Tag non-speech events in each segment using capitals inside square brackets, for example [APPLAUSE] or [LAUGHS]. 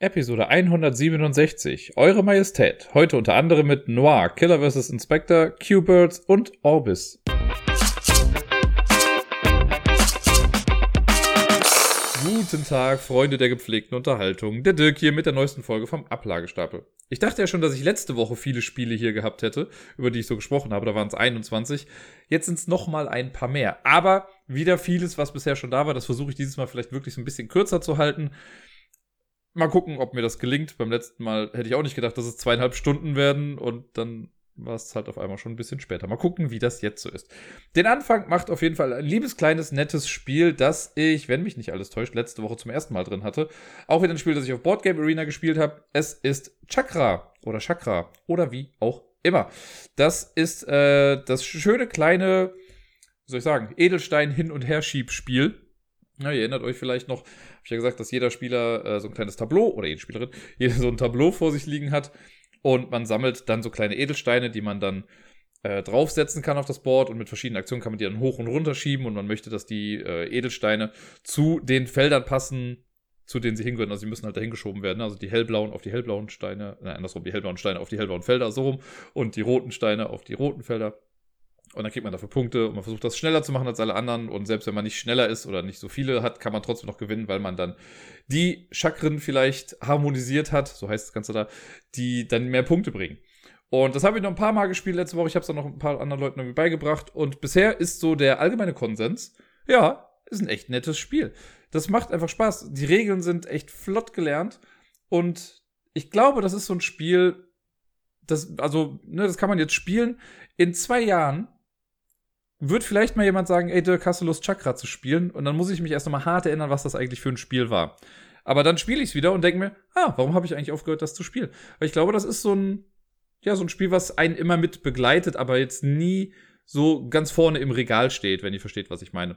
Episode 167. Eure Majestät. Heute unter anderem mit Noir, Killer vs. Inspector, Q-Birds und Orbis. Guten Tag, Freunde der gepflegten Unterhaltung. Der Dirk hier mit der neuesten Folge vom Ablagestapel. Ich dachte ja schon, dass ich letzte Woche viele Spiele hier gehabt hätte, über die ich so gesprochen habe. Da waren es 21. Jetzt sind es nochmal ein paar mehr. Aber wieder vieles, was bisher schon da war. Das versuche ich dieses Mal vielleicht wirklich so ein bisschen kürzer zu halten. Mal gucken, ob mir das gelingt. Beim letzten Mal hätte ich auch nicht gedacht, dass es zweieinhalb Stunden werden und dann war es halt auf einmal schon ein bisschen später. Mal gucken, wie das jetzt so ist. Den Anfang macht auf jeden Fall ein liebes, kleines, nettes Spiel, das ich, wenn mich nicht alles täuscht, letzte Woche zum ersten Mal drin hatte. Auch wieder ein Spiel, das ich auf Boardgame Arena gespielt habe. Es ist Chakra oder Chakra oder wie auch immer. Das ist äh, das schöne, kleine, wie soll ich sagen, Edelstein hin und her Schiebspiel ja, ihr erinnert euch vielleicht noch, habe ich ja gesagt, dass jeder Spieler äh, so ein kleines Tableau oder jede Spielerin [LAUGHS] jeder so ein Tableau vor sich liegen hat und man sammelt dann so kleine Edelsteine, die man dann äh, draufsetzen kann auf das Board und mit verschiedenen Aktionen kann man die dann hoch und runter schieben und man möchte, dass die äh, Edelsteine zu den Feldern passen, zu denen sie hingehören. Also sie müssen halt dahin geschoben werden. Also die hellblauen auf die hellblauen Steine, nein, andersrum, die hellblauen Steine auf die hellblauen Felder, so rum und die roten Steine auf die roten Felder. Und dann kriegt man dafür Punkte und man versucht das schneller zu machen als alle anderen. Und selbst wenn man nicht schneller ist oder nicht so viele hat, kann man trotzdem noch gewinnen, weil man dann die Chakren vielleicht harmonisiert hat, so heißt das Ganze da, die dann mehr Punkte bringen. Und das habe ich noch ein paar Mal gespielt letzte Woche. Ich habe es dann noch ein paar anderen Leuten irgendwie beigebracht. Und bisher ist so der allgemeine Konsens, ja, ist ein echt nettes Spiel. Das macht einfach Spaß. Die Regeln sind echt flott gelernt. Und ich glaube, das ist so ein Spiel, das, also, ne, das kann man jetzt spielen. In zwei Jahren wird vielleicht mal jemand sagen, ey, Dirk, hast du Lust, Chakra zu spielen? Und dann muss ich mich erst nochmal hart erinnern, was das eigentlich für ein Spiel war. Aber dann spiele ich es wieder und denke mir, ah, warum habe ich eigentlich aufgehört, das zu spielen? Weil ich glaube, das ist so ein, ja, so ein Spiel, was einen immer mit begleitet, aber jetzt nie so ganz vorne im Regal steht, wenn ihr versteht, was ich meine.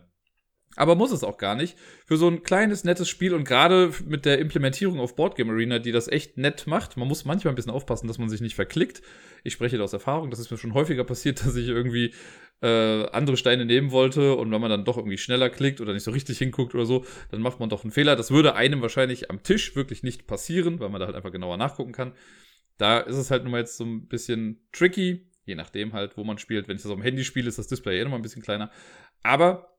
Aber muss es auch gar nicht. Für so ein kleines, nettes Spiel und gerade mit der Implementierung auf Boardgame Arena, die das echt nett macht, man muss manchmal ein bisschen aufpassen, dass man sich nicht verklickt. Ich spreche da aus Erfahrung, das ist mir schon häufiger passiert, [LAUGHS] dass ich irgendwie äh, andere Steine nehmen wollte und wenn man dann doch irgendwie schneller klickt oder nicht so richtig hinguckt oder so, dann macht man doch einen Fehler. Das würde einem wahrscheinlich am Tisch wirklich nicht passieren, weil man da halt einfach genauer nachgucken kann. Da ist es halt nun mal jetzt so ein bisschen tricky, je nachdem halt, wo man spielt. Wenn ich das auf dem Handy spiele, ist das Display eh nochmal ein bisschen kleiner. Aber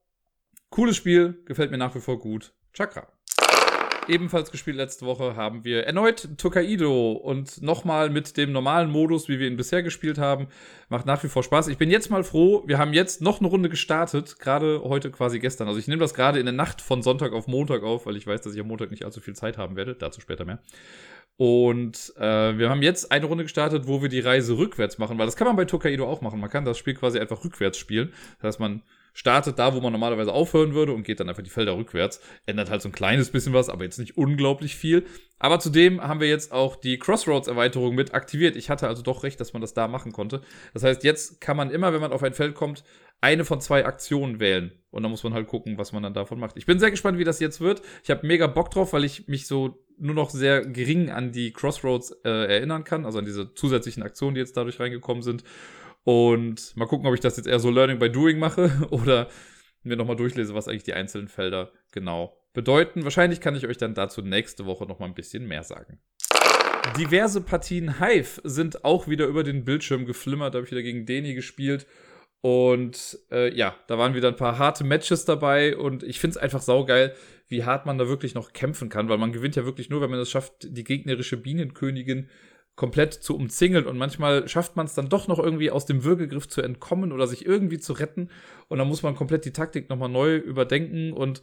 Cooles Spiel, gefällt mir nach wie vor gut. Chakra. Ebenfalls gespielt letzte Woche haben wir erneut Tokaido und nochmal mit dem normalen Modus, wie wir ihn bisher gespielt haben. Macht nach wie vor Spaß. Ich bin jetzt mal froh, wir haben jetzt noch eine Runde gestartet, gerade heute quasi gestern. Also ich nehme das gerade in der Nacht von Sonntag auf Montag auf, weil ich weiß, dass ich am Montag nicht allzu viel Zeit haben werde. Dazu später mehr. Und äh, wir haben jetzt eine Runde gestartet, wo wir die Reise rückwärts machen, weil das kann man bei Tokaido auch machen. Man kann das Spiel quasi einfach rückwärts spielen. Das heißt, man startet da, wo man normalerweise aufhören würde und geht dann einfach die Felder rückwärts. Ändert halt so ein kleines bisschen was, aber jetzt nicht unglaublich viel. Aber zudem haben wir jetzt auch die Crossroads-Erweiterung mit aktiviert. Ich hatte also doch recht, dass man das da machen konnte. Das heißt, jetzt kann man immer, wenn man auf ein Feld kommt, eine von zwei Aktionen wählen. Und dann muss man halt gucken, was man dann davon macht. Ich bin sehr gespannt, wie das jetzt wird. Ich habe mega Bock drauf, weil ich mich so nur noch sehr gering an die Crossroads äh, erinnern kann, also an diese zusätzlichen Aktionen, die jetzt dadurch reingekommen sind. Und mal gucken, ob ich das jetzt eher so Learning by Doing mache [LAUGHS] oder mir nochmal durchlese, was eigentlich die einzelnen Felder genau bedeuten. Wahrscheinlich kann ich euch dann dazu nächste Woche nochmal ein bisschen mehr sagen. Diverse Partien Hive sind auch wieder über den Bildschirm geflimmert. Da habe ich wieder gegen Deni gespielt. Und äh, ja, da waren wieder ein paar harte Matches dabei. Und ich finde es einfach saugeil, wie hart man da wirklich noch kämpfen kann. Weil man gewinnt ja wirklich nur, wenn man es schafft, die gegnerische Bienenkönigin komplett zu umzingeln und manchmal schafft man es dann doch noch irgendwie aus dem Würgegriff zu entkommen oder sich irgendwie zu retten und dann muss man komplett die Taktik nochmal neu überdenken und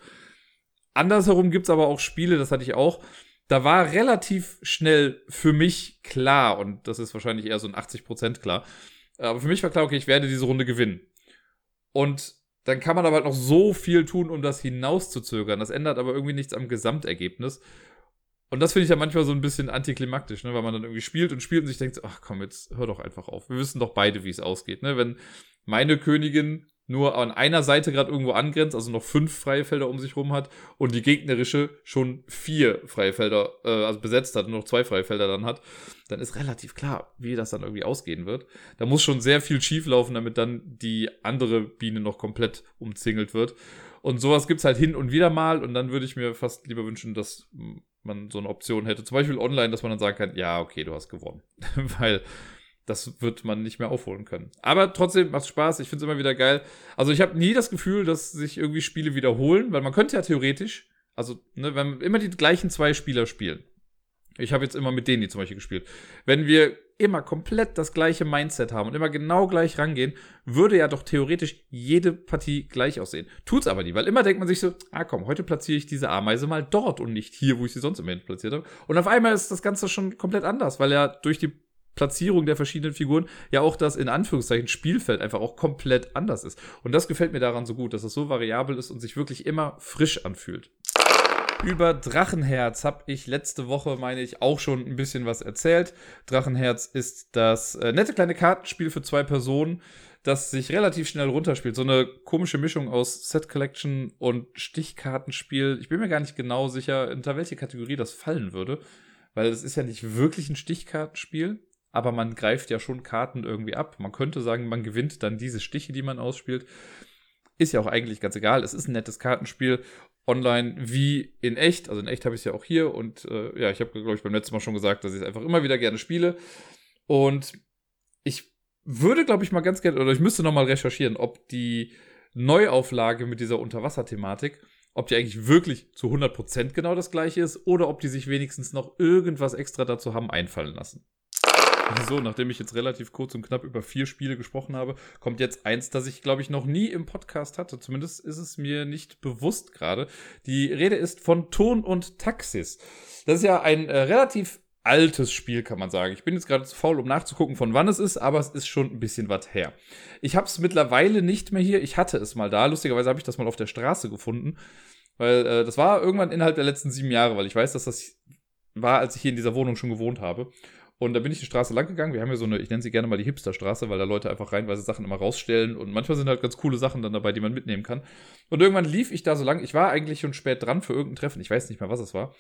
andersherum gibt es aber auch Spiele, das hatte ich auch, da war relativ schnell für mich klar und das ist wahrscheinlich eher so ein 80% klar, aber für mich war klar, okay, ich werde diese Runde gewinnen und dann kann man aber halt noch so viel tun, um das hinauszuzögern. Das ändert aber irgendwie nichts am Gesamtergebnis. Und das finde ich ja manchmal so ein bisschen antiklimaktisch, ne? weil man dann irgendwie spielt und spielt und sich denkt, ach komm, jetzt hör doch einfach auf. Wir wissen doch beide, wie es ausgeht. Ne? Wenn meine Königin nur an einer Seite gerade irgendwo angrenzt, also noch fünf freie Felder um sich rum hat und die gegnerische schon vier freie Felder, äh, also besetzt hat und noch zwei freie Felder dann hat, dann ist relativ klar, wie das dann irgendwie ausgehen wird. Da muss schon sehr viel schief laufen, damit dann die andere Biene noch komplett umzingelt wird. Und sowas gibt's halt hin und wieder mal und dann würde ich mir fast lieber wünschen, dass man so eine Option hätte. Zum Beispiel online, dass man dann sagen kann, ja, okay, du hast gewonnen. [LAUGHS] Weil das wird man nicht mehr aufholen können. Aber trotzdem macht Spaß. Ich finde es immer wieder geil. Also ich habe nie das Gefühl, dass sich irgendwie Spiele wiederholen, weil man könnte ja theoretisch, also ne, wenn immer die gleichen zwei Spieler spielen. Ich habe jetzt immer mit denen die zum Beispiel gespielt. Wenn wir immer komplett das gleiche Mindset haben und immer genau gleich rangehen, würde ja doch theoretisch jede Partie gleich aussehen. Tut's aber nie, weil immer denkt man sich so, ah komm, heute platziere ich diese Ameise mal dort und nicht hier, wo ich sie sonst immer hin platziert habe. Und auf einmal ist das Ganze schon komplett anders, weil ja durch die Platzierung der verschiedenen Figuren ja auch das in Anführungszeichen Spielfeld einfach auch komplett anders ist. Und das gefällt mir daran so gut, dass es so variabel ist und sich wirklich immer frisch anfühlt. Über Drachenherz habe ich letzte Woche, meine ich, auch schon ein bisschen was erzählt. Drachenherz ist das äh, nette kleine Kartenspiel für zwei Personen, das sich relativ schnell runterspielt. So eine komische Mischung aus Set Collection und Stichkartenspiel. Ich bin mir gar nicht genau sicher, unter welche Kategorie das fallen würde, weil es ist ja nicht wirklich ein Stichkartenspiel, aber man greift ja schon Karten irgendwie ab. Man könnte sagen, man gewinnt dann diese Stiche, die man ausspielt. Ist ja auch eigentlich ganz egal. Es ist ein nettes Kartenspiel online wie in echt. Also in echt habe ich es ja auch hier und äh, ja, ich habe, glaube ich, beim letzten Mal schon gesagt, dass ich es einfach immer wieder gerne spiele. Und ich würde, glaube ich, mal ganz gerne, oder ich müsste nochmal recherchieren, ob die Neuauflage mit dieser Unterwasser-Thematik, ob die eigentlich wirklich zu 100% genau das gleiche ist oder ob die sich wenigstens noch irgendwas extra dazu haben einfallen lassen. [LAUGHS] So, nachdem ich jetzt relativ kurz und knapp über vier Spiele gesprochen habe, kommt jetzt eins, das ich, glaube ich, noch nie im Podcast hatte. Zumindest ist es mir nicht bewusst gerade. Die Rede ist von Ton und Taxis. Das ist ja ein äh, relativ altes Spiel, kann man sagen. Ich bin jetzt gerade zu faul, um nachzugucken, von wann es ist, aber es ist schon ein bisschen was her. Ich habe es mittlerweile nicht mehr hier. Ich hatte es mal da. Lustigerweise habe ich das mal auf der Straße gefunden. Weil äh, das war irgendwann innerhalb der letzten sieben Jahre, weil ich weiß, dass das war, als ich hier in dieser Wohnung schon gewohnt habe. Und da bin ich die Straße lang gegangen. Wir haben ja so eine, ich nenne sie gerne mal die Hipsterstraße, weil da Leute einfach reinweise Sachen immer rausstellen. Und manchmal sind halt ganz coole Sachen dann dabei, die man mitnehmen kann. Und irgendwann lief ich da so lang. Ich war eigentlich schon spät dran für irgendein Treffen. Ich weiß nicht mehr, was es war.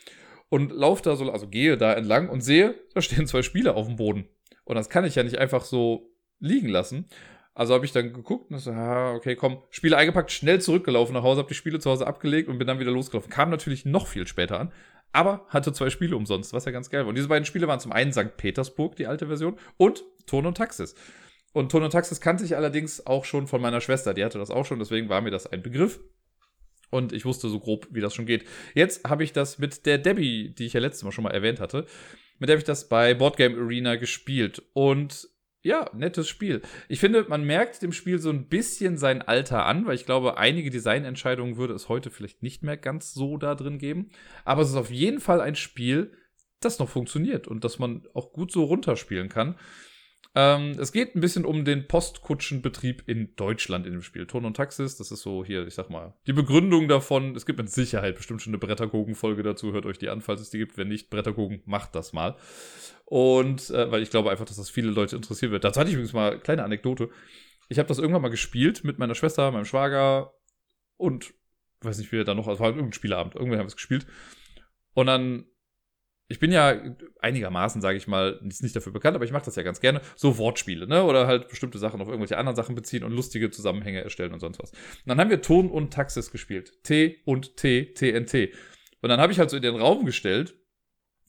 Und laufe da so, also gehe da entlang und sehe, da stehen zwei Spiele auf dem Boden. Und das kann ich ja nicht einfach so liegen lassen. Also habe ich dann geguckt und so, ah, okay, komm, Spiele eingepackt, schnell zurückgelaufen nach Hause, habe die Spiele zu Hause abgelegt und bin dann wieder losgelaufen. Kam natürlich noch viel später an, aber hatte zwei Spiele umsonst, was ja ganz geil war. Und diese beiden Spiele waren zum einen St. Petersburg, die alte Version, und Ton und Taxis. Und Ton und Taxis kannte ich allerdings auch schon von meiner Schwester, die hatte das auch schon, deswegen war mir das ein Begriff. Und ich wusste so grob, wie das schon geht. Jetzt habe ich das mit der Debbie, die ich ja letztes Mal schon mal erwähnt hatte, mit der habe ich das bei Boardgame Arena gespielt. Und ja, nettes Spiel. Ich finde, man merkt dem Spiel so ein bisschen sein Alter an, weil ich glaube, einige Designentscheidungen würde es heute vielleicht nicht mehr ganz so da drin geben. Aber es ist auf jeden Fall ein Spiel, das noch funktioniert und das man auch gut so runterspielen kann. Ähm, es geht ein bisschen um den Postkutschenbetrieb in Deutschland in dem Spiel. Ton und Taxis, das ist so hier, ich sag mal, die Begründung davon. Es gibt mit Sicherheit bestimmt schon eine Bretterkogen-Folge dazu. Hört euch die an, falls es die gibt. Wenn nicht, Bretterkogen, macht das mal. Und äh, weil ich glaube einfach, dass das viele Leute interessieren wird. Dazu hatte ich übrigens mal eine kleine Anekdote. Ich habe das irgendwann mal gespielt mit meiner Schwester, meinem Schwager und weiß nicht, wie wir da noch, also war irgendein Spieleabend. Irgendwann haben wir es gespielt. Und dann ich bin ja einigermaßen, sage ich mal, nicht dafür bekannt, aber ich mache das ja ganz gerne, so Wortspiele, ne? Oder halt bestimmte Sachen auf irgendwelche anderen Sachen beziehen und lustige Zusammenhänge erstellen und sonst was. Und dann haben wir Ton und Taxis gespielt. T und T, TNT. Und dann habe ich halt so in den Raum gestellt,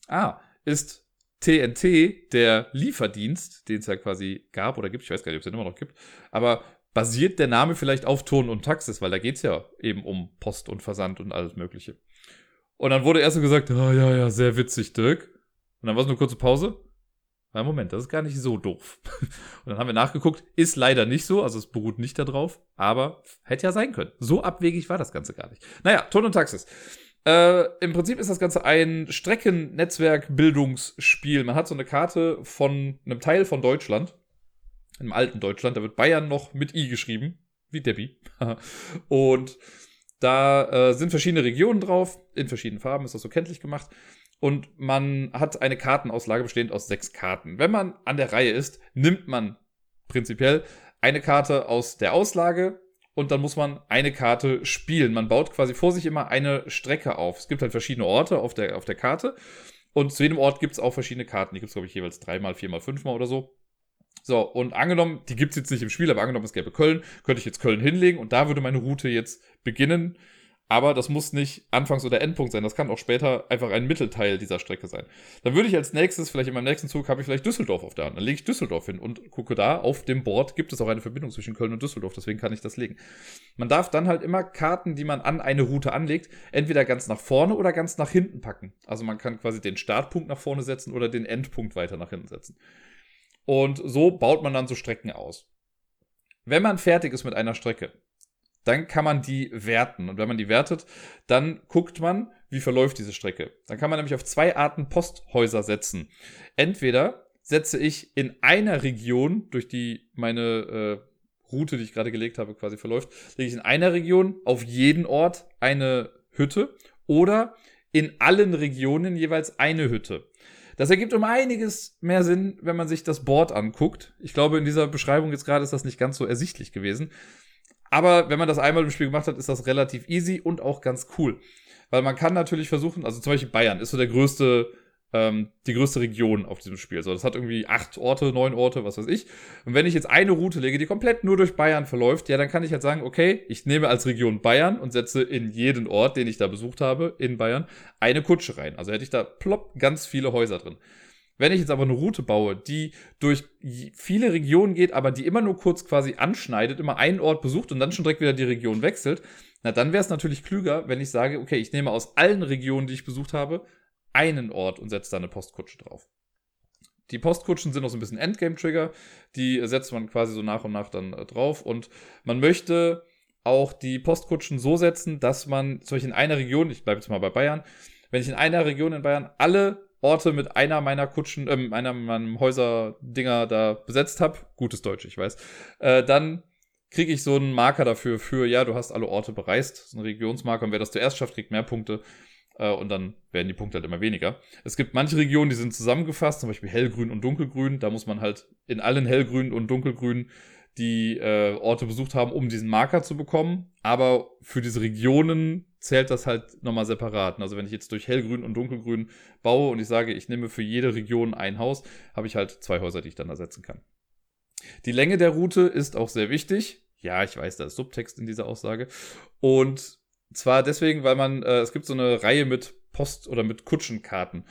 ah, ist TNT der Lieferdienst, den es ja quasi gab oder gibt, ich weiß gar nicht, ob es den immer noch gibt, aber basiert der Name vielleicht auf Ton und Taxis, weil da geht es ja eben um Post und Versand und alles Mögliche. Und dann wurde erst so gesagt, ah, ja, ja, sehr witzig, Dirk. Und dann war es eine kurze Pause. Na, Moment, das ist gar nicht so doof. [LAUGHS] Und dann haben wir nachgeguckt, ist leider nicht so, also es beruht nicht darauf, aber hätte ja sein können. So abwegig war das Ganze gar nicht. Naja, Ton und Taxis. Äh, Im Prinzip ist das Ganze ein Streckennetzwerk-Bildungsspiel. Man hat so eine Karte von einem Teil von Deutschland, einem alten Deutschland, da wird Bayern noch mit I geschrieben, wie Debbie. [LAUGHS] und da äh, sind verschiedene Regionen drauf, in verschiedenen Farben ist das so kenntlich gemacht. Und man hat eine Kartenauslage bestehend aus sechs Karten. Wenn man an der Reihe ist, nimmt man prinzipiell eine Karte aus der Auslage und dann muss man eine Karte spielen. Man baut quasi vor sich immer eine Strecke auf. Es gibt halt verschiedene Orte auf der, auf der Karte. Und zu jedem Ort gibt es auch verschiedene Karten. Die gibt es, glaube ich, jeweils dreimal, viermal, fünfmal oder so. So, und angenommen, die gibt es jetzt nicht im Spiel, aber angenommen, es gäbe Köln, könnte ich jetzt Köln hinlegen und da würde meine Route jetzt beginnen. Aber das muss nicht Anfangs- oder Endpunkt sein. Das kann auch später einfach ein Mittelteil dieser Strecke sein. Dann würde ich als nächstes, vielleicht in meinem nächsten Zug, habe ich vielleicht Düsseldorf auf der Hand. Dann lege ich Düsseldorf hin und gucke da auf dem Board, gibt es auch eine Verbindung zwischen Köln und Düsseldorf. Deswegen kann ich das legen. Man darf dann halt immer Karten, die man an eine Route anlegt, entweder ganz nach vorne oder ganz nach hinten packen. Also man kann quasi den Startpunkt nach vorne setzen oder den Endpunkt weiter nach hinten setzen. Und so baut man dann so Strecken aus. Wenn man fertig ist mit einer Strecke, dann kann man die werten. Und wenn man die wertet, dann guckt man, wie verläuft diese Strecke. Dann kann man nämlich auf zwei Arten Posthäuser setzen. Entweder setze ich in einer Region, durch die meine äh, Route, die ich gerade gelegt habe, quasi verläuft, lege ich in einer Region auf jeden Ort eine Hütte oder in allen Regionen jeweils eine Hütte. Das ergibt um einiges mehr Sinn, wenn man sich das Board anguckt. Ich glaube, in dieser Beschreibung jetzt gerade ist das nicht ganz so ersichtlich gewesen. Aber wenn man das einmal im Spiel gemacht hat, ist das relativ easy und auch ganz cool. Weil man kann natürlich versuchen, also zum Beispiel Bayern ist so der größte, ähm, die größte Region auf diesem Spiel. So, das hat irgendwie acht Orte, neun Orte, was weiß ich. Und wenn ich jetzt eine Route lege, die komplett nur durch Bayern verläuft, ja, dann kann ich halt sagen, okay, ich nehme als Region Bayern und setze in jeden Ort, den ich da besucht habe, in Bayern, eine Kutsche rein. Also hätte ich da plopp ganz viele Häuser drin. Wenn ich jetzt aber eine Route baue, die durch viele Regionen geht, aber die immer nur kurz quasi anschneidet, immer einen Ort besucht und dann schon direkt wieder die Region wechselt, na dann wäre es natürlich klüger, wenn ich sage, okay, ich nehme aus allen Regionen, die ich besucht habe, einen Ort und setze da eine Postkutsche drauf. Die Postkutschen sind auch so ein bisschen Endgame-Trigger, die setzt man quasi so nach und nach dann äh, drauf. Und man möchte auch die Postkutschen so setzen, dass man zum Beispiel in einer Region, ich bleibe jetzt mal bei Bayern, wenn ich in einer Region in Bayern alle Orte mit einer meiner Kutschen, äh, einer meiner Häuser-Dinger da besetzt habe, gutes Deutsch, ich weiß, äh, dann kriege ich so einen Marker dafür, für, ja, du hast alle Orte bereist, so ein Regionsmarker, und wer das zuerst schafft, kriegt mehr Punkte, äh, und dann werden die Punkte halt immer weniger. Es gibt manche Regionen, die sind zusammengefasst, zum Beispiel hellgrün und dunkelgrün, da muss man halt in allen hellgrün und dunkelgrün die äh, Orte besucht haben, um diesen Marker zu bekommen, aber für diese Regionen zählt das halt nochmal separat. Also wenn ich jetzt durch hellgrün und dunkelgrün baue und ich sage, ich nehme für jede Region ein Haus, habe ich halt zwei Häuser, die ich dann ersetzen kann. Die Länge der Route ist auch sehr wichtig. Ja, ich weiß, da ist Subtext in dieser Aussage. Und zwar deswegen, weil man, äh, es gibt so eine Reihe mit Post- oder mit Kutschenkarten.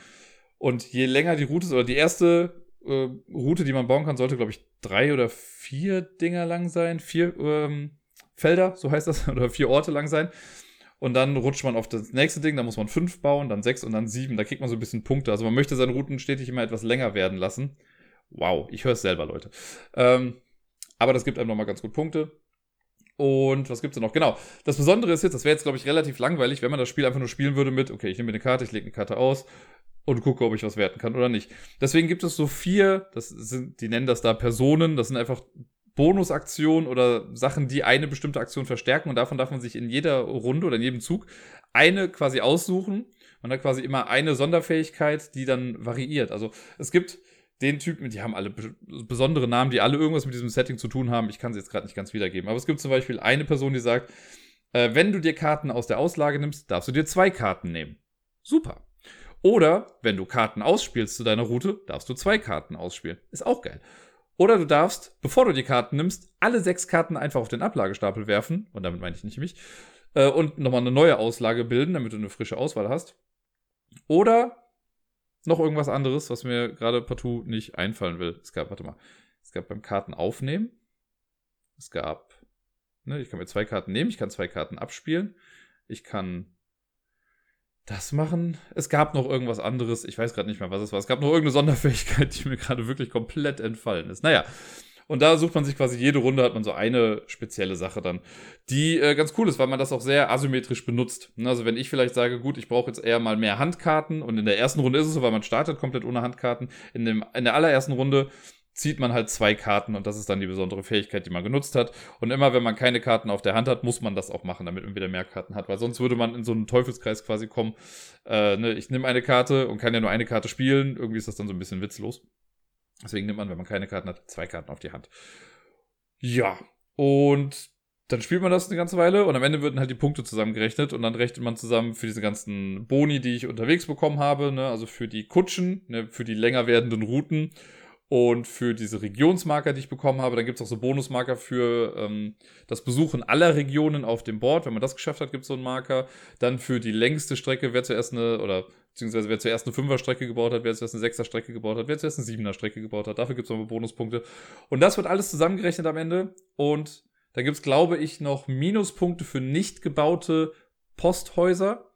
Und je länger die Route ist, oder die erste äh, Route, die man bauen kann, sollte, glaube ich, drei oder vier Dinger lang sein. Vier ähm, Felder, so heißt das, [LAUGHS] oder vier Orte lang sein. Und dann rutscht man auf das nächste Ding, da muss man fünf bauen, dann sechs und dann sieben. Da kriegt man so ein bisschen Punkte. Also man möchte seine Routen stetig immer etwas länger werden lassen. Wow, ich höre es selber, Leute. Ähm, aber das gibt einem nochmal ganz gut Punkte. Und was gibt's da noch? Genau. Das Besondere ist jetzt, das wäre jetzt, glaube ich, relativ langweilig, wenn man das Spiel einfach nur spielen würde mit, okay, ich nehme eine Karte, ich lege eine Karte aus und gucke, ob ich was werten kann oder nicht. Deswegen gibt es so vier, das sind, die nennen das da Personen, das sind einfach Bonusaktionen oder Sachen, die eine bestimmte Aktion verstärken und davon darf man sich in jeder Runde oder in jedem Zug eine quasi aussuchen. Man hat quasi immer eine Sonderfähigkeit, die dann variiert. Also es gibt den Typen, die haben alle besondere Namen, die alle irgendwas mit diesem Setting zu tun haben. Ich kann sie jetzt gerade nicht ganz wiedergeben. Aber es gibt zum Beispiel eine Person, die sagt, äh, wenn du dir Karten aus der Auslage nimmst, darfst du dir zwei Karten nehmen. Super. Oder wenn du Karten ausspielst zu deiner Route, darfst du zwei Karten ausspielen. Ist auch geil. Oder du darfst, bevor du die Karten nimmst, alle sechs Karten einfach auf den Ablagestapel werfen. Und damit meine ich nicht mich. Äh, und nochmal eine neue Auslage bilden, damit du eine frische Auswahl hast. Oder noch irgendwas anderes, was mir gerade partout nicht einfallen will. Es gab, warte mal, es gab beim Karten aufnehmen. Es gab, ne, ich kann mir zwei Karten nehmen, ich kann zwei Karten abspielen. Ich kann das machen. Es gab noch irgendwas anderes. Ich weiß gerade nicht mehr, was es war. Es gab noch irgendeine Sonderfähigkeit, die mir gerade wirklich komplett entfallen ist. Naja. Und da sucht man sich quasi jede Runde, hat man so eine spezielle Sache dann, die äh, ganz cool ist, weil man das auch sehr asymmetrisch benutzt. Also wenn ich vielleicht sage, gut, ich brauche jetzt eher mal mehr Handkarten und in der ersten Runde ist es so, weil man startet komplett ohne Handkarten. In, dem, in der allerersten Runde zieht man halt zwei Karten und das ist dann die besondere Fähigkeit, die man genutzt hat. Und immer, wenn man keine Karten auf der Hand hat, muss man das auch machen, damit man wieder mehr Karten hat, weil sonst würde man in so einen Teufelskreis quasi kommen. Äh, ne, ich nehme eine Karte und kann ja nur eine Karte spielen. Irgendwie ist das dann so ein bisschen witzlos. Deswegen nimmt man, wenn man keine Karten hat, zwei Karten auf die Hand. Ja, und dann spielt man das eine ganze Weile und am Ende werden halt die Punkte zusammengerechnet und dann rechnet man zusammen für diese ganzen Boni, die ich unterwegs bekommen habe, ne, also für die Kutschen, ne, für die länger werdenden Routen und für diese Regionsmarker, die ich bekommen habe. Dann gibt es auch so Bonusmarker für ähm, das Besuchen aller Regionen auf dem Board. Wenn man das geschafft hat, gibt es so einen Marker. Dann für die längste Strecke, wer zuerst eine, oder beziehungsweise wer zuerst eine Fünfer-Strecke gebaut hat, wer zuerst eine Sechser-Strecke gebaut hat, wer zuerst eine Siebener-Strecke gebaut hat. Dafür gibt es nochmal Bonuspunkte. Und das wird alles zusammengerechnet am Ende. Und da gibt es, glaube ich, noch Minuspunkte für nicht gebaute Posthäuser.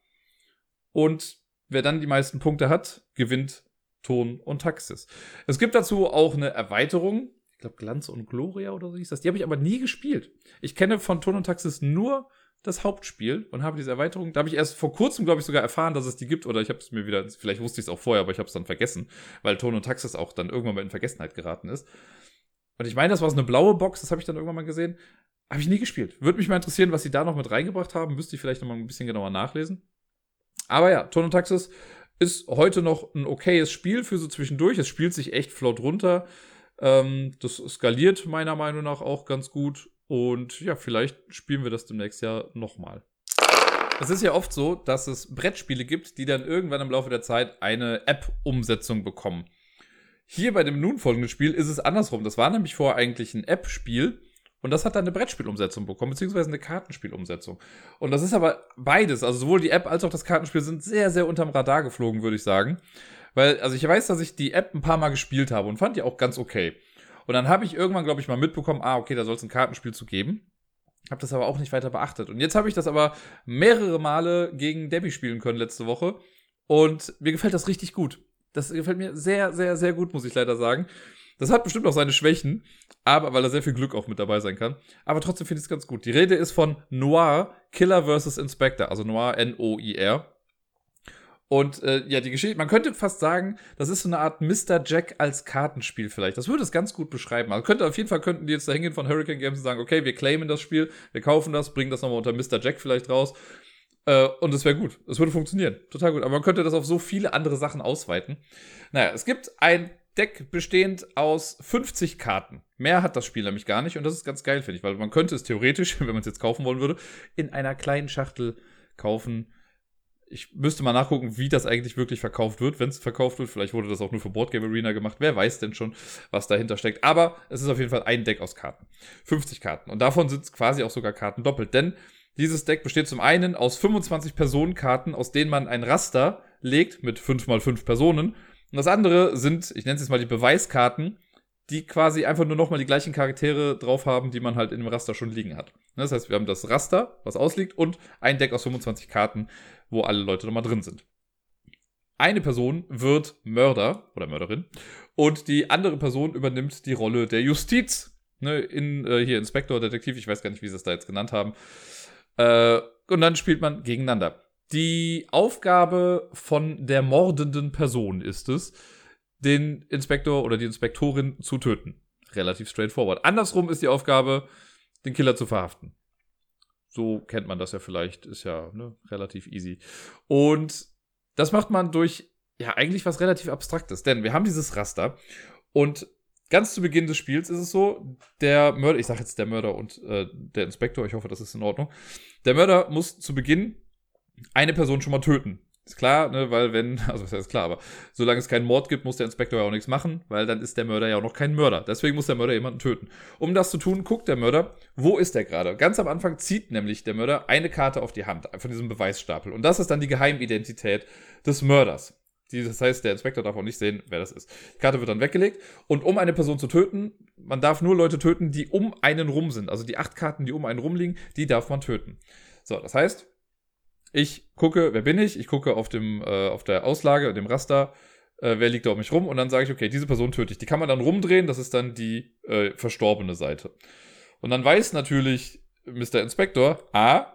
Und wer dann die meisten Punkte hat, gewinnt Ton und Taxis. Es gibt dazu auch eine Erweiterung. Ich glaube, Glanz und Gloria oder so hieß das. Die habe ich aber nie gespielt. Ich kenne von Ton und Taxis nur das Hauptspiel und habe diese Erweiterung. Da habe ich erst vor kurzem, glaube ich, sogar erfahren, dass es die gibt. Oder ich habe es mir wieder, vielleicht wusste ich es auch vorher, aber ich habe es dann vergessen, weil Ton und Taxis auch dann irgendwann mal in Vergessenheit geraten ist. Und ich meine, das war so eine blaue Box, das habe ich dann irgendwann mal gesehen. Habe ich nie gespielt. Würde mich mal interessieren, was sie da noch mit reingebracht haben. Müsste ich vielleicht noch mal ein bisschen genauer nachlesen. Aber ja, Ton und Taxis ist heute noch ein okayes Spiel für so zwischendurch. Es spielt sich echt flott runter. Ähm, das skaliert meiner Meinung nach auch ganz gut. Und ja, vielleicht spielen wir das demnächst ja nochmal. Es ist ja oft so, dass es Brettspiele gibt, die dann irgendwann im Laufe der Zeit eine App-Umsetzung bekommen. Hier bei dem nun folgenden Spiel ist es andersrum. Das war nämlich vorher eigentlich ein App-Spiel und das hat dann eine Brettspielumsetzung bekommen, beziehungsweise eine Kartenspielumsetzung. Und das ist aber beides, also sowohl die App als auch das Kartenspiel sind sehr, sehr unterm Radar geflogen, würde ich sagen. Weil, also ich weiß, dass ich die App ein paar Mal gespielt habe und fand die auch ganz okay. Und dann habe ich irgendwann, glaube ich, mal mitbekommen, ah, okay, da soll es ein Kartenspiel zu geben. Habe das aber auch nicht weiter beachtet. Und jetzt habe ich das aber mehrere Male gegen Debbie spielen können letzte Woche. Und mir gefällt das richtig gut. Das gefällt mir sehr, sehr, sehr gut, muss ich leider sagen. Das hat bestimmt auch seine Schwächen, aber weil da sehr viel Glück auch mit dabei sein kann. Aber trotzdem finde ich es ganz gut. Die Rede ist von Noir, Killer vs. Inspector, also Noir N-O-I-R. Und äh, ja, die Geschichte, man könnte fast sagen, das ist so eine Art Mr. Jack als Kartenspiel vielleicht. Das würde es ganz gut beschreiben. Also könnte auf jeden Fall könnten die jetzt da hingehen von Hurricane Games und sagen, okay, wir claimen das Spiel, wir kaufen das, bringen das nochmal unter Mr. Jack vielleicht raus. Äh, und es wäre gut. Es würde funktionieren. Total gut. Aber man könnte das auf so viele andere Sachen ausweiten. Naja, es gibt ein Deck bestehend aus 50 Karten. Mehr hat das Spiel nämlich gar nicht und das ist ganz geil, finde ich, weil man könnte es theoretisch, [LAUGHS] wenn man es jetzt kaufen wollen würde, in einer kleinen Schachtel kaufen. Ich müsste mal nachgucken, wie das eigentlich wirklich verkauft wird, wenn es verkauft wird. Vielleicht wurde das auch nur für Boardgame Arena gemacht. Wer weiß denn schon, was dahinter steckt. Aber es ist auf jeden Fall ein Deck aus Karten. 50 Karten. Und davon sind quasi auch sogar Karten doppelt. Denn dieses Deck besteht zum einen aus 25 Personenkarten, aus denen man ein Raster legt mit 5 mal 5 Personen und das andere sind, ich nenne es jetzt mal die Beweiskarten, die quasi einfach nur nochmal die gleichen Charaktere drauf haben, die man halt in dem Raster schon liegen hat. Das heißt, wir haben das Raster, was ausliegt, und ein Deck aus 25 Karten, wo alle Leute nochmal drin sind. Eine Person wird Mörder oder Mörderin und die andere Person übernimmt die Rolle der Justiz. Ne, in, äh, hier Inspektor, Detektiv, ich weiß gar nicht, wie sie es da jetzt genannt haben. Äh, und dann spielt man gegeneinander. Die Aufgabe von der mordenden Person ist es, den Inspektor oder die Inspektorin zu töten. Relativ straightforward. Andersrum ist die Aufgabe, den Killer zu verhaften. So kennt man das ja vielleicht, ist ja ne, relativ easy. Und das macht man durch, ja, eigentlich was relativ Abstraktes. Denn wir haben dieses Raster und ganz zu Beginn des Spiels ist es so, der Mörder, ich sage jetzt der Mörder und äh, der Inspektor, ich hoffe, das ist in Ordnung. Der Mörder muss zu Beginn eine Person schon mal töten. Ist klar, ne, weil wenn, [LAUGHS] also das heißt klar, aber solange es keinen Mord gibt, muss der Inspektor ja auch nichts machen, weil dann ist der Mörder ja auch noch kein Mörder. Deswegen muss der Mörder jemanden töten. Um das zu tun, guckt der Mörder, wo ist der gerade? Ganz am Anfang zieht nämlich der Mörder eine Karte auf die Hand von diesem Beweisstapel. Und das ist dann die Geheimidentität des Mörders. Das heißt, der Inspektor darf auch nicht sehen, wer das ist. Die Karte wird dann weggelegt. Und um eine Person zu töten, man darf nur Leute töten, die um einen rum sind. Also die acht Karten, die um einen rumliegen, die darf man töten. So, das heißt, ich gucke, wer bin ich? Ich gucke auf, dem, äh, auf der Auslage, dem Raster, äh, wer liegt da um mich rum und dann sage ich, okay, diese Person töte ich. Die kann man dann rumdrehen, das ist dann die äh, verstorbene Seite. Und dann weiß natürlich Mr. Inspector, A,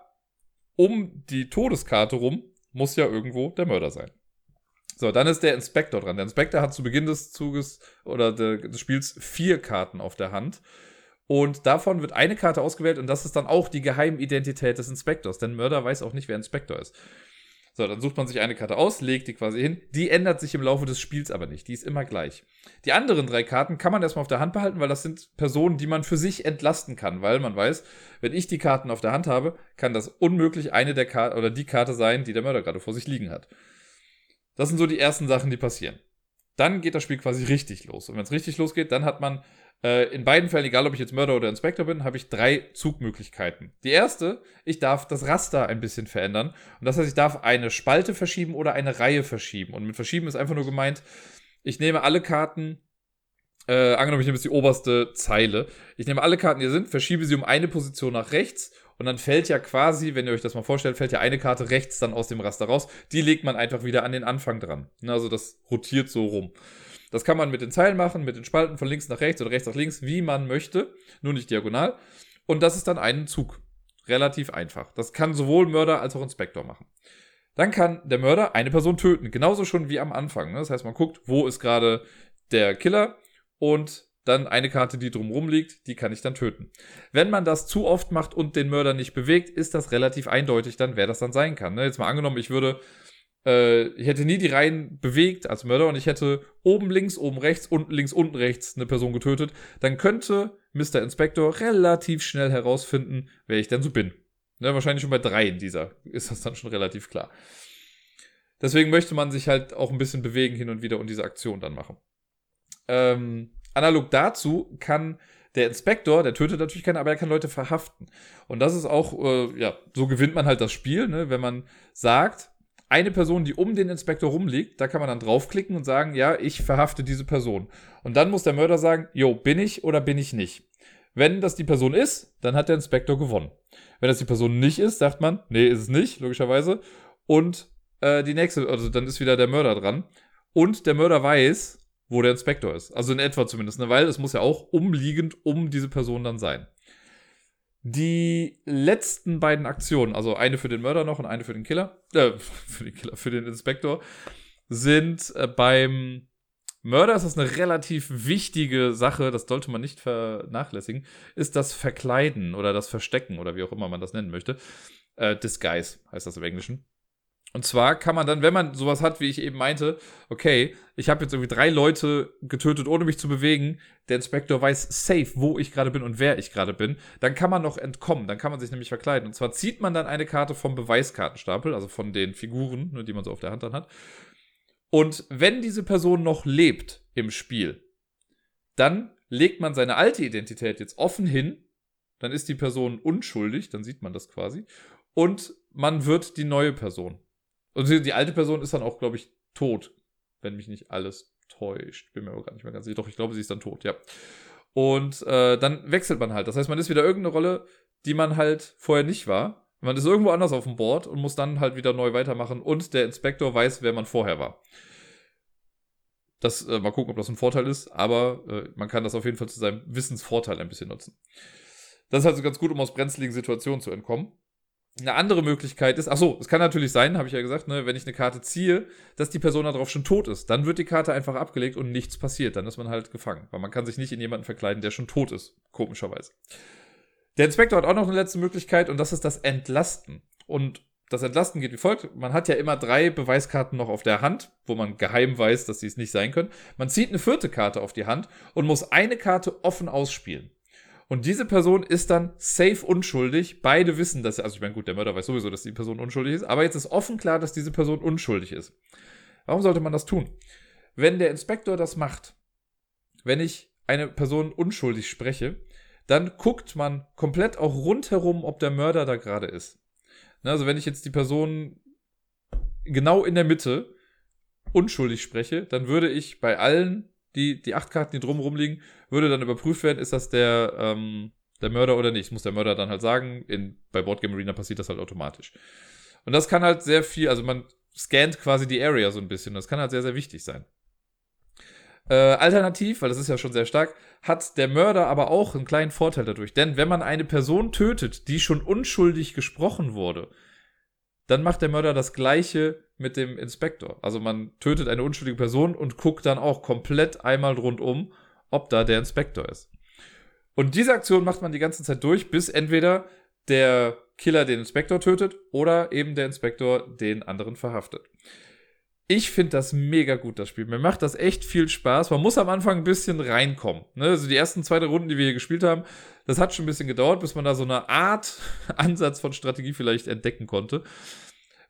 um die Todeskarte rum muss ja irgendwo der Mörder sein. So, dann ist der Inspektor dran. Der Inspektor hat zu Beginn des Zuges oder des Spiels vier Karten auf der Hand. Und davon wird eine Karte ausgewählt und das ist dann auch die Geheimidentität des Inspektors, denn Mörder weiß auch nicht, wer Inspektor ist. So, dann sucht man sich eine Karte aus, legt die quasi hin. Die ändert sich im Laufe des Spiels aber nicht. Die ist immer gleich. Die anderen drei Karten kann man erstmal auf der Hand behalten, weil das sind Personen, die man für sich entlasten kann, weil man weiß, wenn ich die Karten auf der Hand habe, kann das unmöglich eine der Karten oder die Karte sein, die der Mörder gerade vor sich liegen hat. Das sind so die ersten Sachen, die passieren. dann geht das Spiel quasi richtig los. Und wenn es richtig losgeht, dann hat man äh, in beiden Fällen, egal ob ich jetzt Mörder oder Inspektor bin, habe ich drei Zugmöglichkeiten. Die erste, ich darf das Raster ein bisschen verändern. Und das heißt, ich darf eine Spalte verschieben oder eine Reihe verschieben. Und mit verschieben ist einfach nur gemeint, ich nehme alle Karten, äh, angenommen, ich nehme jetzt die oberste Zeile. Ich nehme alle Karten, die hier sind, verschiebe sie um eine Position nach rechts und dann fällt ja quasi, wenn ihr euch das mal vorstellt, fällt ja eine Karte rechts dann aus dem Raster raus. Die legt man einfach wieder an den Anfang dran. Also das rotiert so rum. Das kann man mit den Zeilen machen, mit den Spalten von links nach rechts oder rechts nach links, wie man möchte, nur nicht diagonal. Und das ist dann ein Zug. Relativ einfach. Das kann sowohl Mörder als auch Inspektor machen. Dann kann der Mörder eine Person töten, genauso schon wie am Anfang. Ne? Das heißt, man guckt, wo ist gerade der Killer und dann eine Karte, die drumrum liegt, die kann ich dann töten. Wenn man das zu oft macht und den Mörder nicht bewegt, ist das relativ eindeutig dann, wer das dann sein kann. Ne? Jetzt mal angenommen, ich würde, äh, ich hätte nie die Reihen bewegt als Mörder und ich hätte oben links, oben rechts, unten links, unten rechts eine Person getötet, dann könnte Mr. Inspector relativ schnell herausfinden, wer ich denn so bin. Ne? Wahrscheinlich schon bei drei in dieser ist das dann schon relativ klar. Deswegen möchte man sich halt auch ein bisschen bewegen hin und wieder und diese Aktion dann machen. Ähm, analog dazu kann der Inspektor, der tötet natürlich keinen, aber er kann Leute verhaften. Und das ist auch, äh, ja, so gewinnt man halt das Spiel, ne? wenn man sagt, eine Person, die um den Inspektor rumliegt, da kann man dann draufklicken und sagen, ja, ich verhafte diese Person. Und dann muss der Mörder sagen, jo, bin ich oder bin ich nicht. Wenn das die Person ist, dann hat der Inspektor gewonnen. Wenn das die Person nicht ist, sagt man, nee, ist es nicht, logischerweise. Und äh, die nächste, also dann ist wieder der Mörder dran. Und der Mörder weiß, wo der Inspektor ist. Also in etwa zumindest, ne? weil es muss ja auch umliegend um diese Person dann sein. Die letzten beiden Aktionen, also eine für den Mörder noch und eine für den Killer, äh, [LAUGHS] für den Killer, für den Inspektor, sind äh, beim Mörder ist das eine relativ wichtige Sache, das sollte man nicht vernachlässigen, ist das Verkleiden oder das Verstecken oder wie auch immer man das nennen möchte. Äh, Disguise heißt das im Englischen. Und zwar kann man dann, wenn man sowas hat, wie ich eben meinte, okay, ich habe jetzt irgendwie drei Leute getötet, ohne mich zu bewegen, der Inspektor weiß safe, wo ich gerade bin und wer ich gerade bin, dann kann man noch entkommen, dann kann man sich nämlich verkleiden. Und zwar zieht man dann eine Karte vom Beweiskartenstapel, also von den Figuren, ne, die man so auf der Hand dann hat. Und wenn diese Person noch lebt im Spiel, dann legt man seine alte Identität jetzt offen hin, dann ist die Person unschuldig, dann sieht man das quasi, und man wird die neue Person. Und die, die alte Person ist dann auch, glaube ich, tot. Wenn mich nicht alles täuscht. Bin mir aber gar nicht mehr ganz sicher. Doch, ich glaube, sie ist dann tot, ja. Und äh, dann wechselt man halt. Das heißt, man ist wieder irgendeine Rolle, die man halt vorher nicht war. Man ist irgendwo anders auf dem Board und muss dann halt wieder neu weitermachen. Und der Inspektor weiß, wer man vorher war. Das, äh, mal gucken, ob das ein Vorteil ist, aber äh, man kann das auf jeden Fall zu seinem Wissensvorteil ein bisschen nutzen. Das ist also ganz gut, um aus brenzligen Situationen zu entkommen. Eine andere Möglichkeit ist, ach so, es kann natürlich sein, habe ich ja gesagt, ne, wenn ich eine Karte ziehe, dass die Person darauf schon tot ist. Dann wird die Karte einfach abgelegt und nichts passiert. Dann ist man halt gefangen. Weil man kann sich nicht in jemanden verkleiden, der schon tot ist. Komischerweise. Der Inspektor hat auch noch eine letzte Möglichkeit und das ist das Entlasten. Und das Entlasten geht wie folgt. Man hat ja immer drei Beweiskarten noch auf der Hand, wo man geheim weiß, dass sie es nicht sein können. Man zieht eine vierte Karte auf die Hand und muss eine Karte offen ausspielen. Und diese Person ist dann safe unschuldig. Beide wissen, dass, also ich meine, gut, der Mörder weiß sowieso, dass die Person unschuldig ist, aber jetzt ist offen klar, dass diese Person unschuldig ist. Warum sollte man das tun? Wenn der Inspektor das macht, wenn ich eine Person unschuldig spreche, dann guckt man komplett auch rundherum, ob der Mörder da gerade ist. Also wenn ich jetzt die Person genau in der Mitte unschuldig spreche, dann würde ich bei allen die, die acht Karten, die drumherum liegen, würde dann überprüft werden, ist das der, ähm, der Mörder oder nicht. Das muss der Mörder dann halt sagen. In, bei Boardgame Arena passiert das halt automatisch. Und das kann halt sehr viel, also man scannt quasi die Area so ein bisschen. Das kann halt sehr, sehr wichtig sein. Äh, alternativ, weil das ist ja schon sehr stark, hat der Mörder aber auch einen kleinen Vorteil dadurch. Denn wenn man eine Person tötet, die schon unschuldig gesprochen wurde, dann macht der Mörder das gleiche mit dem Inspektor. Also man tötet eine unschuldige Person und guckt dann auch komplett einmal rundum, ob da der Inspektor ist. Und diese Aktion macht man die ganze Zeit durch, bis entweder der Killer den Inspektor tötet oder eben der Inspektor den anderen verhaftet. Ich finde das mega gut, das Spiel. Mir macht das echt viel Spaß. Man muss am Anfang ein bisschen reinkommen. Ne? Also die ersten zwei, drei Runden, die wir hier gespielt haben, das hat schon ein bisschen gedauert, bis man da so eine Art [LAUGHS] Ansatz von Strategie vielleicht entdecken konnte.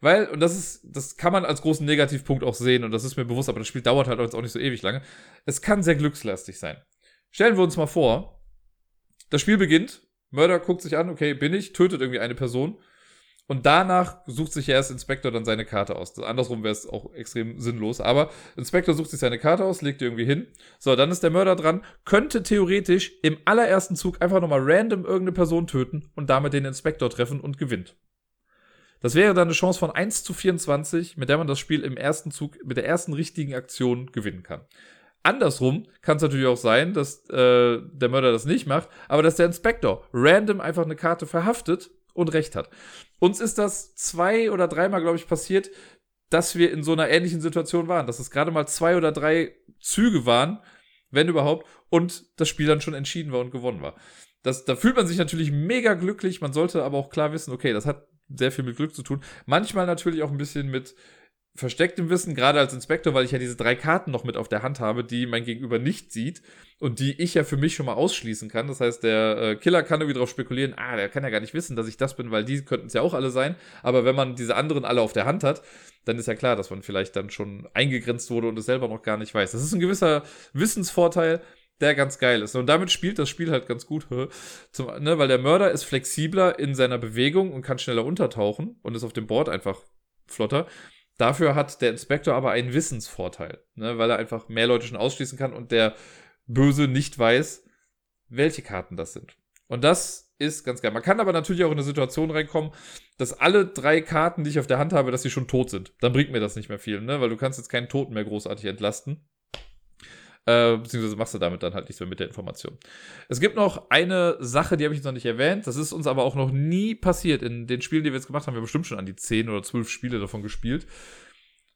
Weil, und das ist, das kann man als großen Negativpunkt auch sehen, und das ist mir bewusst, aber das Spiel dauert halt auch nicht so ewig lange. Es kann sehr glückslastig sein. Stellen wir uns mal vor, das Spiel beginnt, Mörder guckt sich an, okay, bin ich, tötet irgendwie eine Person. Und danach sucht sich erst Inspektor dann seine Karte aus. Andersrum wäre es auch extrem sinnlos. Aber Inspektor sucht sich seine Karte aus, legt die irgendwie hin. So, dann ist der Mörder dran, könnte theoretisch im allerersten Zug einfach nochmal random irgendeine Person töten und damit den Inspektor treffen und gewinnt. Das wäre dann eine Chance von 1 zu 24, mit der man das Spiel im ersten Zug mit der ersten richtigen Aktion gewinnen kann. Andersrum kann es natürlich auch sein, dass äh, der Mörder das nicht macht, aber dass der Inspektor random einfach eine Karte verhaftet und recht hat. Uns ist das zwei oder dreimal, glaube ich, passiert, dass wir in so einer ähnlichen Situation waren, dass es gerade mal zwei oder drei Züge waren, wenn überhaupt, und das Spiel dann schon entschieden war und gewonnen war. Das, da fühlt man sich natürlich mega glücklich, man sollte aber auch klar wissen, okay, das hat sehr viel mit Glück zu tun. Manchmal natürlich auch ein bisschen mit verstecktem Wissen, gerade als Inspektor, weil ich ja diese drei Karten noch mit auf der Hand habe, die mein Gegenüber nicht sieht und die ich ja für mich schon mal ausschließen kann. Das heißt, der äh, Killer kann irgendwie darauf spekulieren, ah, der kann ja gar nicht wissen, dass ich das bin, weil die könnten es ja auch alle sein. Aber wenn man diese anderen alle auf der Hand hat, dann ist ja klar, dass man vielleicht dann schon eingegrenzt wurde und es selber noch gar nicht weiß. Das ist ein gewisser Wissensvorteil, der ganz geil ist. Und damit spielt das Spiel halt ganz gut, zum, ne, weil der Mörder ist flexibler in seiner Bewegung und kann schneller untertauchen und ist auf dem Board einfach flotter. Dafür hat der Inspektor aber einen Wissensvorteil, ne, weil er einfach mehr Leute schon ausschließen kann und der Böse nicht weiß, welche Karten das sind. Und das ist ganz geil. Man kann aber natürlich auch in eine Situation reinkommen, dass alle drei Karten, die ich auf der Hand habe, dass sie schon tot sind. Dann bringt mir das nicht mehr viel, ne? Weil du kannst jetzt keinen Toten mehr großartig entlasten. Äh, beziehungsweise machst du damit dann halt nichts mehr mit der Information. Es gibt noch eine Sache, die habe ich noch nicht erwähnt. Das ist uns aber auch noch nie passiert. In den Spielen, die wir jetzt gemacht haben, wir haben bestimmt schon an die 10 oder 12 Spiele davon gespielt.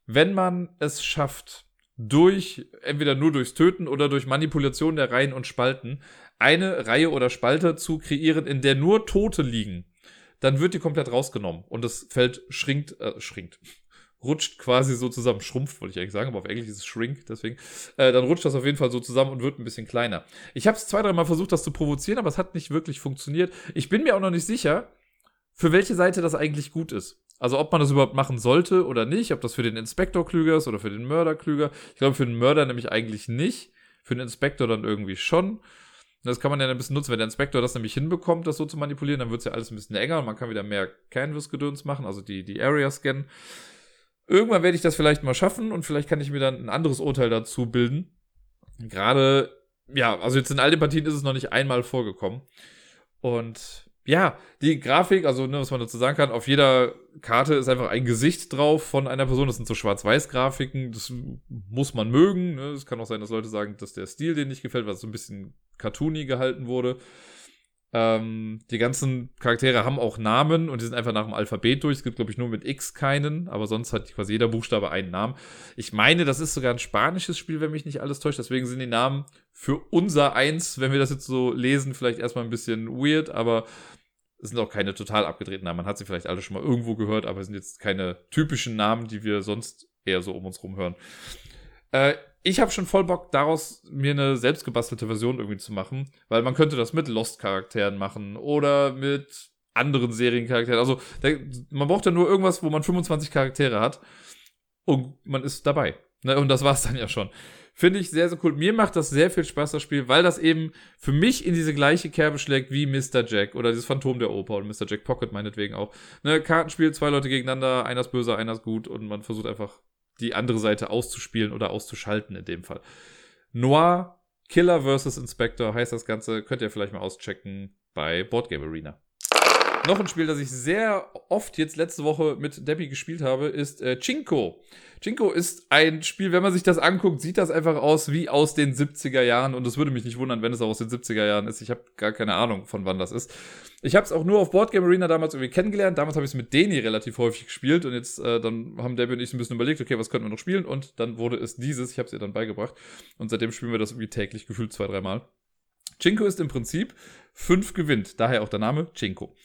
Wenn man es schafft, durch, entweder nur durchs Töten oder durch Manipulation der Reihen und Spalten, eine Reihe oder Spalte zu kreieren, in der nur Tote liegen, dann wird die komplett rausgenommen und das Feld schrinkt, äh, schrinkt, rutscht quasi so zusammen. Schrumpft, wollte ich eigentlich sagen, aber auf Englisch ist es Shrink, deswegen. Äh, dann rutscht das auf jeden Fall so zusammen und wird ein bisschen kleiner. Ich habe es zwei, dreimal versucht, das zu provozieren, aber es hat nicht wirklich funktioniert. Ich bin mir auch noch nicht sicher, für welche Seite das eigentlich gut ist. Also ob man das überhaupt machen sollte oder nicht, ob das für den Inspektor klüger ist oder für den Mörder klüger. Ich glaube, für den Mörder nämlich eigentlich nicht. Für den Inspektor dann irgendwie schon. Das kann man ja ein bisschen nutzen. Wenn der Inspektor das nämlich hinbekommt, das so zu manipulieren, dann wird es ja alles ein bisschen enger und man kann wieder mehr Canvas-Gedöns machen, also die, die Area scannen. Irgendwann werde ich das vielleicht mal schaffen und vielleicht kann ich mir dann ein anderes Urteil dazu bilden. Gerade, ja, also jetzt in all den Partien ist es noch nicht einmal vorgekommen. Und ja, die Grafik, also ne, was man dazu sagen kann, auf jeder Karte ist einfach ein Gesicht drauf von einer Person. Das sind so Schwarz-Weiß-Grafiken. Das muss man mögen. Ne? Es kann auch sein, dass Leute sagen, dass der Stil denen nicht gefällt, weil es so ein bisschen cartoony gehalten wurde. Ähm, die ganzen Charaktere haben auch Namen und die sind einfach nach dem Alphabet durch. Es gibt, glaube ich, nur mit X keinen, aber sonst hat quasi jeder Buchstabe einen Namen. Ich meine, das ist sogar ein spanisches Spiel, wenn mich nicht alles täuscht. Deswegen sind die Namen für unser Eins, wenn wir das jetzt so lesen, vielleicht erstmal ein bisschen weird, aber es sind auch keine total abgedrehten Namen. Man hat sie vielleicht alle schon mal irgendwo gehört, aber es sind jetzt keine typischen Namen, die wir sonst eher so um uns rum hören. Äh, ich habe schon voll Bock daraus, mir eine selbstgebastelte Version irgendwie zu machen, weil man könnte das mit Lost-Charakteren machen oder mit anderen Seriencharakteren. Also der, man braucht ja nur irgendwas, wo man 25 Charaktere hat und man ist dabei. Ne? Und das war's dann ja schon. Finde ich sehr, sehr cool. Mir macht das sehr viel Spaß, das Spiel, weil das eben für mich in diese gleiche Kerbe schlägt wie Mr. Jack oder dieses Phantom der Oper und Mr. Jack Pocket meinetwegen auch. Ne, Kartenspiel, zwei Leute gegeneinander, einer ist böse, einer ist gut und man versucht einfach die andere Seite auszuspielen oder auszuschalten in dem Fall. Noir Killer vs. Inspector heißt das Ganze. Könnt ihr vielleicht mal auschecken bei Boardgame Arena. Noch ein Spiel, das ich sehr oft jetzt letzte Woche mit Debbie gespielt habe, ist äh, Chinko. Chinko ist ein Spiel, wenn man sich das anguckt, sieht das einfach aus wie aus den 70er Jahren und es würde mich nicht wundern, wenn es auch aus den 70er Jahren ist. Ich habe gar keine Ahnung, von wann das ist. Ich habe es auch nur auf Boardgame Arena damals irgendwie kennengelernt. Damals habe ich es mit Deni relativ häufig gespielt und jetzt äh, dann haben Debbie und ich ein bisschen überlegt, okay, was könnten wir noch spielen und dann wurde es dieses. Ich habe es ihr dann beigebracht und seitdem spielen wir das irgendwie täglich gefühlt zwei, dreimal. Chinko ist im Prinzip fünf gewinnt, daher auch der Name Chinko.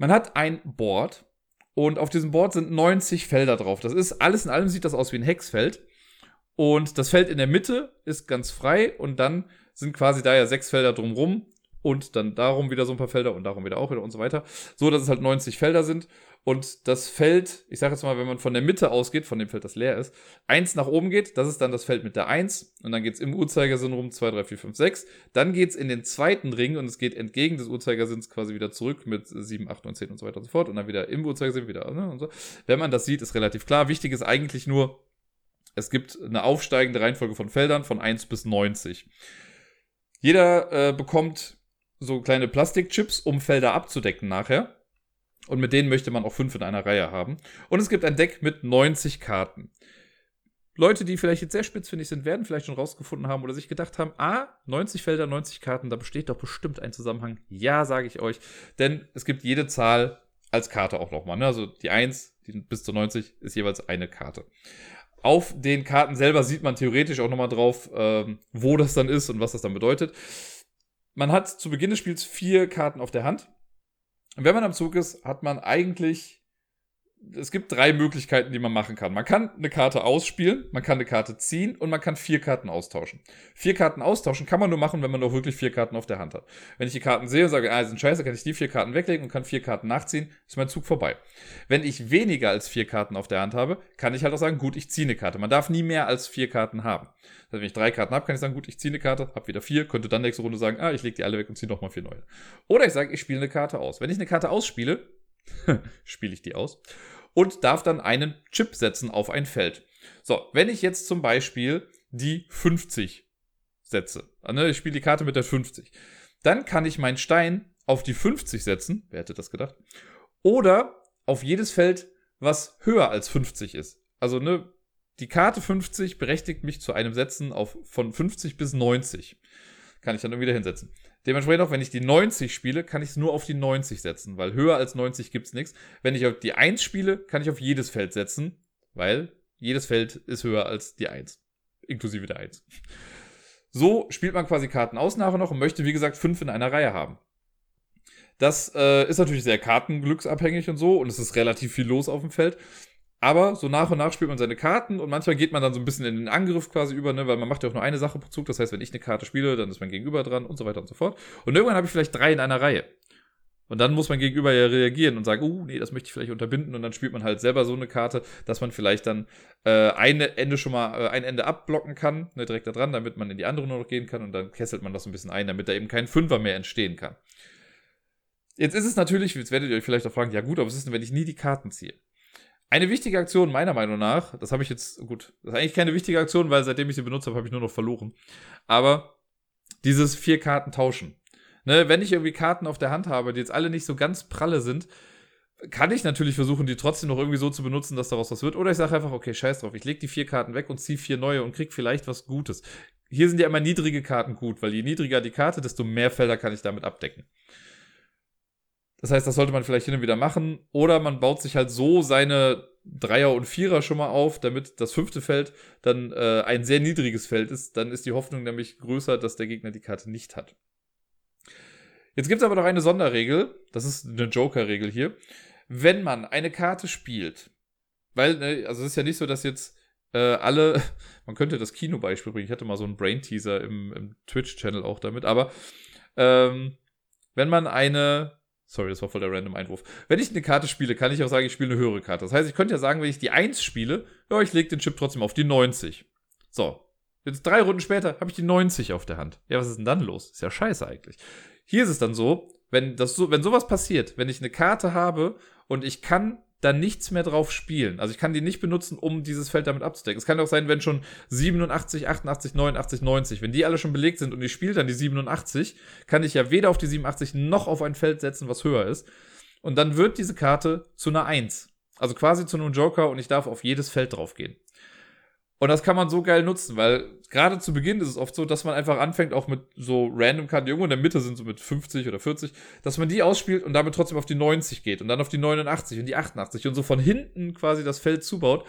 Man hat ein Board und auf diesem Board sind 90 Felder drauf. Das ist alles in allem sieht das aus wie ein Hexfeld. Und das Feld in der Mitte ist ganz frei und dann sind quasi da ja sechs Felder drumrum und dann darum wieder so ein paar Felder und darum wieder auch wieder und so weiter. So, dass es halt 90 Felder sind und das Feld, ich sage jetzt mal, wenn man von der Mitte ausgeht, von dem Feld, das leer ist, eins nach oben geht, das ist dann das Feld mit der 1 und dann geht es im Uhrzeigersinn rum 2, 3, 4, 5, 6. Dann geht es in den zweiten Ring und es geht entgegen des Uhrzeigersinns quasi wieder zurück mit 7, 8, 9, 10 und so weiter und so fort und dann wieder im Uhrzeigersinn wieder ne, und so. Wenn man das sieht, ist relativ klar. Wichtig ist eigentlich nur, es gibt eine aufsteigende Reihenfolge von Feldern von 1 bis 90. Jeder äh, bekommt so kleine Plastikchips, um Felder abzudecken nachher. Und mit denen möchte man auch fünf in einer Reihe haben. Und es gibt ein Deck mit 90 Karten. Leute, die vielleicht jetzt sehr spitzfindig sind, werden vielleicht schon rausgefunden haben oder sich gedacht haben, ah, 90 Felder, 90 Karten, da besteht doch bestimmt ein Zusammenhang. Ja, sage ich euch. Denn es gibt jede Zahl als Karte auch nochmal. Ne? Also die 1 die bis zu 90 ist jeweils eine Karte. Auf den Karten selber sieht man theoretisch auch nochmal drauf, ähm, wo das dann ist und was das dann bedeutet. Man hat zu Beginn des Spiels vier Karten auf der Hand. Und wenn man am Zug ist, hat man eigentlich. Es gibt drei Möglichkeiten, die man machen kann. Man kann eine Karte ausspielen, man kann eine Karte ziehen und man kann vier Karten austauschen. Vier Karten austauschen kann man nur machen, wenn man auch wirklich vier Karten auf der Hand hat. Wenn ich die Karten sehe und sage, ah, sind scheiße, kann ich die vier Karten weglegen und kann vier Karten nachziehen, ist mein Zug vorbei. Wenn ich weniger als vier Karten auf der Hand habe, kann ich halt auch sagen, gut, ich ziehe eine Karte. Man darf nie mehr als vier Karten haben. Das wenn ich drei Karten habe, kann ich sagen, gut, ich ziehe eine Karte, habe wieder vier, könnte dann nächste Runde sagen, ah, ich lege die alle weg und ziehe nochmal vier neue. Oder ich sage, ich spiele eine Karte aus. Wenn ich eine Karte ausspiele, [LAUGHS] spiele ich die aus und darf dann einen Chip setzen auf ein Feld. So, wenn ich jetzt zum Beispiel die 50 setze, ne, ich spiele die Karte mit der 50, dann kann ich meinen Stein auf die 50 setzen, wer hätte das gedacht, oder auf jedes Feld, was höher als 50 ist. Also, ne, die Karte 50 berechtigt mich zu einem Setzen auf, von 50 bis 90. Kann ich dann irgendwie wieder hinsetzen. Dementsprechend auch, wenn ich die 90 spiele, kann ich es nur auf die 90 setzen, weil höher als 90 gibt es nichts. Wenn ich auf die 1 spiele, kann ich auf jedes Feld setzen, weil jedes Feld ist höher als die 1. Inklusive der 1. So spielt man quasi Karten aus nachher noch und möchte, wie gesagt, 5 in einer Reihe haben. Das äh, ist natürlich sehr kartenglücksabhängig und so und es ist relativ viel los auf dem Feld. Aber so nach und nach spielt man seine Karten und manchmal geht man dann so ein bisschen in den Angriff quasi über, ne, weil man macht ja auch nur eine Sache pro Zug. Das heißt, wenn ich eine Karte spiele, dann ist mein Gegenüber dran und so weiter und so fort. Und irgendwann habe ich vielleicht drei in einer Reihe. Und dann muss mein Gegenüber ja reagieren und sagen, uh, nee, das möchte ich vielleicht unterbinden. Und dann spielt man halt selber so eine Karte, dass man vielleicht dann äh, ein Ende schon mal, äh, ein Ende abblocken kann, ne, direkt da dran, damit man in die andere nur noch gehen kann. Und dann kesselt man das ein bisschen ein, damit da eben kein Fünfer mehr entstehen kann. Jetzt ist es natürlich, jetzt werdet ihr euch vielleicht auch fragen, ja gut, aber was ist denn, wenn ich nie die Karten ziehe? Eine wichtige Aktion meiner Meinung nach, das habe ich jetzt, gut, das ist eigentlich keine wichtige Aktion, weil seitdem ich sie benutzt habe, habe ich nur noch verloren. Aber dieses vier Karten tauschen. Ne, wenn ich irgendwie Karten auf der Hand habe, die jetzt alle nicht so ganz pralle sind, kann ich natürlich versuchen, die trotzdem noch irgendwie so zu benutzen, dass daraus was wird. Oder ich sage einfach, okay, scheiß drauf, ich lege die vier Karten weg und ziehe vier neue und krieg vielleicht was Gutes. Hier sind ja immer niedrige Karten gut, weil je niedriger die Karte, desto mehr Felder kann ich damit abdecken. Das heißt, das sollte man vielleicht hin und wieder machen. Oder man baut sich halt so seine Dreier und Vierer schon mal auf, damit das fünfte Feld dann äh, ein sehr niedriges Feld ist. Dann ist die Hoffnung nämlich größer, dass der Gegner die Karte nicht hat. Jetzt gibt es aber noch eine Sonderregel. Das ist eine Joker-Regel hier. Wenn man eine Karte spielt, weil, ne, also es ist ja nicht so, dass jetzt äh, alle, [LAUGHS] man könnte das Kinobeispiel bringen. Ich hatte mal so einen Brain-Teaser im, im Twitch-Channel auch damit, aber ähm, wenn man eine Sorry, das war voll der random Einwurf. Wenn ich eine Karte spiele, kann ich auch sagen, ich spiele eine höhere Karte. Das heißt, ich könnte ja sagen, wenn ich die 1 spiele, ja, ich lege den Chip trotzdem auf die 90. So. Jetzt drei Runden später habe ich die 90 auf der Hand. Ja, was ist denn dann los? Ist ja scheiße eigentlich. Hier ist es dann so, wenn das so, wenn sowas passiert, wenn ich eine Karte habe und ich kann dann nichts mehr drauf spielen. Also ich kann die nicht benutzen, um dieses Feld damit abzudecken. Es kann auch sein, wenn schon 87, 88, 89, 90, wenn die alle schon belegt sind und ich spiele dann die 87, kann ich ja weder auf die 87 noch auf ein Feld setzen, was höher ist. Und dann wird diese Karte zu einer 1. Also quasi zu einem Joker und ich darf auf jedes Feld drauf gehen. Und das kann man so geil nutzen, weil gerade zu Beginn ist es oft so, dass man einfach anfängt, auch mit so random Karten, die irgendwo in der Mitte sind, so mit 50 oder 40, dass man die ausspielt und damit trotzdem auf die 90 geht und dann auf die 89 und die 88 und so von hinten quasi das Feld zubaut,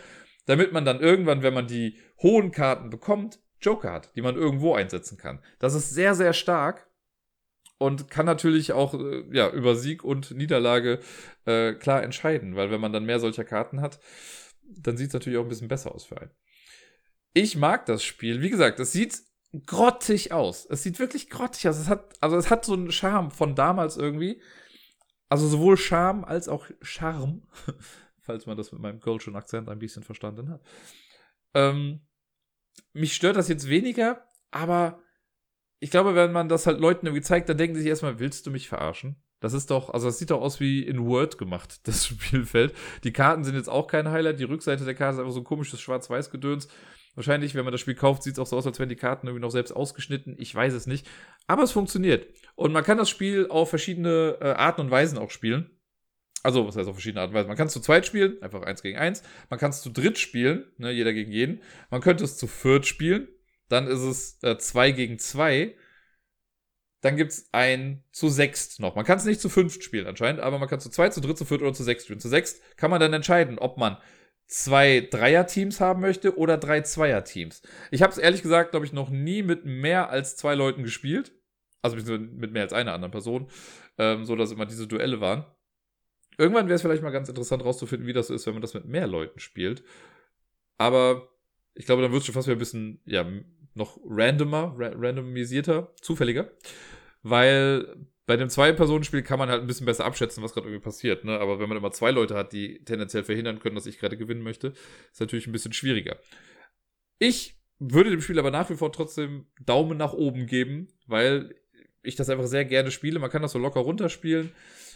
damit man dann irgendwann, wenn man die hohen Karten bekommt, Joker hat, die man irgendwo einsetzen kann. Das ist sehr, sehr stark und kann natürlich auch äh, ja, über Sieg und Niederlage äh, klar entscheiden, weil wenn man dann mehr solcher Karten hat, dann sieht es natürlich auch ein bisschen besser aus für einen. Ich mag das Spiel. Wie gesagt, das sieht grottig aus. Es sieht wirklich grottig aus. Es hat, also es hat so einen Charme von damals irgendwie. Also sowohl Charme als auch Charme, [LAUGHS] falls man das mit meinem Kölschen Akzent ein bisschen verstanden hat. Ähm, mich stört das jetzt weniger, aber ich glaube, wenn man das halt Leuten irgendwie zeigt, dann denken sie sich erstmal, willst du mich verarschen? Das ist doch, also das sieht doch aus wie in Word gemacht, [LAUGHS] das Spielfeld. Die Karten sind jetzt auch kein Highlight. Die Rückseite der Karte ist einfach so ein komisches Schwarz-Weiß-Gedöns. Wahrscheinlich, wenn man das Spiel kauft, sieht es auch so aus, als wären die Karten irgendwie noch selbst ausgeschnitten. Ich weiß es nicht. Aber es funktioniert. Und man kann das Spiel auf verschiedene äh, Arten und Weisen auch spielen. Also, was heißt auf verschiedene Arten und Weisen? Man kann es zu zweit spielen, einfach eins gegen eins. Man kann es zu dritt spielen, ne, jeder gegen jeden. Man könnte es zu viert spielen. Dann ist es äh, zwei gegen zwei. Dann gibt es ein zu sechst noch. Man kann es nicht zu fünft spielen anscheinend, aber man kann zu zwei, zu dritt, zu viert oder zu sechst spielen. Zu sechst kann man dann entscheiden, ob man zwei Dreier-Teams haben möchte oder drei Zweier-Teams. Ich habe es ehrlich gesagt, glaube ich, noch nie mit mehr als zwei Leuten gespielt. Also mit mehr als einer anderen Person, ähm, so dass immer diese Duelle waren. Irgendwann wäre es vielleicht mal ganz interessant rauszufinden, wie das ist, wenn man das mit mehr Leuten spielt. Aber ich glaube, dann wird es schon fast wieder ein bisschen, ja, noch randomer, ra randomisierter, zufälliger. Weil bei dem Zwei-Personen-Spiel kann man halt ein bisschen besser abschätzen, was gerade irgendwie passiert. Ne? Aber wenn man immer zwei Leute hat, die tendenziell verhindern können, dass ich gerade gewinnen möchte, ist natürlich ein bisschen schwieriger. Ich würde dem Spiel aber nach wie vor trotzdem Daumen nach oben geben, weil ich das einfach sehr gerne spiele. Man kann das so locker runterspielen.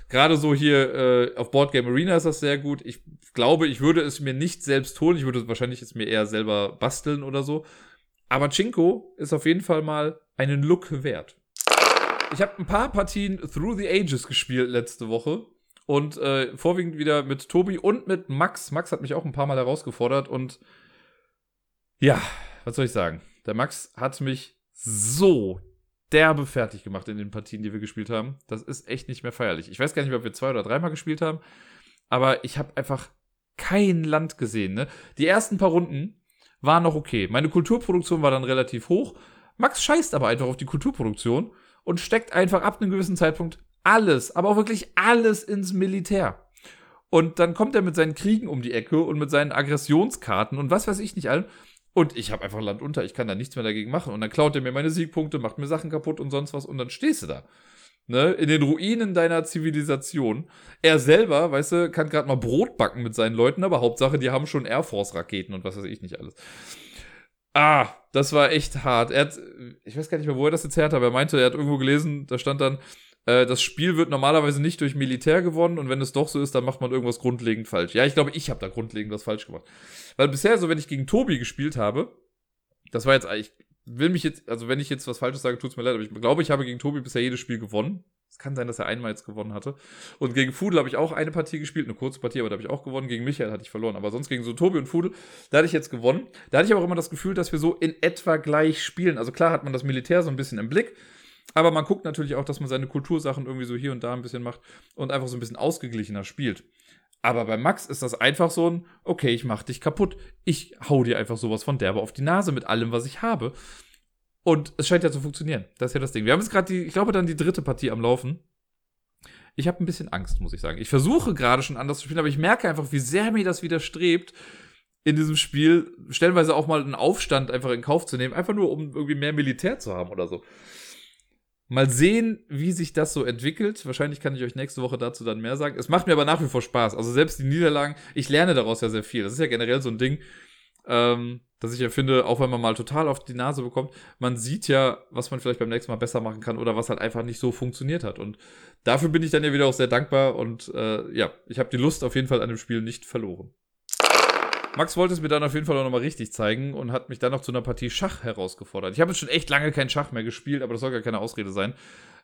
Gerade so hier äh, auf Board Game Arena ist das sehr gut. Ich glaube, ich würde es mir nicht selbst holen. Ich würde wahrscheinlich es mir eher selber basteln oder so. Aber Chinko ist auf jeden Fall mal einen Look wert. Ich habe ein paar Partien Through the Ages gespielt letzte Woche. Und äh, vorwiegend wieder mit Tobi und mit Max. Max hat mich auch ein paar Mal herausgefordert. Und ja, was soll ich sagen? Der Max hat mich so derbe fertig gemacht in den Partien, die wir gespielt haben. Das ist echt nicht mehr feierlich. Ich weiß gar nicht ob wir zwei oder dreimal gespielt haben. Aber ich habe einfach kein Land gesehen. Ne? Die ersten paar Runden waren noch okay. Meine Kulturproduktion war dann relativ hoch. Max scheißt aber einfach auf die Kulturproduktion und steckt einfach ab einem gewissen Zeitpunkt alles, aber auch wirklich alles ins Militär. Und dann kommt er mit seinen Kriegen um die Ecke und mit seinen Aggressionskarten und was weiß ich nicht allen. Und ich habe einfach Land unter, ich kann da nichts mehr dagegen machen. Und dann klaut er mir meine Siegpunkte, macht mir Sachen kaputt und sonst was und dann stehst du da. Ne, in den Ruinen deiner Zivilisation. Er selber, weißt du, kann gerade mal Brot backen mit seinen Leuten, aber Hauptsache, die haben schon Air Force Raketen und was weiß ich nicht alles. Ah, das war echt hart. Er hat, ich weiß gar nicht mehr, wo er das jetzt her hat, aber er meinte, er hat irgendwo gelesen, da stand dann, äh, das Spiel wird normalerweise nicht durch Militär gewonnen und wenn es doch so ist, dann macht man irgendwas grundlegend falsch. Ja, ich glaube, ich habe da grundlegend was falsch gemacht. Weil bisher, so wenn ich gegen Tobi gespielt habe, das war jetzt eigentlich, will mich jetzt, also wenn ich jetzt was Falsches sage, tut's mir leid, aber ich glaube, ich habe gegen Tobi bisher jedes Spiel gewonnen. Es kann sein, dass er einmal jetzt gewonnen hatte. Und gegen Fudel habe ich auch eine Partie gespielt, eine kurze Partie, aber da habe ich auch gewonnen. Gegen Michael hatte ich verloren. Aber sonst gegen so Tobi und Fudel, da hatte ich jetzt gewonnen. Da hatte ich aber auch immer das Gefühl, dass wir so in etwa gleich spielen. Also klar hat man das Militär so ein bisschen im Blick. Aber man guckt natürlich auch, dass man seine Kultursachen irgendwie so hier und da ein bisschen macht und einfach so ein bisschen ausgeglichener spielt. Aber bei Max ist das einfach so ein, okay, ich mach dich kaputt. Ich hau dir einfach sowas von derbe auf die Nase mit allem, was ich habe. Und es scheint ja zu funktionieren. Das ist ja das Ding. Wir haben jetzt gerade die, ich glaube, dann die dritte Partie am Laufen. Ich habe ein bisschen Angst, muss ich sagen. Ich versuche gerade schon anders zu spielen, aber ich merke einfach, wie sehr mir das widerstrebt, in diesem Spiel stellenweise auch mal einen Aufstand einfach in Kauf zu nehmen, einfach nur um irgendwie mehr Militär zu haben oder so. Mal sehen, wie sich das so entwickelt. Wahrscheinlich kann ich euch nächste Woche dazu dann mehr sagen. Es macht mir aber nach wie vor Spaß. Also selbst die Niederlagen, ich lerne daraus ja sehr viel. Das ist ja generell so ein Ding ähm, dass ich ja finde, auch wenn man mal total auf die Nase bekommt, man sieht ja, was man vielleicht beim nächsten Mal besser machen kann oder was halt einfach nicht so funktioniert hat. Und dafür bin ich dann ja wieder auch sehr dankbar und äh, ja, ich habe die Lust auf jeden Fall an dem Spiel nicht verloren. Max wollte es mir dann auf jeden Fall auch nochmal richtig zeigen und hat mich dann noch zu einer Partie Schach herausgefordert. Ich habe jetzt schon echt lange kein Schach mehr gespielt, aber das soll gar keine Ausrede sein.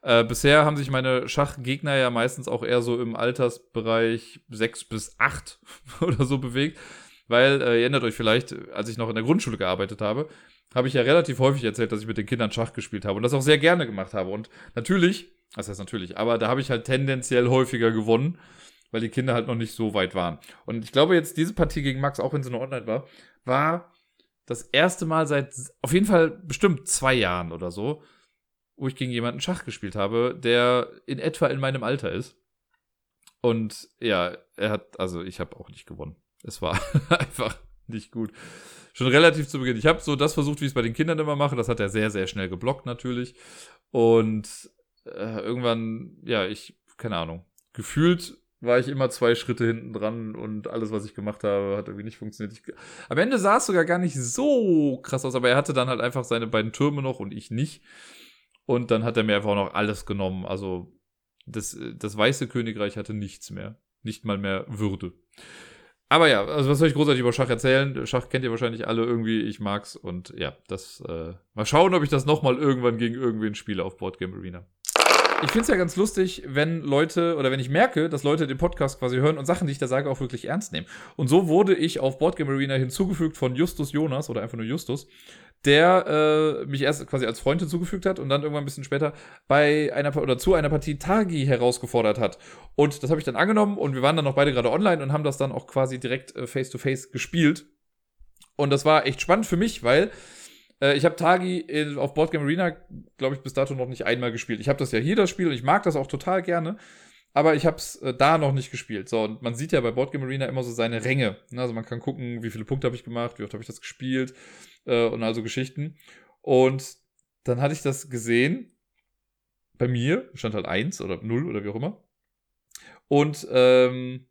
Äh, bisher haben sich meine Schachgegner ja meistens auch eher so im Altersbereich 6 bis 8 [LAUGHS] oder so bewegt weil, äh, ihr erinnert euch vielleicht, als ich noch in der Grundschule gearbeitet habe, habe ich ja relativ häufig erzählt, dass ich mit den Kindern Schach gespielt habe und das auch sehr gerne gemacht habe. Und natürlich, das heißt natürlich, aber da habe ich halt tendenziell häufiger gewonnen, weil die Kinder halt noch nicht so weit waren. Und ich glaube jetzt, diese Partie gegen Max, auch wenn sie nur online war, war das erste Mal seit auf jeden Fall bestimmt zwei Jahren oder so, wo ich gegen jemanden Schach gespielt habe, der in etwa in meinem Alter ist. Und ja, er hat, also ich habe auch nicht gewonnen. Es war [LAUGHS] einfach nicht gut. Schon relativ zu Beginn. Ich habe so das versucht, wie ich es bei den Kindern immer mache. Das hat er sehr, sehr schnell geblockt natürlich. Und äh, irgendwann, ja, ich, keine Ahnung, gefühlt war ich immer zwei Schritte hinten dran und alles, was ich gemacht habe, hat irgendwie nicht funktioniert. Ich, am Ende sah es sogar gar nicht so krass aus, aber er hatte dann halt einfach seine beiden Türme noch und ich nicht. Und dann hat er mir einfach noch alles genommen. Also das, das Weiße Königreich hatte nichts mehr. Nicht mal mehr Würde. Aber ja, also was soll ich großartig über Schach erzählen? Schach kennt ihr wahrscheinlich alle irgendwie. Ich mag's. Und ja, das, äh, mal schauen, ob ich das nochmal irgendwann gegen irgendwen spiele auf Boardgame Arena ich finde es ja ganz lustig, wenn Leute oder wenn ich merke, dass Leute den Podcast quasi hören und Sachen, die ich da sage, auch wirklich ernst nehmen. Und so wurde ich auf Boardgame Arena hinzugefügt von Justus Jonas oder einfach nur Justus, der äh, mich erst quasi als Freund hinzugefügt hat und dann irgendwann ein bisschen später bei einer oder zu einer Partie Tagi herausgefordert hat. Und das habe ich dann angenommen und wir waren dann noch beide gerade online und haben das dann auch quasi direkt äh, face to face gespielt. Und das war echt spannend für mich, weil äh, ich habe Tagi in, auf Boardgame Arena, glaube ich, bis dato noch nicht einmal gespielt. Ich habe das ja hier, das Spiel, und ich mag das auch total gerne. Aber ich habe es äh, da noch nicht gespielt. So, und man sieht ja bei Boardgame Arena immer so seine Ränge. Ne? Also man kann gucken, wie viele Punkte habe ich gemacht, wie oft habe ich das gespielt äh, und also Geschichten. Und dann hatte ich das gesehen. Bei mir stand halt 1 oder 0 oder wie auch immer. Und ähm,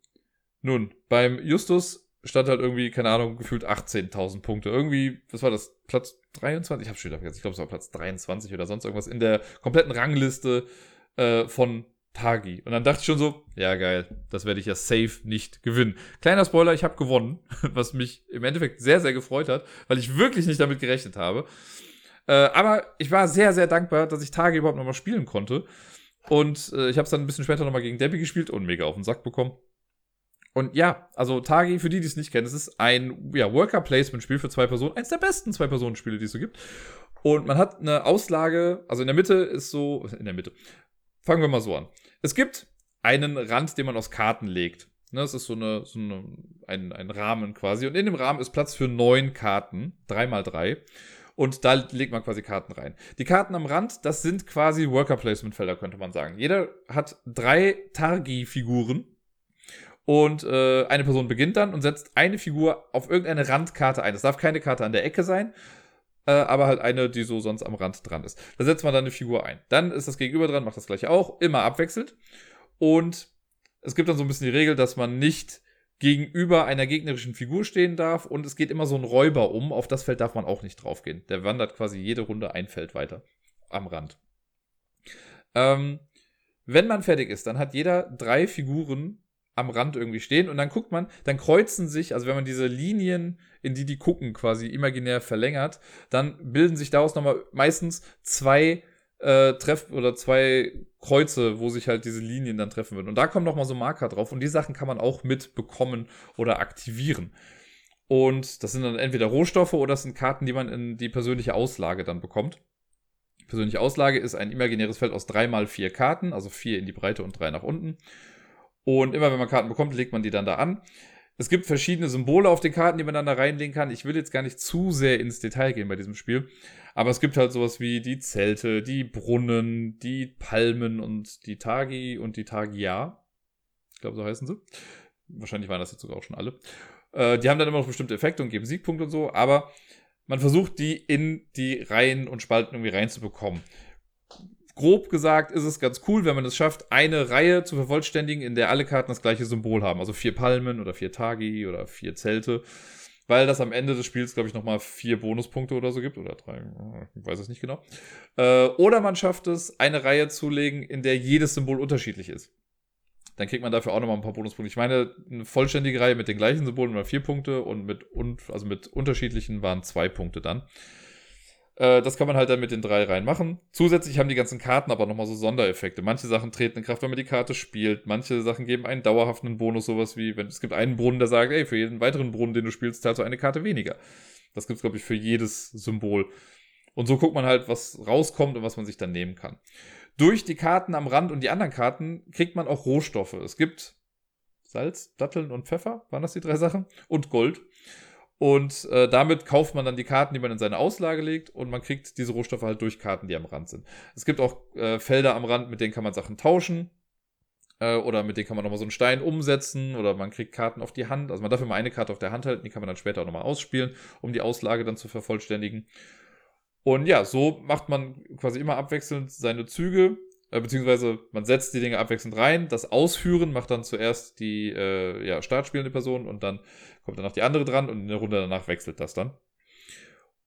nun, beim Justus stand halt irgendwie, keine Ahnung, gefühlt 18.000 Punkte. Irgendwie, was war das? Platz 23? Ich hab's schon wieder vergessen. Ich glaube, es war Platz 23 oder sonst irgendwas in der kompletten Rangliste äh, von Tagi. Und dann dachte ich schon so, ja geil, das werde ich ja safe nicht gewinnen. Kleiner Spoiler, ich habe gewonnen, [LAUGHS] was mich im Endeffekt sehr, sehr gefreut hat, weil ich wirklich nicht damit gerechnet habe. Äh, aber ich war sehr, sehr dankbar, dass ich Tagi überhaupt nochmal spielen konnte. Und äh, ich habe es dann ein bisschen später nochmal gegen Debbie gespielt und mega auf den Sack bekommen. Und ja, also Tagi, für die, die es nicht kennen, es ist ein ja, Worker-Placement-Spiel für zwei Personen. Eins der besten Zwei-Personen-Spiele, die es so gibt. Und man hat eine Auslage, also in der Mitte ist so, [LAUGHS] in der Mitte. Fangen wir mal so an. Es gibt einen Rand, den man aus Karten legt. Ne, das ist so, eine, so eine, ein, ein Rahmen quasi. Und in dem Rahmen ist Platz für neun Karten. Drei mal drei. Und da legt man quasi Karten rein. Die Karten am Rand, das sind quasi Worker-Placement-Felder, könnte man sagen. Jeder hat drei Targi-Figuren und äh, eine Person beginnt dann und setzt eine Figur auf irgendeine Randkarte ein. Das darf keine Karte an der Ecke sein, äh, aber halt eine, die so sonst am Rand dran ist. Da setzt man dann eine Figur ein. Dann ist das Gegenüber dran, macht das gleiche auch, immer abwechselt. Und es gibt dann so ein bisschen die Regel, dass man nicht gegenüber einer gegnerischen Figur stehen darf und es geht immer so ein Räuber um. Auf das Feld darf man auch nicht draufgehen. Der wandert quasi jede Runde ein Feld weiter am Rand. Ähm, wenn man fertig ist, dann hat jeder drei Figuren am Rand irgendwie stehen und dann guckt man, dann kreuzen sich, also wenn man diese Linien, in die die gucken, quasi imaginär verlängert, dann bilden sich daraus nochmal meistens zwei äh, Treff oder zwei Kreuze, wo sich halt diese Linien dann treffen würden. Und da kommen nochmal so Marker drauf und die Sachen kann man auch mitbekommen oder aktivieren. Und das sind dann entweder Rohstoffe oder das sind Karten, die man in die persönliche Auslage dann bekommt. Persönliche Auslage ist ein imaginäres Feld aus drei mal vier Karten, also vier in die Breite und drei nach unten. Und immer wenn man Karten bekommt, legt man die dann da an. Es gibt verschiedene Symbole auf den Karten, die man dann da reinlegen kann. Ich will jetzt gar nicht zu sehr ins Detail gehen bei diesem Spiel. Aber es gibt halt sowas wie die Zelte, die Brunnen, die Palmen und die Tagi und die Tagia. Ich glaube, so heißen sie. Wahrscheinlich waren das jetzt sogar auch schon alle. Äh, die haben dann immer noch bestimmte Effekte und geben Siegpunkte und so. Aber man versucht, die in die Reihen und Spalten irgendwie reinzubekommen grob gesagt ist es ganz cool, wenn man es schafft, eine Reihe zu vervollständigen, in der alle Karten das gleiche Symbol haben. Also vier Palmen oder vier Tagi oder vier Zelte. Weil das am Ende des Spiels, glaube ich, nochmal vier Bonuspunkte oder so gibt. Oder drei, ich weiß es nicht genau. Äh, oder man schafft es, eine Reihe zu legen, in der jedes Symbol unterschiedlich ist. Dann kriegt man dafür auch nochmal ein paar Bonuspunkte. Ich meine, eine vollständige Reihe mit den gleichen Symbolen war vier Punkte und mit, also mit unterschiedlichen waren zwei Punkte dann. Äh, das kann man halt dann mit den drei Reihen machen. Zusätzlich haben die ganzen Karten aber nochmal so Sondereffekte. Manche Sachen treten in Kraft, wenn man die Karte spielt. Manche Sachen geben einen dauerhaften Bonus, sowas wie, wenn es gibt einen Brunnen, der sagt, ey, für jeden weiteren Brunnen, den du spielst, zahlst du eine Karte weniger. Das gibt es, glaube ich, für jedes Symbol. Und so guckt man halt, was rauskommt und was man sich dann nehmen kann. Durch die Karten am Rand und die anderen Karten kriegt man auch Rohstoffe. Es gibt Salz, Datteln und Pfeffer, waren das die drei Sachen? Und Gold. Und äh, damit kauft man dann die Karten, die man in seine Auslage legt und man kriegt diese Rohstoffe halt durch Karten, die am Rand sind. Es gibt auch äh, Felder am Rand, mit denen kann man Sachen tauschen. Äh, oder mit denen kann man nochmal so einen Stein umsetzen oder man kriegt Karten auf die Hand. Also man darf immer eine Karte auf der Hand halten, die kann man dann später auch nochmal ausspielen, um die Auslage dann zu vervollständigen. Und ja, so macht man quasi immer abwechselnd seine Züge, beziehungsweise man setzt die Dinge abwechselnd rein. Das Ausführen macht dann zuerst die äh, ja, startspielende Person und dann kommt danach die andere dran und in der Runde danach wechselt das dann.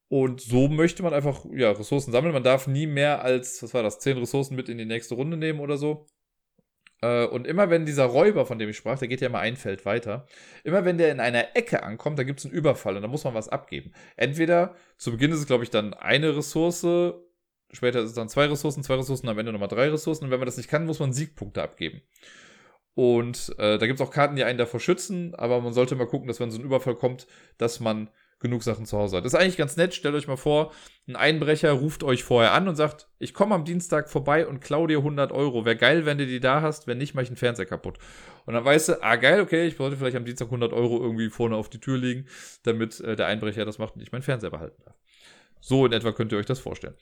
Und so möchte man einfach ja, Ressourcen sammeln. Man darf nie mehr als, was war das, 10 Ressourcen mit in die nächste Runde nehmen oder so. Äh, und immer wenn dieser Räuber, von dem ich sprach, der geht ja immer ein Feld weiter, immer wenn der in einer Ecke ankommt, da gibt es einen Überfall und da muss man was abgeben. Entweder zu Beginn ist es, glaube ich, dann eine Ressource, später ist es dann zwei Ressourcen, zwei Ressourcen, am Ende nochmal drei Ressourcen. Und wenn man das nicht kann, muss man Siegpunkte abgeben. Und äh, da gibt es auch Karten, die einen davor schützen, aber man sollte mal gucken, dass wenn so ein Überfall kommt, dass man genug Sachen zu Hause hat. Das ist eigentlich ganz nett. Stellt euch mal vor, ein Einbrecher ruft euch vorher an und sagt, ich komme am Dienstag vorbei und klau dir 100 Euro. Wäre geil, wenn du die da hast. Wenn nicht, mach ich einen Fernseher kaputt. Und dann weißt du, ah geil, okay, ich sollte vielleicht am Dienstag 100 Euro irgendwie vorne auf die Tür legen, damit äh, der Einbrecher das macht und ich meinen Fernseher behalten darf. So in etwa könnt ihr euch das vorstellen.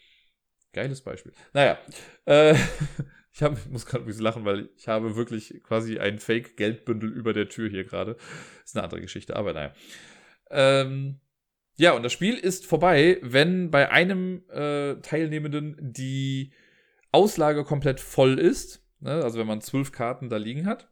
Geiles Beispiel. Naja, äh, [LAUGHS] ich, hab, ich muss gerade ein bisschen lachen, weil ich habe wirklich quasi ein Fake-Geldbündel über der Tür hier gerade. Ist eine andere Geschichte, aber naja. Ähm, ja, und das Spiel ist vorbei, wenn bei einem äh, Teilnehmenden die Auslage komplett voll ist. Ne? Also wenn man zwölf Karten da liegen hat.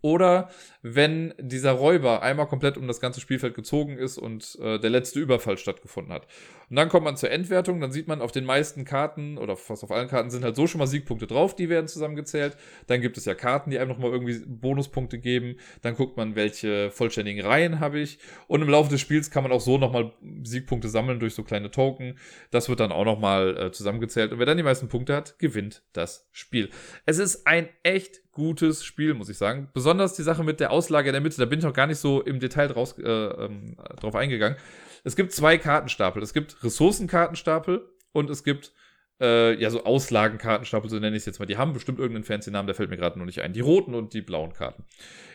Oder wenn dieser Räuber einmal komplett um das ganze Spielfeld gezogen ist und äh, der letzte Überfall stattgefunden hat. Und dann kommt man zur Endwertung, dann sieht man auf den meisten Karten oder fast auf allen Karten sind halt so schon mal Siegpunkte drauf, die werden zusammengezählt. Dann gibt es ja Karten, die einem nochmal irgendwie Bonuspunkte geben. Dann guckt man, welche vollständigen Reihen habe ich. Und im Laufe des Spiels kann man auch so nochmal Siegpunkte sammeln durch so kleine Token. Das wird dann auch nochmal äh, zusammengezählt. Und wer dann die meisten Punkte hat, gewinnt das Spiel. Es ist ein echt gutes Spiel, muss ich sagen. Besonders die Sache mit der Auslage in der Mitte, da bin ich noch gar nicht so im Detail draus, äh, ähm, drauf eingegangen. Es gibt zwei Kartenstapel. Es gibt Ressourcenkartenstapel und es gibt äh, ja so Auslagenkartenstapel, so nenne ich es jetzt mal. Die haben bestimmt irgendeinen fancy Namen, der fällt mir gerade noch nicht ein. Die roten und die blauen Karten.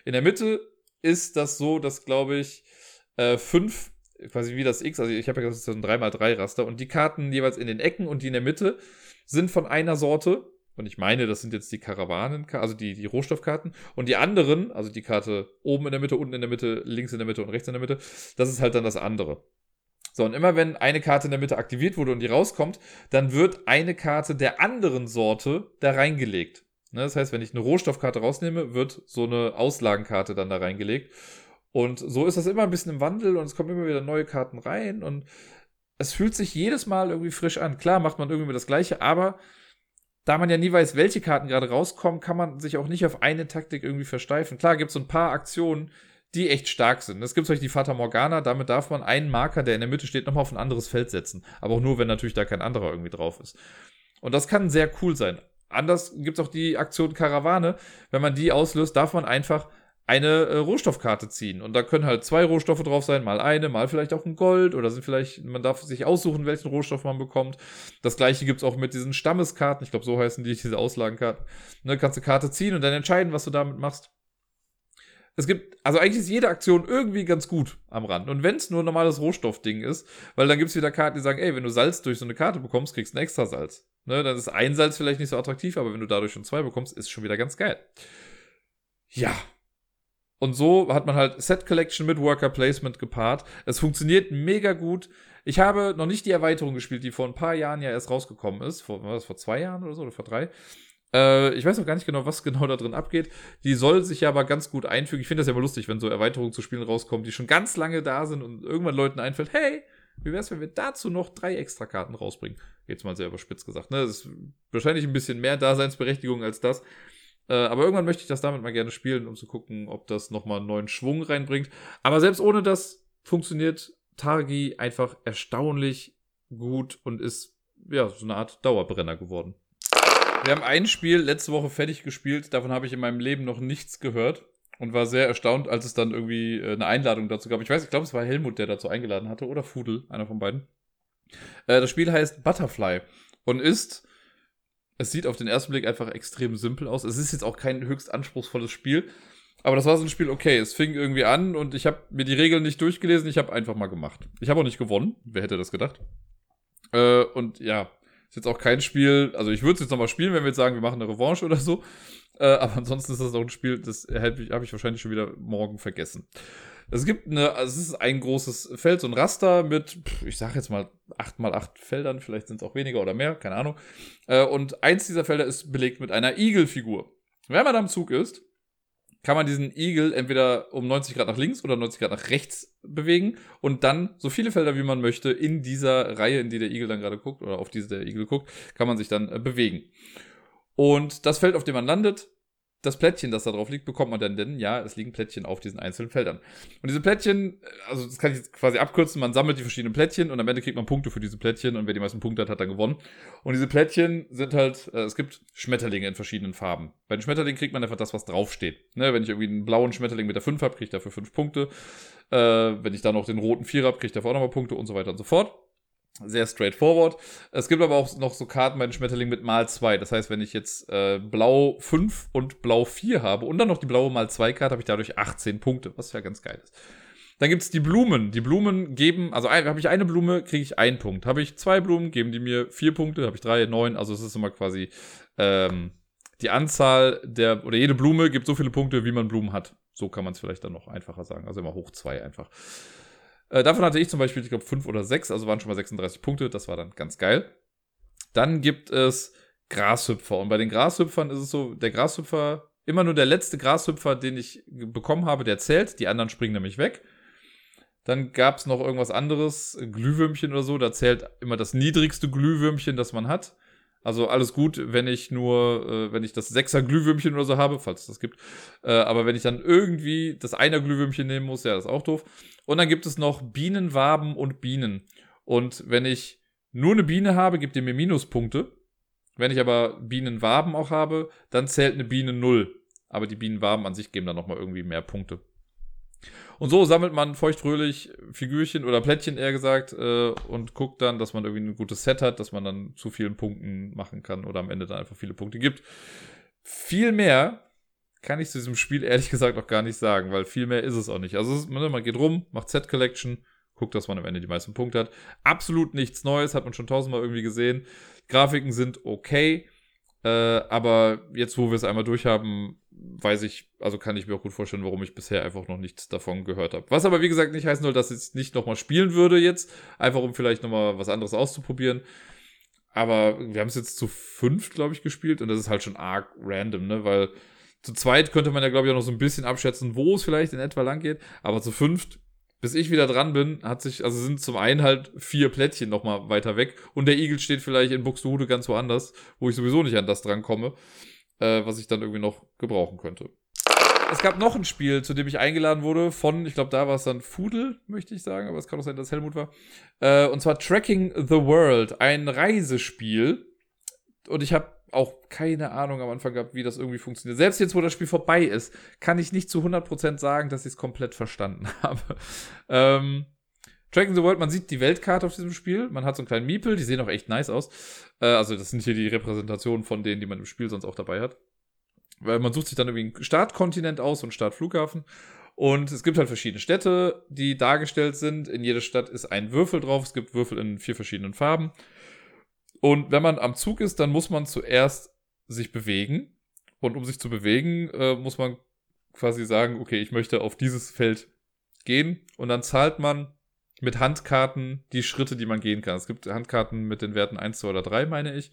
In der Mitte ist das so, dass glaube ich äh, fünf quasi wie das X, also ich habe ja gesagt, das ist so ein 3x3-Raster und die Karten jeweils in den Ecken und die in der Mitte sind von einer Sorte und ich meine, das sind jetzt die Karawanen, also die, die Rohstoffkarten. Und die anderen, also die Karte oben in der Mitte, unten in der Mitte, links in der Mitte und rechts in der Mitte, das ist halt dann das andere. So, und immer wenn eine Karte in der Mitte aktiviert wurde und die rauskommt, dann wird eine Karte der anderen Sorte da reingelegt. Ne, das heißt, wenn ich eine Rohstoffkarte rausnehme, wird so eine Auslagenkarte dann da reingelegt. Und so ist das immer ein bisschen im Wandel und es kommen immer wieder neue Karten rein und es fühlt sich jedes Mal irgendwie frisch an. Klar macht man irgendwie das Gleiche, aber da man ja nie weiß, welche Karten gerade rauskommen, kann man sich auch nicht auf eine Taktik irgendwie versteifen. Klar gibt es so ein paar Aktionen, die echt stark sind. Es gibt zum Beispiel die Fata Morgana, damit darf man einen Marker, der in der Mitte steht, nochmal auf ein anderes Feld setzen. Aber auch nur, wenn natürlich da kein anderer irgendwie drauf ist. Und das kann sehr cool sein. Anders gibt es auch die Aktion Karawane. Wenn man die auslöst, darf man einfach eine äh, Rohstoffkarte ziehen. Und da können halt zwei Rohstoffe drauf sein, mal eine, mal vielleicht auch ein Gold oder sind vielleicht, man darf sich aussuchen, welchen Rohstoff man bekommt. Das gleiche gibt's auch mit diesen Stammeskarten, ich glaube, so heißen die, diese Auslagenkarten. Ne, kannst du Karte ziehen und dann entscheiden, was du damit machst. Es gibt, also eigentlich ist jede Aktion irgendwie ganz gut am Rand. Und wenn es nur ein normales Rohstoffding ist, weil dann gibt's wieder Karten, die sagen, ey, wenn du Salz durch so eine Karte bekommst, kriegst du ein extra Salz. Ne, dann ist ein Salz vielleicht nicht so attraktiv, aber wenn du dadurch schon zwei bekommst, ist schon wieder ganz geil. Ja, und so hat man halt Set Collection mit Worker Placement gepaart. Es funktioniert mega gut. Ich habe noch nicht die Erweiterung gespielt, die vor ein paar Jahren ja erst rausgekommen ist. Vor, war das vor zwei Jahren oder so oder vor drei? Äh, ich weiß noch gar nicht genau, was [LAUGHS] genau da drin abgeht. Die soll sich ja aber ganz gut einfügen. Ich finde das ja immer lustig, wenn so Erweiterungen zu Spielen rauskommen, die schon ganz lange da sind und irgendwann Leuten einfällt, hey, wie wäre es, wenn wir dazu noch drei extra Karten rausbringen? Jetzt mal sehr überspitzt gesagt. Ne? Das ist wahrscheinlich ein bisschen mehr Daseinsberechtigung als das. Äh, aber irgendwann möchte ich das damit mal gerne spielen, um zu gucken, ob das nochmal einen neuen Schwung reinbringt. Aber selbst ohne das funktioniert Targi einfach erstaunlich gut und ist ja so eine Art Dauerbrenner geworden. Wir haben ein Spiel letzte Woche fertig gespielt, davon habe ich in meinem Leben noch nichts gehört und war sehr erstaunt, als es dann irgendwie äh, eine Einladung dazu gab. Ich weiß, ich glaube, es war Helmut, der dazu eingeladen hatte oder Fudel, einer von beiden. Äh, das Spiel heißt Butterfly und ist es sieht auf den ersten Blick einfach extrem simpel aus. Es ist jetzt auch kein höchst anspruchsvolles Spiel. Aber das war so ein Spiel, okay, es fing irgendwie an und ich habe mir die Regeln nicht durchgelesen, ich habe einfach mal gemacht. Ich habe auch nicht gewonnen, wer hätte das gedacht. Äh, und ja, ist jetzt auch kein Spiel, also ich würde es jetzt nochmal spielen, wenn wir jetzt sagen, wir machen eine Revanche oder so. Äh, aber ansonsten ist das auch ein Spiel, das habe ich wahrscheinlich schon wieder morgen vergessen. Es gibt eine, also es ist ein großes Feld, so ein Raster mit, ich sag jetzt mal, 8 mal 8 Feldern, vielleicht sind es auch weniger oder mehr, keine Ahnung. Äh, und eins dieser Felder ist belegt mit einer Igel-Figur. Wenn man am Zug ist, kann man diesen Igel entweder um 90 Grad nach links oder 90 Grad nach rechts bewegen und dann so viele Felder wie man möchte in dieser Reihe, in die der Igel dann gerade guckt oder auf diese der Igel guckt, kann man sich dann äh, bewegen. Und das Feld, auf dem man landet, das Plättchen, das da drauf liegt, bekommt man dann, denn ja, es liegen Plättchen auf diesen einzelnen Feldern. Und diese Plättchen, also das kann ich jetzt quasi abkürzen, man sammelt die verschiedenen Plättchen und am Ende kriegt man Punkte für diese Plättchen und wer die meisten Punkte hat, hat dann gewonnen. Und diese Plättchen sind halt, äh, es gibt Schmetterlinge in verschiedenen Farben. Bei den Schmetterlingen kriegt man einfach das, was draufsteht. Ne, wenn ich irgendwie einen blauen Schmetterling mit der 5 habe, kriege ich dafür 5 Punkte. Äh, wenn ich dann noch den roten 4 habe, kriege ich dafür auch nochmal Punkte und so weiter und so fort sehr straightforward. Es gibt aber auch noch so Karten bei den Schmetterlingen mit mal 2. Das heißt, wenn ich jetzt äh, blau 5 und blau 4 habe und dann noch die blaue mal 2 Karte, habe ich dadurch 18 Punkte, was ja ganz geil ist. Dann gibt es die Blumen. Die Blumen geben, also habe ich eine Blume, kriege ich einen Punkt. Habe ich zwei Blumen, geben die mir vier Punkte. Habe ich drei, neun. Also es ist immer quasi ähm, die Anzahl der, oder jede Blume gibt so viele Punkte, wie man Blumen hat. So kann man es vielleicht dann noch einfacher sagen. Also immer hoch zwei einfach. Äh, davon hatte ich zum Beispiel, ich glaube, fünf oder sechs, also waren schon mal 36 Punkte. Das war dann ganz geil. Dann gibt es Grashüpfer. Und bei den Grashüpfern ist es so, der Grashüpfer, immer nur der letzte Grashüpfer, den ich bekommen habe, der zählt. Die anderen springen nämlich weg. Dann gab es noch irgendwas anderes, Glühwürmchen oder so. Da zählt immer das niedrigste Glühwürmchen, das man hat. Also alles gut, wenn ich nur, äh, wenn ich das Sechser Glühwürmchen oder so habe, falls es das gibt. Äh, aber wenn ich dann irgendwie das Einer Glühwürmchen nehmen muss, ja, das ist auch doof. Und dann gibt es noch Bienenwaben und Bienen. Und wenn ich nur eine Biene habe, gibt ihr mir Minuspunkte. Wenn ich aber Bienenwaben auch habe, dann zählt eine Biene null. Aber die Bienenwaben an sich geben dann nochmal irgendwie mehr Punkte. Und so sammelt man feuchtfröhlich Figürchen oder Plättchen eher gesagt äh, und guckt dann, dass man irgendwie ein gutes Set hat, dass man dann zu vielen Punkten machen kann oder am Ende dann einfach viele Punkte gibt. Viel mehr kann ich zu diesem Spiel ehrlich [LAUGHS] gesagt auch gar nicht sagen, weil viel mehr ist es auch nicht. Also ist, man geht rum, macht Set Collection, guckt, dass man am Ende die meisten Punkte hat. Absolut nichts Neues, hat man schon tausendmal irgendwie gesehen. Grafiken sind okay, äh, aber jetzt, wo wir es einmal durchhaben, weiß ich, also kann ich mir auch gut vorstellen, warum ich bisher einfach noch nichts davon gehört habe. Was aber wie gesagt nicht heißen soll, dass ich es nicht nochmal spielen würde jetzt, einfach um vielleicht nochmal was anderes auszuprobieren. Aber wir haben es jetzt zu fünf, glaube ich, gespielt und das ist halt schon arg random, ne? Weil zu zweit könnte man ja, glaube ich, auch noch so ein bisschen abschätzen, wo es vielleicht in etwa lang geht. Aber zu fünft, bis ich wieder dran bin, hat sich, also sind zum einen halt vier Plättchen nochmal weiter weg und der Igel steht vielleicht in Buxtehude ganz woanders, wo ich sowieso nicht an das dran komme äh, was ich dann irgendwie noch gebrauchen könnte. Es gab noch ein Spiel, zu dem ich eingeladen wurde von, ich glaube, da war es dann Fudel, möchte ich sagen, aber es kann auch sein, dass Helmut war. Äh, und zwar Tracking the World, ein Reisespiel. Und ich habe auch keine Ahnung am Anfang gehabt, wie das irgendwie funktioniert. Selbst jetzt, wo das Spiel vorbei ist, kann ich nicht zu 100% sagen, dass ich es komplett verstanden [LAUGHS] habe. ähm, Tracking the World, man sieht die Weltkarte auf diesem Spiel. Man hat so einen kleinen Miepel, die sehen auch echt nice aus. Äh, also, das sind hier die Repräsentationen von denen, die man im Spiel sonst auch dabei hat. Weil man sucht sich dann irgendwie einen Startkontinent aus und Startflughafen. Und es gibt halt verschiedene Städte, die dargestellt sind. In jeder Stadt ist ein Würfel drauf. Es gibt Würfel in vier verschiedenen Farben. Und wenn man am Zug ist, dann muss man zuerst sich bewegen. Und um sich zu bewegen, äh, muss man quasi sagen, okay, ich möchte auf dieses Feld gehen. Und dann zahlt man mit Handkarten die Schritte, die man gehen kann. Es gibt Handkarten mit den Werten 1, 2 oder 3, meine ich.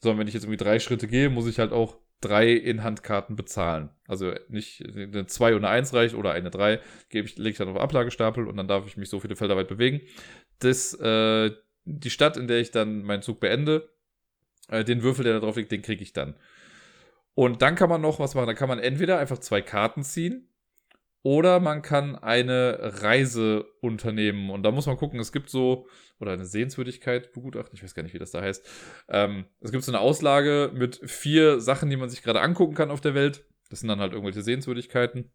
So, wenn ich jetzt irgendwie drei Schritte gehe, muss ich halt auch drei in Handkarten bezahlen. Also nicht eine 2 und eine 1 reicht oder eine 3, gebe ich, lege ich dann auf Ablagestapel und dann darf ich mich so viele Felder weit bewegen. Das, äh, die Stadt, in der ich dann meinen Zug beende, äh, den Würfel, der da drauf liegt, den kriege ich dann. Und dann kann man noch was machen. Da kann man entweder einfach zwei Karten ziehen oder man kann eine Reise unternehmen. Und da muss man gucken, es gibt so, oder eine Sehenswürdigkeit begutachten, ich weiß gar nicht, wie das da heißt. Ähm, es gibt so eine Auslage mit vier Sachen, die man sich gerade angucken kann auf der Welt. Das sind dann halt irgendwelche Sehenswürdigkeiten.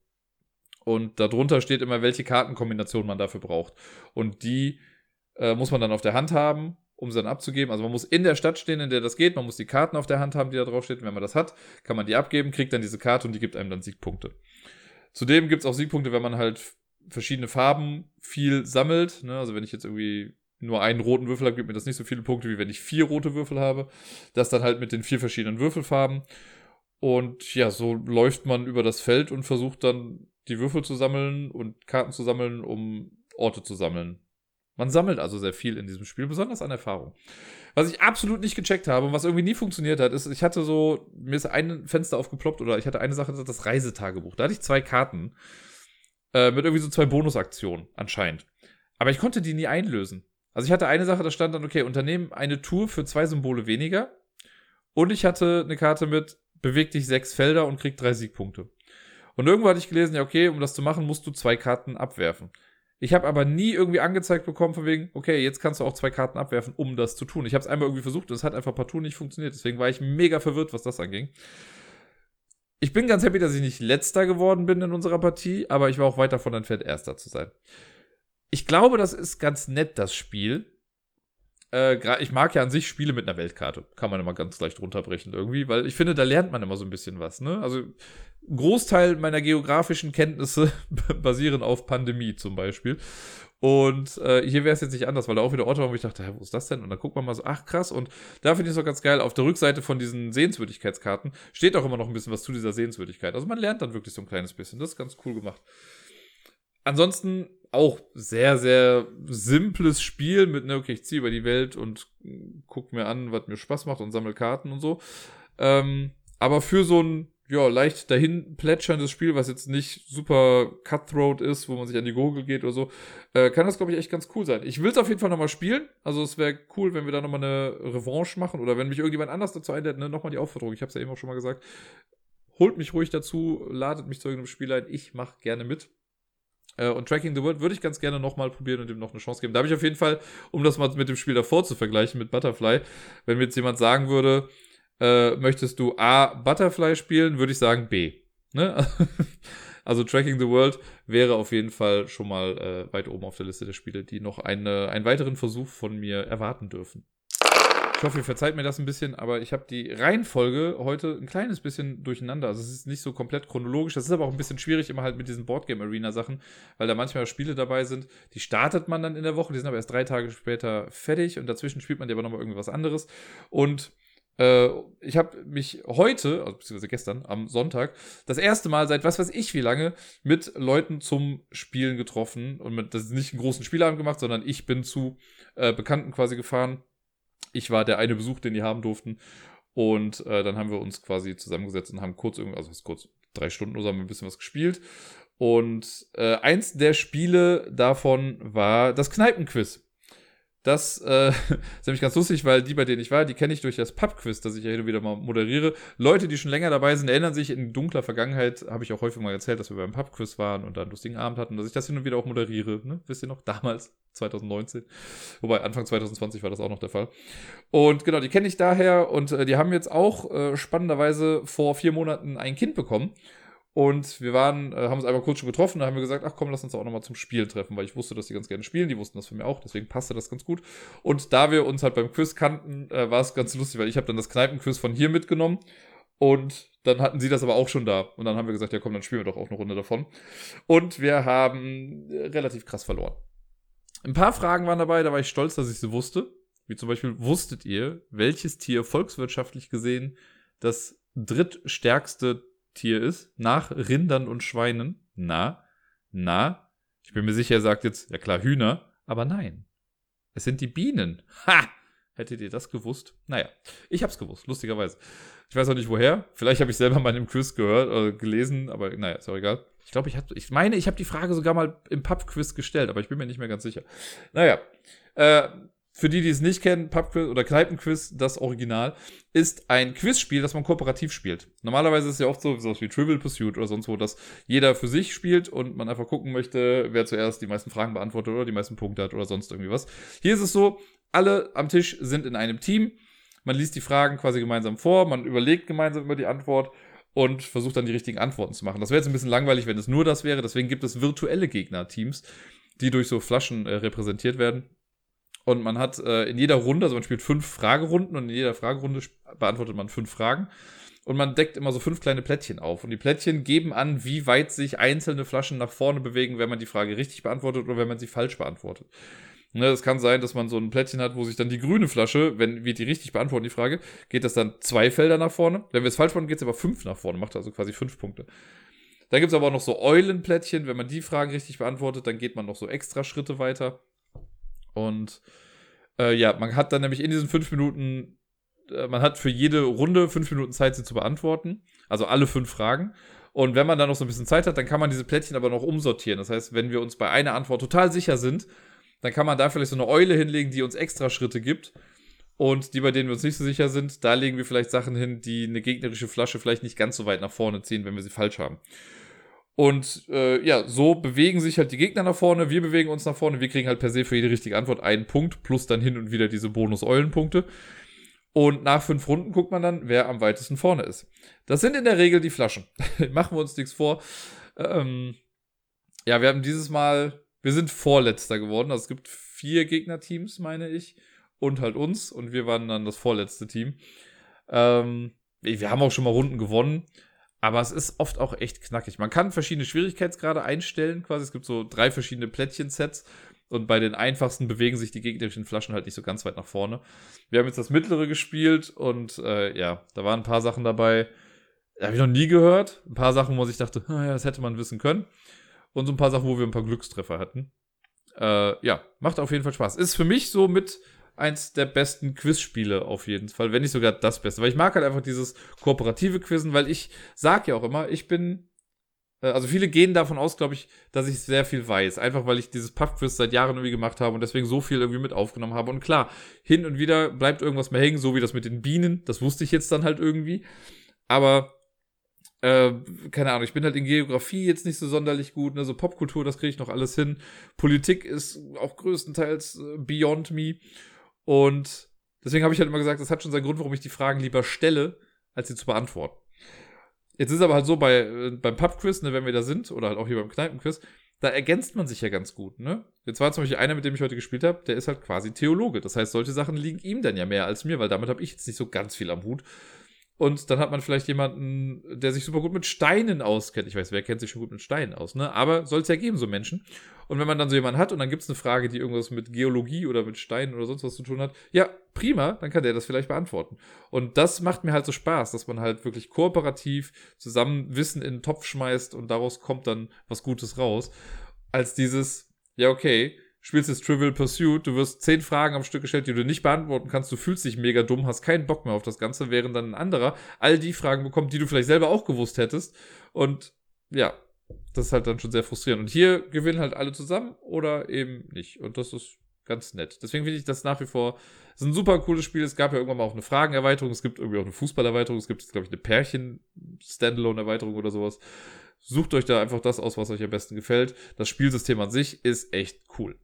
Und darunter steht immer, welche Kartenkombination man dafür braucht. Und die äh, muss man dann auf der Hand haben, um sie dann abzugeben. Also man muss in der Stadt stehen, in der das geht. Man muss die Karten auf der Hand haben, die da drauf stehen. Wenn man das hat, kann man die abgeben, kriegt dann diese Karte und die gibt einem dann Siegpunkte. Zudem gibt es auch Siegpunkte, wenn man halt verschiedene Farben viel sammelt. Ne? Also wenn ich jetzt irgendwie nur einen roten Würfel habe, gibt mir das nicht so viele Punkte, wie wenn ich vier rote Würfel habe. Das dann halt mit den vier verschiedenen Würfelfarben. Und ja, so läuft man über das Feld und versucht dann die Würfel zu sammeln und Karten zu sammeln, um Orte zu sammeln. Man sammelt also sehr viel in diesem Spiel, besonders an Erfahrung. Was ich absolut nicht gecheckt habe und was irgendwie nie funktioniert hat, ist, ich hatte so, mir ist ein Fenster aufgeploppt oder ich hatte eine Sache, das Reisetagebuch. Da hatte ich zwei Karten äh, mit irgendwie so zwei Bonusaktionen anscheinend. Aber ich konnte die nie einlösen. Also ich hatte eine Sache, da stand dann, okay, Unternehmen eine Tour für zwei Symbole weniger. Und ich hatte eine Karte mit, beweg dich sechs Felder und krieg drei Siegpunkte. Und irgendwo hatte ich gelesen, ja, okay, um das zu machen, musst du zwei Karten abwerfen. Ich habe aber nie irgendwie angezeigt bekommen, von wegen, okay, jetzt kannst du auch zwei Karten abwerfen, um das zu tun. Ich habe es einmal irgendwie versucht und es hat einfach partout nicht funktioniert. Deswegen war ich mega verwirrt, was das anging. Ich bin ganz happy, dass ich nicht letzter geworden bin in unserer Partie, aber ich war auch weit davon entfernt, erster zu sein. Ich glaube, das ist ganz nett, das Spiel. Äh, ich mag ja an sich Spiele mit einer Weltkarte. Kann man immer ganz leicht runterbrechen irgendwie, weil ich finde, da lernt man immer so ein bisschen was. Ne? Also Großteil meiner geografischen Kenntnisse [LAUGHS] basieren auf Pandemie zum Beispiel. Und äh, hier wäre es jetzt nicht anders, weil da auch wieder Orte waren, wo ich dachte, hä, wo ist das denn? Und dann guckt man mal so, ach krass. Und da finde ich es auch ganz geil. Auf der Rückseite von diesen Sehenswürdigkeitskarten steht auch immer noch ein bisschen was zu dieser Sehenswürdigkeit. Also man lernt dann wirklich so ein kleines bisschen. Das ist ganz cool gemacht. Ansonsten auch sehr, sehr simples Spiel mit, ne, okay, ich ziehe über die Welt und guck mir an, was mir Spaß macht und sammle Karten und so. Ähm, aber für so ein, ja, leicht dahin plätscherndes Spiel, was jetzt nicht super cutthroat ist, wo man sich an die Gurgel geht oder so, äh, kann das, glaube ich, echt ganz cool sein. Ich will es auf jeden Fall nochmal spielen. Also es wäre cool, wenn wir da nochmal eine Revanche machen oder wenn mich irgendjemand anders dazu einlädt, ne, nochmal die Aufforderung. Ich habe es ja eben auch schon mal gesagt. Holt mich ruhig dazu, ladet mich zu irgendeinem Spiel ein. Ich mache gerne mit. Äh, und Tracking the World würde ich ganz gerne nochmal probieren und ihm noch eine Chance geben. Da habe ich auf jeden Fall, um das mal mit dem Spiel davor zu vergleichen, mit Butterfly, wenn mir jetzt jemand sagen würde, äh, möchtest du A, Butterfly spielen, würde ich sagen B. Ne? [LAUGHS] also Tracking the World wäre auf jeden Fall schon mal äh, weit oben auf der Liste der Spiele, die noch eine, einen weiteren Versuch von mir erwarten dürfen. Ich hoffe, ihr verzeiht mir das ein bisschen, aber ich habe die Reihenfolge heute ein kleines bisschen durcheinander. Also es ist nicht so komplett chronologisch. Das ist aber auch ein bisschen schwierig immer halt mit diesen Boardgame Arena Sachen, weil da manchmal Spiele dabei sind, die startet man dann in der Woche, die sind aber erst drei Tage später fertig und dazwischen spielt man ja aber nochmal irgendwas anderes. Und äh, ich habe mich heute, also beziehungsweise gestern, am Sonntag, das erste Mal seit was weiß ich wie lange mit Leuten zum Spielen getroffen und mit, das ist nicht einen großen Spielabend gemacht, sondern ich bin zu äh, Bekannten quasi gefahren ich war der eine Besuch, den die haben durften. Und äh, dann haben wir uns quasi zusammengesetzt und haben kurz, irgendwie, also kurz, drei Stunden oder so haben wir ein bisschen was gespielt. Und äh, eins der Spiele davon war das Kneipenquiz. Das äh, [LAUGHS] ist nämlich ganz lustig, weil die, bei denen ich war, die kenne ich durch das Pubquiz, das ich ja hin und wieder mal moderiere. Leute, die schon länger dabei sind, erinnern sich in dunkler Vergangenheit, habe ich auch häufig mal erzählt, dass wir beim Pubquiz waren und da einen lustigen Abend hatten, dass ich das hin und wieder auch moderiere. Ne? Wisst ihr noch? [LAUGHS] Damals, 2019. Wobei Anfang 2020 war das auch noch der Fall. Und genau, die kenne ich daher und äh, die haben jetzt auch äh, spannenderweise vor vier Monaten ein Kind bekommen. Und wir waren, äh, haben uns einmal kurz schon getroffen, da haben wir gesagt, ach komm, lass uns auch nochmal zum Spielen treffen, weil ich wusste, dass die ganz gerne spielen, die wussten das von mir auch, deswegen passte das ganz gut. Und da wir uns halt beim Quiz kannten, äh, war es ganz lustig, weil ich habe dann das Kneipenquiz von hier mitgenommen und dann hatten sie das aber auch schon da. Und dann haben wir gesagt, ja komm, dann spielen wir doch auch eine Runde davon. Und wir haben äh, relativ krass verloren. Ein paar Fragen waren dabei, da war ich stolz, dass ich sie wusste. Wie zum Beispiel, wusstet ihr, welches Tier volkswirtschaftlich gesehen das drittstärkste Tier ist, nach Rindern und Schweinen. Na, na, ich bin mir sicher, er sagt jetzt, ja klar, Hühner, aber nein. Es sind die Bienen. Ha! Hättet ihr das gewusst? Naja, ich hab's gewusst, lustigerweise. Ich weiß auch nicht woher. Vielleicht habe ich selber mal im Quiz gehört oder gelesen, aber naja, ist auch egal. Ich glaube, ich hatte, ich meine, ich habe die Frage sogar mal im Pub-Quiz gestellt, aber ich bin mir nicht mehr ganz sicher. Naja, äh, für die, die es nicht kennen, Pubquiz oder Kneipenquiz, das Original, ist ein Quizspiel, das man kooperativ spielt. Normalerweise ist es ja oft so, so wie Trivial Pursuit oder sonst wo, dass jeder für sich spielt und man einfach gucken möchte, wer zuerst die meisten Fragen beantwortet oder die meisten Punkte hat oder sonst irgendwie was. Hier ist es so, alle am Tisch sind in einem Team. Man liest die Fragen quasi gemeinsam vor, man überlegt gemeinsam über die Antwort und versucht dann die richtigen Antworten zu machen. Das wäre jetzt ein bisschen langweilig, wenn es nur das wäre. Deswegen gibt es virtuelle Gegner-Teams, die durch so Flaschen äh, repräsentiert werden. Und man hat äh, in jeder Runde, also man spielt fünf Fragerunden und in jeder Fragerunde beantwortet man fünf Fragen. Und man deckt immer so fünf kleine Plättchen auf. Und die Plättchen geben an, wie weit sich einzelne Flaschen nach vorne bewegen, wenn man die Frage richtig beantwortet oder wenn man sie falsch beantwortet. Ne, es kann sein, dass man so ein Plättchen hat, wo sich dann die grüne Flasche, wenn wir die richtig beantworten, die Frage, geht das dann zwei Felder nach vorne. Wenn wir es falsch machen, geht es aber fünf nach vorne, macht also quasi fünf Punkte. Dann gibt es aber auch noch so Eulenplättchen. Wenn man die Fragen richtig beantwortet, dann geht man noch so extra Schritte weiter. Und äh, ja, man hat dann nämlich in diesen fünf Minuten, äh, man hat für jede Runde fünf Minuten Zeit, sie zu beantworten. Also alle fünf Fragen. Und wenn man dann noch so ein bisschen Zeit hat, dann kann man diese Plättchen aber noch umsortieren. Das heißt, wenn wir uns bei einer Antwort total sicher sind, dann kann man da vielleicht so eine Eule hinlegen, die uns extra Schritte gibt. Und die, bei denen wir uns nicht so sicher sind, da legen wir vielleicht Sachen hin, die eine gegnerische Flasche vielleicht nicht ganz so weit nach vorne ziehen, wenn wir sie falsch haben. Und äh, ja, so bewegen sich halt die Gegner nach vorne, wir bewegen uns nach vorne, wir kriegen halt per se für jede richtige Antwort einen Punkt, plus dann hin und wieder diese Bonus-Eulenpunkte. Und nach fünf Runden guckt man dann, wer am weitesten vorne ist. Das sind in der Regel die Flaschen. [LAUGHS] Machen wir uns nichts vor. Ähm, ja, wir haben dieses Mal wir sind Vorletzter geworden. Also es gibt vier Gegnerteams, meine ich. Und halt uns. Und wir waren dann das vorletzte Team. Ähm, wir haben auch schon mal Runden gewonnen. Aber es ist oft auch echt knackig. Man kann verschiedene Schwierigkeitsgrade einstellen, quasi. Es gibt so drei verschiedene Plättchensets. Und bei den einfachsten bewegen sich die gegnerischen Flaschen halt nicht so ganz weit nach vorne. Wir haben jetzt das mittlere gespielt und äh, ja, da waren ein paar Sachen dabei, habe ich noch nie gehört. Ein paar Sachen, wo ich dachte, ah, [LAUGHS] ja, das hätte man wissen können und so ein paar Sachen, wo wir ein paar Glückstreffer hatten. Äh, ja, macht auf jeden Fall Spaß. Ist für mich so mit eins der besten Quizspiele auf jeden Fall, wenn nicht sogar das Beste. Weil ich mag halt einfach dieses kooperative Quizzen, weil ich sag ja auch immer, ich bin, äh, also viele gehen davon aus, glaube ich, dass ich sehr viel weiß. Einfach weil ich dieses Pub-Quiz seit Jahren irgendwie gemacht habe und deswegen so viel irgendwie mit aufgenommen habe. Und klar, hin und wieder bleibt irgendwas mehr hängen, so wie das mit den Bienen. Das wusste ich jetzt dann halt irgendwie. Aber äh, keine Ahnung, ich bin halt in Geografie jetzt nicht so sonderlich gut, ne? so Popkultur, das kriege ich noch alles hin. Politik ist auch größtenteils äh, beyond me. Und deswegen habe ich halt immer gesagt, das hat schon seinen Grund, warum ich die Fragen lieber stelle, als sie zu beantworten. Jetzt ist aber halt so bei, äh, beim Pubquiz, ne, wenn wir da sind, oder halt auch hier beim Kneipenquiz, da ergänzt man sich ja ganz gut, ne? Jetzt war zum Beispiel einer, mit dem ich heute gespielt habe, der ist halt quasi Theologe. Das heißt, solche Sachen liegen ihm dann ja mehr als mir, weil damit habe ich jetzt nicht so ganz viel am Hut. Und dann hat man vielleicht jemanden, der sich super gut mit Steinen auskennt. Ich weiß, wer kennt sich schon gut mit Steinen aus, ne? Aber soll es ja geben, so Menschen. Und wenn man dann so jemanden hat und dann gibt es eine Frage, die irgendwas mit Geologie oder mit Steinen oder sonst was zu tun hat, ja, prima, dann kann der das vielleicht beantworten. Und das macht mir halt so Spaß, dass man halt wirklich kooperativ zusammen Wissen in den Topf schmeißt und daraus kommt dann was Gutes raus. Als dieses, ja, okay, spielst jetzt Trivial Pursuit, du wirst zehn Fragen am Stück gestellt, die du nicht beantworten kannst, du fühlst dich mega dumm, hast keinen Bock mehr auf das Ganze, während dann ein anderer all die Fragen bekommt, die du vielleicht selber auch gewusst hättest. Und ja, das ist halt dann schon sehr frustrierend. Und hier gewinnen halt alle zusammen oder eben nicht. Und das ist ganz nett. Deswegen finde ich das nach wie vor ist ein super cooles Spiel. Es gab ja irgendwann mal auch eine Fragenerweiterung. Es gibt irgendwie auch eine Fußballerweiterung. Es gibt, glaube ich, eine Pärchen-Standalone-Erweiterung oder sowas. Sucht euch da einfach das aus, was euch am besten gefällt. Das Spielsystem an sich ist echt cool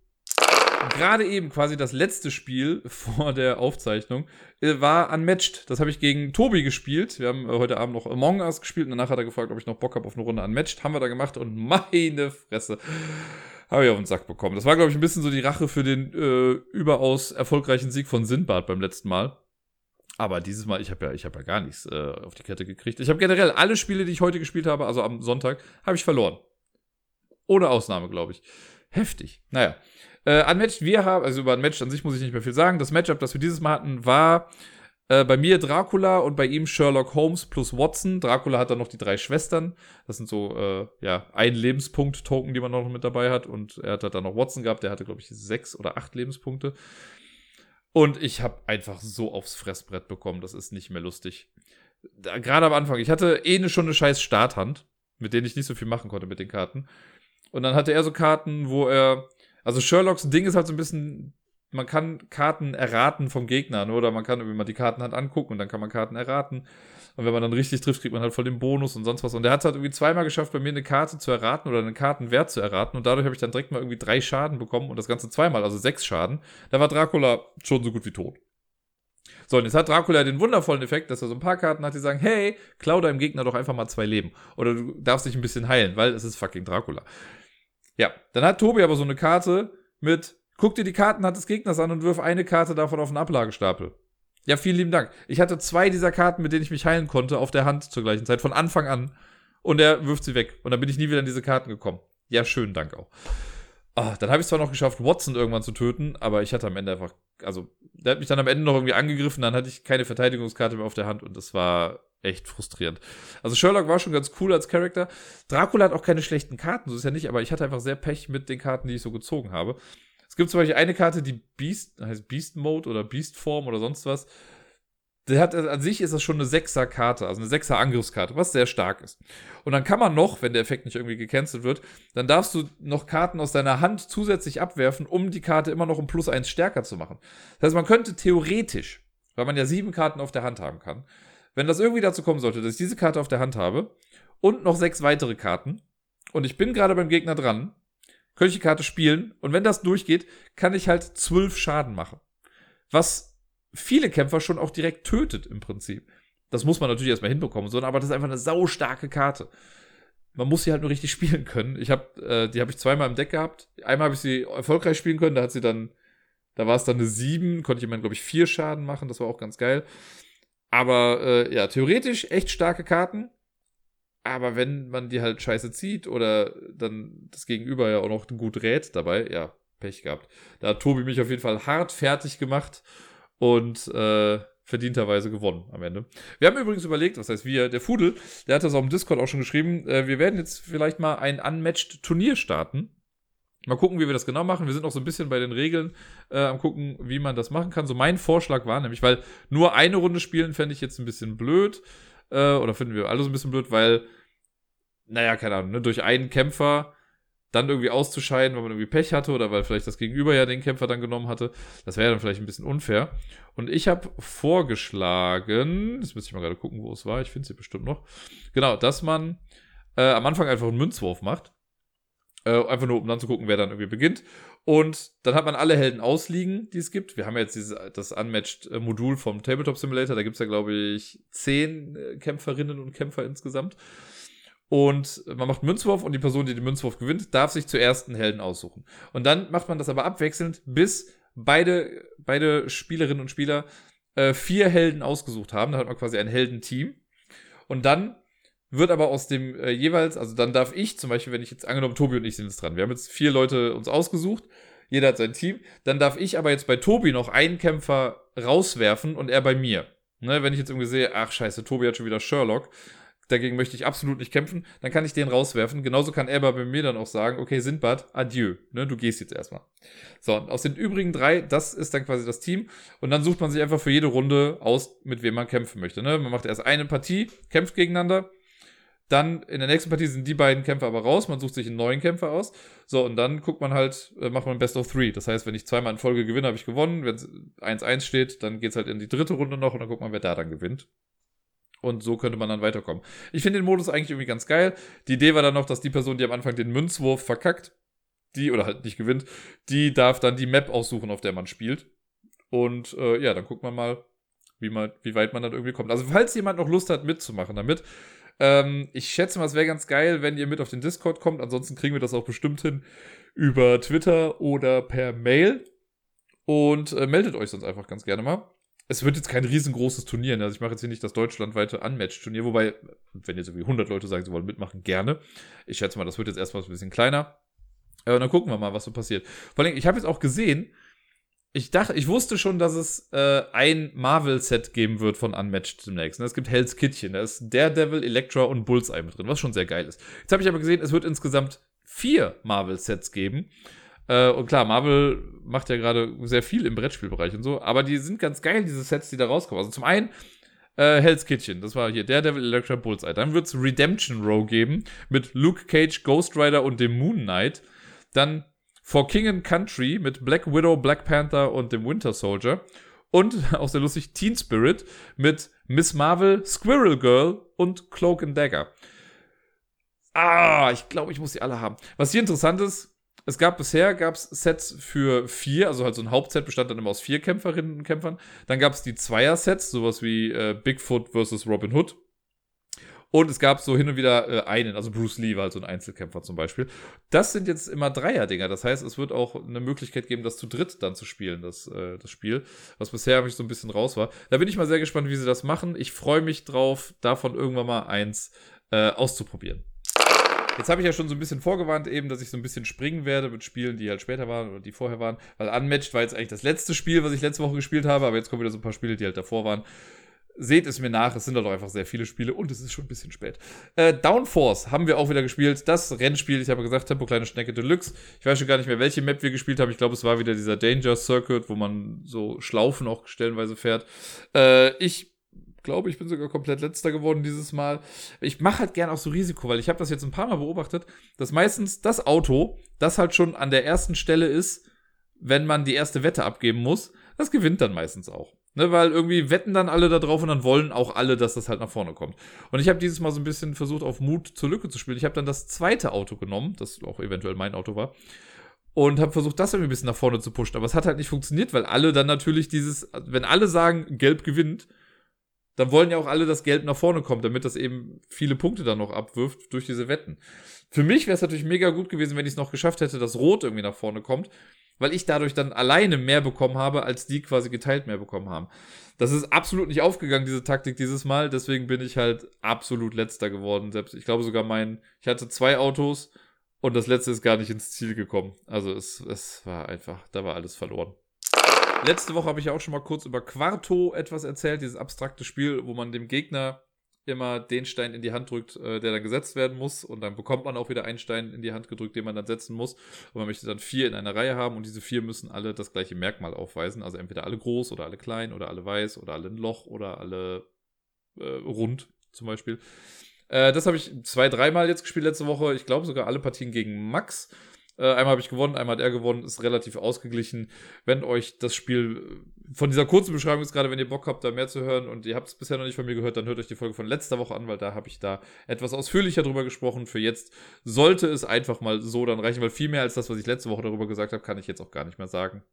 gerade eben quasi das letzte Spiel [LAUGHS] vor der Aufzeichnung äh, war Unmatched. Das habe ich gegen Tobi gespielt. Wir haben äh, heute Abend noch Among Us gespielt und danach hat er gefragt, ob ich noch Bock habe auf eine Runde Unmatched. Haben wir da gemacht und [LAUGHS] meine Fresse. Habe ich auf den Sack bekommen. Das war, glaube ich, ein bisschen so die Rache für den äh, überaus erfolgreichen Sieg von Sinbad beim letzten Mal. Aber dieses Mal, ich habe ja, ich ja gar nichts äh, auf die Kette gekriegt. Ich habe generell alle Spiele, die ich heute gespielt habe, also am Sonntag, habe ich verloren. Ohne Ausnahme, glaube ich. Heftig. Naja. Äh, Unmatched, wir haben, also über Unmatched an sich muss ich nicht mehr viel sagen. Das Matchup, das wir dieses Mal hatten, war äh, bei mir Dracula und bei ihm Sherlock Holmes plus Watson. Dracula hat dann noch die drei Schwestern. Das sind so, äh, ja, ein Lebenspunkt-Token, die man noch mit dabei hat. Und er hat dann noch Watson gehabt, der hatte, glaube ich, sechs oder acht Lebenspunkte. Und ich habe einfach so aufs Fressbrett bekommen, das ist nicht mehr lustig. Gerade am Anfang, ich hatte eh ne, schon eine scheiß Starthand, mit denen ich nicht so viel machen konnte mit den Karten. Und dann hatte er so Karten, wo er also Sherlocks Ding ist halt so ein bisschen, man kann Karten erraten vom Gegner, ne? oder man kann irgendwie mal die Karten halt angucken und dann kann man Karten erraten. Und wenn man dann richtig trifft, kriegt man halt voll den Bonus und sonst was. Und der hat es halt irgendwie zweimal geschafft, bei mir eine Karte zu erraten oder einen Kartenwert zu erraten. Und dadurch habe ich dann direkt mal irgendwie drei Schaden bekommen und das Ganze zweimal, also sechs Schaden. Da war Dracula schon so gut wie tot. So, und jetzt hat Dracula den wundervollen Effekt, dass er so ein paar Karten hat, die sagen, hey, klau deinem Gegner doch einfach mal zwei Leben. Oder du darfst dich ein bisschen heilen, weil es ist fucking Dracula. Ja, dann hat Tobi aber so eine Karte mit, guck dir die Karten des Gegners an und wirf eine Karte davon auf den Ablagestapel. Ja, vielen lieben Dank. Ich hatte zwei dieser Karten, mit denen ich mich heilen konnte, auf der Hand zur gleichen Zeit, von Anfang an. Und er wirft sie weg. Und dann bin ich nie wieder an diese Karten gekommen. Ja, schönen Dank auch. Oh, dann habe ich zwar noch geschafft, Watson irgendwann zu töten, aber ich hatte am Ende einfach, also, der hat mich dann am Ende noch irgendwie angegriffen, dann hatte ich keine Verteidigungskarte mehr auf der Hand und das war echt frustrierend. Also Sherlock war schon ganz cool als Charakter. Dracula hat auch keine schlechten Karten, so ist ja nicht, aber ich hatte einfach sehr Pech mit den Karten, die ich so gezogen habe. Es gibt zum Beispiel eine Karte, die Beast, heißt Beast Mode oder Beast Form oder sonst was. Der hat, an sich ist das schon eine Sechser-Karte, also eine Sechser-Angriffskarte, was sehr stark ist. Und dann kann man noch, wenn der Effekt nicht irgendwie gecancelt wird, dann darfst du noch Karten aus deiner Hand zusätzlich abwerfen, um die Karte immer noch um plus eins stärker zu machen. Das heißt, man könnte theoretisch, weil man ja sieben Karten auf der Hand haben kann, wenn das irgendwie dazu kommen sollte, dass ich diese Karte auf der Hand habe und noch sechs weitere Karten und ich bin gerade beim Gegner dran, könnte ich die Karte spielen und wenn das durchgeht, kann ich halt zwölf Schaden machen. Was viele Kämpfer schon auch direkt tötet im Prinzip. Das muss man natürlich erstmal hinbekommen, so, aber das ist einfach eine saustarke Karte. Man muss sie halt nur richtig [LAUGHS] spielen können. Ich habe, äh, die habe ich zweimal im Deck gehabt. Einmal habe ich sie erfolgreich spielen können, da hat sie dann, da war es dann eine 7, konnte jemand, glaube ich, 4 Schaden machen, das war auch ganz geil. Aber äh, ja, theoretisch echt starke Karten. Aber wenn man die halt scheiße zieht oder dann das Gegenüber ja auch noch gut rät dabei, ja, Pech gehabt. Da hat Tobi mich auf jeden Fall hart fertig gemacht und äh, verdienterweise gewonnen am Ende. Wir haben übrigens überlegt, was heißt wir, der Fudel, der hat das auf dem Discord auch schon geschrieben, äh, wir werden jetzt vielleicht mal ein unmatched Turnier starten. Mal gucken, wie wir das genau machen. Wir sind noch so ein bisschen bei den Regeln äh, am gucken, wie man das machen kann. So mein Vorschlag war nämlich, weil nur eine Runde spielen fände ich jetzt ein bisschen blöd. Äh, oder finden wir alle so ein bisschen blöd, weil, naja, keine Ahnung, ne, durch einen Kämpfer dann irgendwie auszuscheiden, weil man irgendwie Pech hatte oder weil vielleicht das Gegenüber ja den Kämpfer dann genommen hatte. Das wäre dann vielleicht ein bisschen unfair. Und ich habe vorgeschlagen, jetzt müsste ich mal gerade gucken, wo es war, ich finde es hier bestimmt noch, genau, dass man äh, am Anfang einfach einen Münzwurf macht. Äh, einfach nur, um dann zu gucken, wer dann irgendwie beginnt. Und dann hat man alle Helden ausliegen, die es gibt. Wir haben jetzt dieses, das Unmatched-Modul vom Tabletop Simulator. Da gibt es ja, glaube ich, zehn äh, Kämpferinnen und Kämpfer insgesamt. Und man macht Münzwurf und die Person, die den Münzwurf gewinnt, darf sich zuerst einen Helden aussuchen. Und dann macht man das aber abwechselnd, bis beide, beide Spielerinnen und Spieler äh, vier Helden ausgesucht haben. Da hat man quasi ein Heldenteam. Und dann wird aber aus dem äh, jeweils, also dann darf ich zum Beispiel, wenn ich jetzt angenommen, Tobi und ich sind jetzt dran. Wir haben jetzt vier Leute uns ausgesucht. Jeder hat sein Team. Dann darf ich aber jetzt bei Tobi noch einen Kämpfer rauswerfen und er bei mir. Ne, wenn ich jetzt irgendwie sehe, ach scheiße, Tobi hat schon wieder Sherlock, dagegen möchte ich absolut nicht kämpfen, dann kann ich den rauswerfen. Genauso kann er bei mir dann auch sagen, okay, Sindbad, adieu, ne, du gehst jetzt erstmal. So, und aus den übrigen drei, das ist dann quasi das Team. Und dann sucht man sich einfach für jede Runde aus, mit wem man kämpfen möchte. Ne? Man macht erst eine Partie, kämpft gegeneinander. Dann in der nächsten Partie sind die beiden Kämpfer aber raus. Man sucht sich einen neuen Kämpfer aus. So, und dann guckt man halt, äh, macht man Best of Three. Das heißt, wenn ich zweimal in Folge gewinne, habe ich gewonnen. Wenn es 1-1 steht, dann geht's halt in die dritte Runde noch und dann guckt man, wer da dann gewinnt. Und so könnte man dann weiterkommen. Ich finde den Modus eigentlich irgendwie ganz geil. Die Idee war dann noch, dass die Person, die am Anfang den Münzwurf verkackt, die oder halt nicht gewinnt, die darf dann die Map aussuchen, auf der man spielt. Und äh, ja, dann guckt man mal, wie, man, wie weit man dann irgendwie kommt. Also, falls jemand noch Lust hat, mitzumachen damit, ähm, ich schätze mal, es wäre ganz geil, wenn ihr mit auf den Discord kommt. Ansonsten kriegen wir das auch bestimmt hin über Twitter oder per Mail. Und äh, meldet euch sonst einfach ganz gerne mal es wird jetzt kein riesengroßes Turnier. Ne? Also ich mache jetzt hier nicht das deutschlandweite Unmatch-Turnier, wobei, wenn jetzt irgendwie 100 Leute sagen, sie wollen mitmachen, gerne. Ich schätze mal, das wird jetzt erstmal ein bisschen kleiner. Äh, und dann gucken wir mal, was so passiert. Vor allem, ich habe jetzt auch gesehen, ich dachte, ich wusste schon, dass es äh, ein Marvel-Set geben wird von Unmatched demnächst. Ne? Es gibt Hell's Kitchen, da ist Daredevil, Elektra und Bullseye mit drin, was schon sehr geil ist. Jetzt habe ich aber gesehen, es wird insgesamt vier Marvel-Sets geben. Äh, und klar, Marvel macht ja gerade sehr viel im Brettspielbereich und so, aber die sind ganz geil, diese Sets, die da rauskommen. Also zum einen äh, Hell's Kitchen, das war hier Daredevil Electra Bullseye. Dann wird es Redemption Row geben mit Luke Cage, Ghost Rider und dem Moon Knight. Dann For King and Country mit Black Widow, Black Panther und dem Winter Soldier. Und [LAUGHS] auch sehr lustig Teen Spirit mit Miss Marvel, Squirrel Girl und Cloak and Dagger. Ah, ich glaube, ich muss die alle haben. Was hier interessant ist, es gab bisher gab's Sets für vier, also halt so ein Hauptset bestand dann immer aus vier Kämpferinnen und Kämpfern. Dann gab es die Zweier-Sets, sowas wie äh, Bigfoot versus Robin Hood. Und es gab so hin und wieder äh, einen, also Bruce Lee war halt so ein Einzelkämpfer zum Beispiel. Das sind jetzt immer Dreier-Dinger. Das heißt, es wird auch eine Möglichkeit geben, das zu dritt dann zu spielen, das, äh, das Spiel. Was bisher mich so ein bisschen raus war. Da bin ich mal sehr gespannt, wie sie das machen. Ich freue mich drauf, davon irgendwann mal eins äh, auszuprobieren. Jetzt habe ich ja schon so ein bisschen vorgewarnt eben, dass ich so ein bisschen springen werde mit Spielen, die halt später waren oder die vorher waren. Weil Unmatched war jetzt eigentlich das letzte Spiel, was ich letzte Woche gespielt habe, aber jetzt kommen wieder so ein paar Spiele, die halt davor waren. Seht es mir nach, es sind halt auch einfach sehr viele Spiele und es ist schon ein bisschen spät. Äh, Downforce haben wir auch wieder gespielt. Das Rennspiel, ich habe gesagt, Tempo Kleine Schnecke Deluxe. Ich weiß schon gar nicht mehr, welche Map wir gespielt haben. Ich glaube, es war wieder dieser Danger Circuit, wo man so Schlaufen auch stellenweise fährt. Äh, ich glaube, ich bin sogar komplett letzter geworden dieses Mal. Ich mache halt gerne auch so Risiko, weil ich habe das jetzt ein paar Mal beobachtet, dass meistens das Auto, das halt schon an der ersten Stelle ist, wenn man die erste Wette abgeben muss, das gewinnt dann meistens auch. Ne, weil irgendwie wetten dann alle da drauf und dann wollen auch alle, dass das halt nach vorne kommt. Und ich habe dieses Mal so ein bisschen versucht, auf Mut zur Lücke zu spielen. Ich habe dann das zweite Auto genommen, das auch eventuell mein Auto war, und habe versucht, das irgendwie ein bisschen nach vorne zu pushen. Aber es hat halt nicht funktioniert, weil alle dann natürlich dieses, wenn alle sagen, Gelb gewinnt, dann wollen ja auch alle, dass Gelb nach vorne kommt, damit das eben viele Punkte dann noch abwirft durch diese Wetten. Für mich wäre es natürlich mega gut gewesen, wenn ich es noch geschafft hätte, dass Rot irgendwie nach vorne kommt, weil ich dadurch dann alleine mehr bekommen habe, als die quasi geteilt mehr bekommen haben. Das ist absolut nicht aufgegangen, diese Taktik dieses Mal, deswegen bin ich halt absolut letzter geworden. Selbst, ich glaube sogar mein, ich hatte zwei Autos und das letzte ist gar nicht ins Ziel gekommen. Also es, es war einfach, da war alles verloren. Letzte Woche habe ich ja auch schon mal kurz über Quarto etwas erzählt, dieses abstrakte Spiel, wo man dem Gegner immer den Stein in die Hand drückt, äh, der dann gesetzt werden muss. Und dann bekommt man auch wieder einen Stein in die Hand gedrückt, den man dann setzen muss. Und man möchte dann vier in einer Reihe haben und diese vier müssen alle das gleiche Merkmal aufweisen. Also entweder alle groß oder alle klein oder alle weiß oder alle ein Loch oder alle äh, rund zum Beispiel. Äh, das habe ich zwei, dreimal jetzt gespielt letzte Woche. Ich glaube sogar alle Partien gegen Max. Äh, einmal habe ich gewonnen, einmal hat er gewonnen, ist relativ ausgeglichen. Wenn euch das Spiel von dieser kurzen Beschreibung ist gerade, wenn ihr Bock habt, da mehr zu hören und ihr habt es bisher noch nicht von mir gehört, dann hört euch die Folge von letzter Woche an, weil da habe ich da etwas ausführlicher drüber gesprochen. Für jetzt sollte es einfach mal so dann reichen, weil viel mehr als das, was ich letzte Woche darüber gesagt habe, kann ich jetzt auch gar nicht mehr sagen.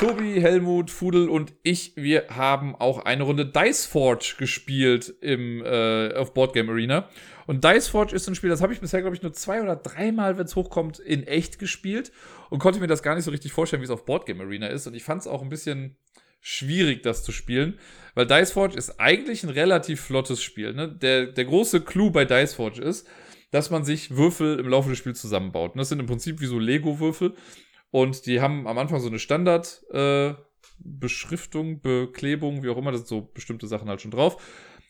Tobi, Helmut, Fudel und ich, wir haben auch eine Runde Dice Forge gespielt im, äh, auf Boardgame Arena. Und Dice Forge ist ein Spiel, das habe ich bisher, glaube ich, nur zwei oder dreimal, wenn es hochkommt, in echt gespielt und konnte mir das gar nicht so richtig vorstellen, wie es auf Boardgame Arena ist. Und ich fand es auch ein bisschen schwierig, das zu spielen, weil Dice Forge ist eigentlich ein relativ flottes Spiel. Ne? Der, der große Clou bei Dice Forge ist, dass man sich Würfel im Laufe des Spiels zusammenbaut. Und das sind im Prinzip wie so Lego-Würfel. Und die haben am Anfang so eine Standard äh, Beschriftung, Beklebung, wie auch immer, das sind so bestimmte Sachen halt schon drauf.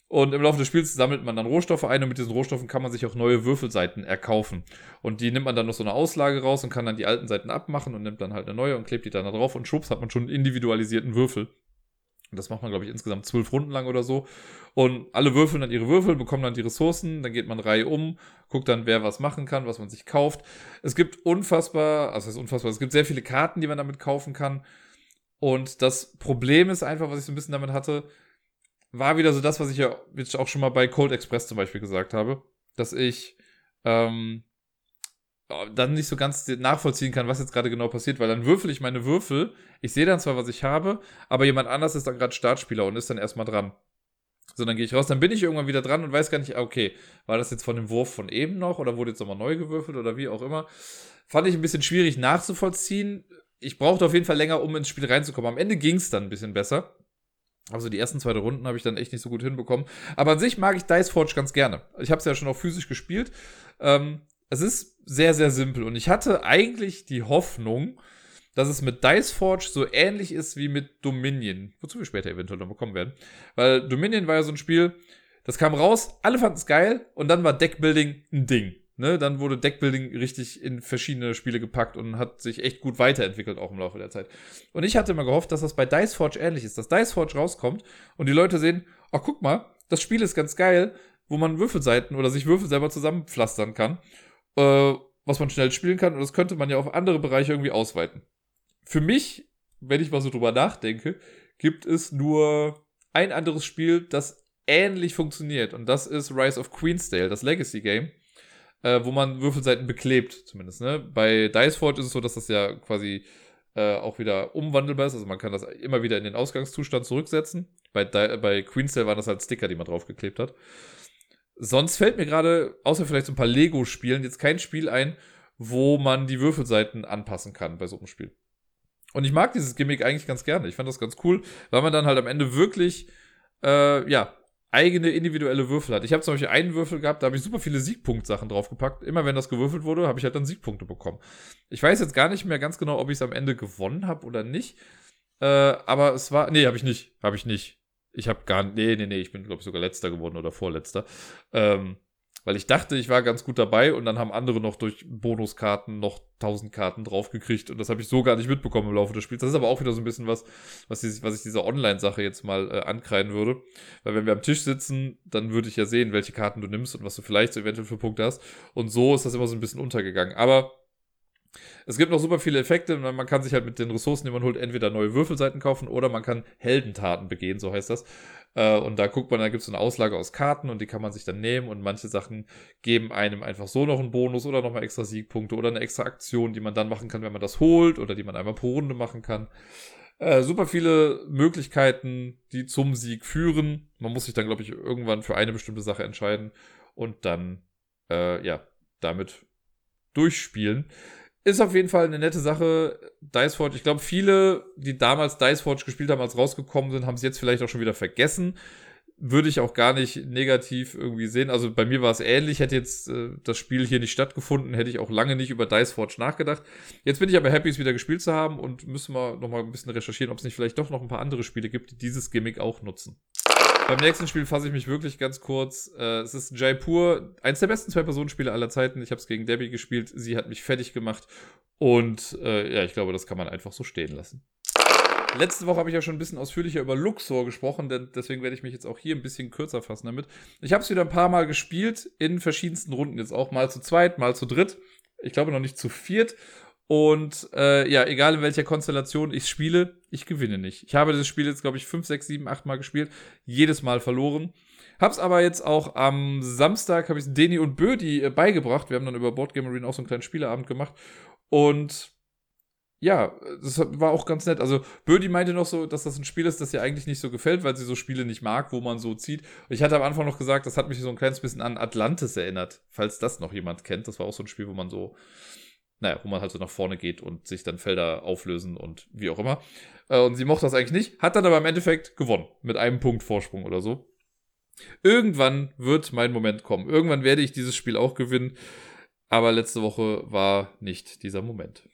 Und im Laufe des Spiels sammelt man dann Rohstoffe ein und mit diesen Rohstoffen kann man sich auch neue Würfelseiten erkaufen. Und die nimmt man dann noch so eine Auslage raus und kann dann die alten Seiten abmachen und nimmt dann halt eine neue und klebt die dann da drauf und schwupps hat man schon einen individualisierten Würfel. Und das macht man, glaube ich, insgesamt zwölf Runden lang oder so. Und alle würfeln dann ihre Würfel, bekommen dann die Ressourcen, dann geht man Reihe um, guckt dann, wer was machen kann, was man sich kauft. Es gibt unfassbar, also es ist unfassbar, es gibt sehr viele Karten, die man damit kaufen kann. Und das Problem ist einfach, was ich so ein bisschen damit hatte, war wieder so das, was ich ja jetzt auch schon mal bei Cold Express zum Beispiel gesagt habe, dass ich ähm, dann nicht so ganz nachvollziehen kann, was jetzt gerade genau passiert, weil dann würfel ich meine Würfel, ich sehe dann zwar, was ich habe, aber jemand anders ist dann gerade Startspieler und ist dann erstmal dran. So, dann gehe ich raus, dann bin ich irgendwann wieder dran und weiß gar nicht, okay, war das jetzt von dem Wurf von eben noch oder wurde jetzt nochmal neu gewürfelt oder wie auch immer. Fand ich ein bisschen schwierig nachzuvollziehen. Ich brauchte auf jeden Fall länger, um ins Spiel reinzukommen. Am Ende ging es dann ein bisschen besser. Also die ersten zwei Runden habe ich dann echt nicht so gut hinbekommen. Aber an sich mag ich Dice Forge ganz gerne. Ich habe es ja schon auch physisch gespielt. Ähm, es ist sehr, sehr simpel. Und ich hatte eigentlich die Hoffnung, dass es mit Dice Forge so ähnlich ist wie mit Dominion. Wozu wir später eventuell noch bekommen werden. Weil Dominion war ja so ein Spiel, das kam raus, alle fanden es geil und dann war Deckbuilding ein Ding. Ne, dann wurde Deckbuilding richtig in verschiedene Spiele gepackt und hat sich echt gut weiterentwickelt, auch im Laufe der Zeit. Und ich hatte immer gehofft, dass das bei Dice Forge ähnlich ist, dass Dice Forge rauskommt und die Leute sehen, ach guck mal, das Spiel ist ganz geil, wo man Würfelseiten oder sich Würfel selber zusammenpflastern kann, äh, was man schnell spielen kann und das könnte man ja auf andere Bereiche irgendwie ausweiten. Für mich, wenn ich mal so drüber nachdenke, gibt es nur ein anderes Spiel, das ähnlich funktioniert und das ist Rise of Queensdale, das Legacy Game äh, wo man Würfelseiten beklebt, zumindest. Ne? Bei Dice Forge ist es so, dass das ja quasi äh, auch wieder umwandelbar ist. Also man kann das immer wieder in den Ausgangszustand zurücksetzen. Bei, bei Queensdale waren das halt Sticker, die man draufgeklebt hat. Sonst fällt mir gerade, außer vielleicht so ein paar Lego-Spielen, jetzt kein Spiel ein, wo man die Würfelseiten anpassen kann bei so einem Spiel. Und ich mag dieses Gimmick eigentlich ganz gerne. Ich fand das ganz cool, weil man dann halt am Ende wirklich, äh, ja, eigene individuelle Würfel hat. Ich habe zum Beispiel einen Würfel gehabt, da habe ich super viele Siegpunktsachen draufgepackt. Immer wenn das gewürfelt wurde, habe ich halt dann Siegpunkte bekommen. Ich weiß jetzt gar nicht mehr ganz genau, ob ich es am Ende gewonnen habe oder nicht. Äh, aber es war, nee, habe ich nicht, habe ich nicht. Ich habe gar, nee, nee, nee, ich bin glaube ich sogar letzter geworden oder vorletzter. Ähm, weil ich dachte, ich war ganz gut dabei und dann haben andere noch durch Bonuskarten noch 1000 Karten draufgekriegt und das habe ich so gar nicht mitbekommen im Laufe des Spiels. Das ist aber auch wieder so ein bisschen was, was, die, was ich dieser Online-Sache jetzt mal äh, ankreiden würde. Weil wenn wir am Tisch sitzen, dann würde ich ja sehen, welche Karten du nimmst und was du vielleicht so eventuell für Punkte hast. Und so ist das immer so ein bisschen untergegangen. Aber es gibt noch super viele Effekte. Man kann sich halt mit den Ressourcen, die man holt, entweder neue Würfelseiten kaufen oder man kann Heldentaten begehen, so heißt das. Äh, und da guckt man, da gibt es eine Auslage aus Karten und die kann man sich dann nehmen und manche Sachen geben einem einfach so noch einen Bonus oder nochmal extra Siegpunkte oder eine extra Aktion, die man dann machen kann, wenn man das holt oder die man einmal pro Runde machen kann. Äh, super viele Möglichkeiten, die zum Sieg führen. Man muss sich dann, glaube ich, irgendwann für eine bestimmte Sache entscheiden und dann, äh, ja, damit durchspielen. Ist auf jeden Fall eine nette Sache. Diceforge, ich glaube, viele, die damals Diceforge gespielt haben, als rausgekommen sind, haben es jetzt vielleicht auch schon wieder vergessen. Würde ich auch gar nicht negativ irgendwie sehen. Also bei mir war es ähnlich. Hätte jetzt äh, das Spiel hier nicht stattgefunden, hätte ich auch lange nicht über Diceforge nachgedacht. Jetzt bin ich aber happy, es wieder gespielt zu haben und müssen wir nochmal ein bisschen recherchieren, ob es nicht vielleicht doch noch ein paar andere Spiele gibt, die dieses Gimmick auch nutzen. Beim nächsten Spiel fasse ich mich wirklich ganz kurz. Äh, es ist Jaipur, eins der besten Zwei-Personen-Spiele aller Zeiten. Ich habe es gegen Debbie gespielt. Sie hat mich fertig gemacht. Und äh, ja, ich glaube, das kann man einfach so stehen lassen. Letzte Woche habe ich ja schon ein bisschen ausführlicher über Luxor gesprochen, denn deswegen werde ich mich jetzt auch hier ein bisschen kürzer fassen damit. Ich habe es wieder ein paar Mal gespielt, in verschiedensten Runden jetzt auch, mal zu zweit, mal zu dritt. Ich glaube noch nicht zu viert. Und äh, ja, egal in welcher Konstellation ich spiele, ich gewinne nicht. Ich habe das Spiel jetzt, glaube ich, 5, 6, 7, 8 Mal gespielt, jedes Mal verloren. Hab's aber jetzt auch am Samstag, habe ich Deni und Bödi äh, beigebracht. Wir haben dann über Boardgame Arena auch so einen kleinen Spieleabend gemacht. Und ja, das war auch ganz nett. Also Bödi meinte noch so, dass das ein Spiel ist, das ihr eigentlich nicht so gefällt, weil sie so Spiele nicht mag, wo man so zieht. Ich hatte am Anfang noch gesagt, das hat mich so ein kleines bisschen an Atlantis erinnert, falls das noch jemand kennt. Das war auch so ein Spiel, wo man so naja, wo man halt so nach vorne geht und sich dann Felder auflösen und wie auch immer. Äh, und sie mochte das eigentlich nicht, hat dann aber im Endeffekt gewonnen. Mit einem Punkt Vorsprung oder so. Irgendwann wird mein Moment kommen. Irgendwann werde ich dieses Spiel auch gewinnen. Aber letzte Woche war nicht dieser Moment.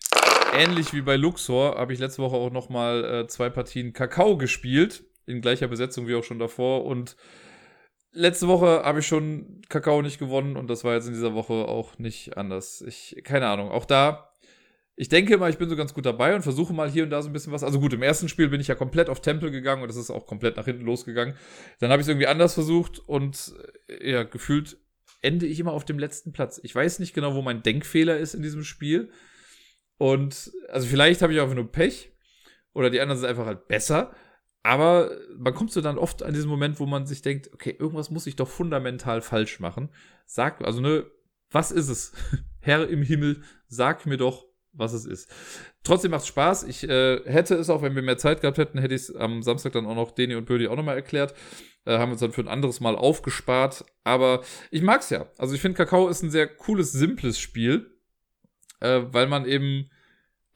Ähnlich wie bei Luxor habe ich letzte Woche auch nochmal äh, zwei Partien Kakao gespielt. In gleicher Besetzung wie auch schon davor. Und letzte Woche habe ich schon Kakao nicht gewonnen und das war jetzt in dieser Woche auch nicht anders. Ich, keine Ahnung, auch da, ich denke mal, ich bin so ganz gut dabei und versuche mal hier und da so ein bisschen was. Also gut, im ersten Spiel bin ich ja komplett auf Tempel gegangen und das ist auch komplett nach hinten losgegangen. Dann habe ich es irgendwie anders versucht und äh, ja, gefühlt ende ich immer auf dem letzten Platz. Ich weiß nicht genau, wo mein Denkfehler ist in diesem Spiel. Und also vielleicht habe ich auch nur Pech oder die anderen sind einfach halt besser. Aber man kommt so dann oft an diesen Moment, wo man sich denkt, okay, irgendwas muss ich doch fundamental falsch machen. Sag, also ne, was ist es? [LAUGHS] Herr im Himmel, sag mir doch, was es ist. Trotzdem macht es Spaß. Ich äh, hätte es auch, wenn wir mehr Zeit gehabt hätten, hätte ich es am Samstag dann auch noch Deni und Birdie auch nochmal erklärt. Äh, haben wir uns dann für ein anderes Mal aufgespart. Aber ich mag es ja. Also ich finde, Kakao ist ein sehr cooles, simples Spiel. Äh, weil man eben,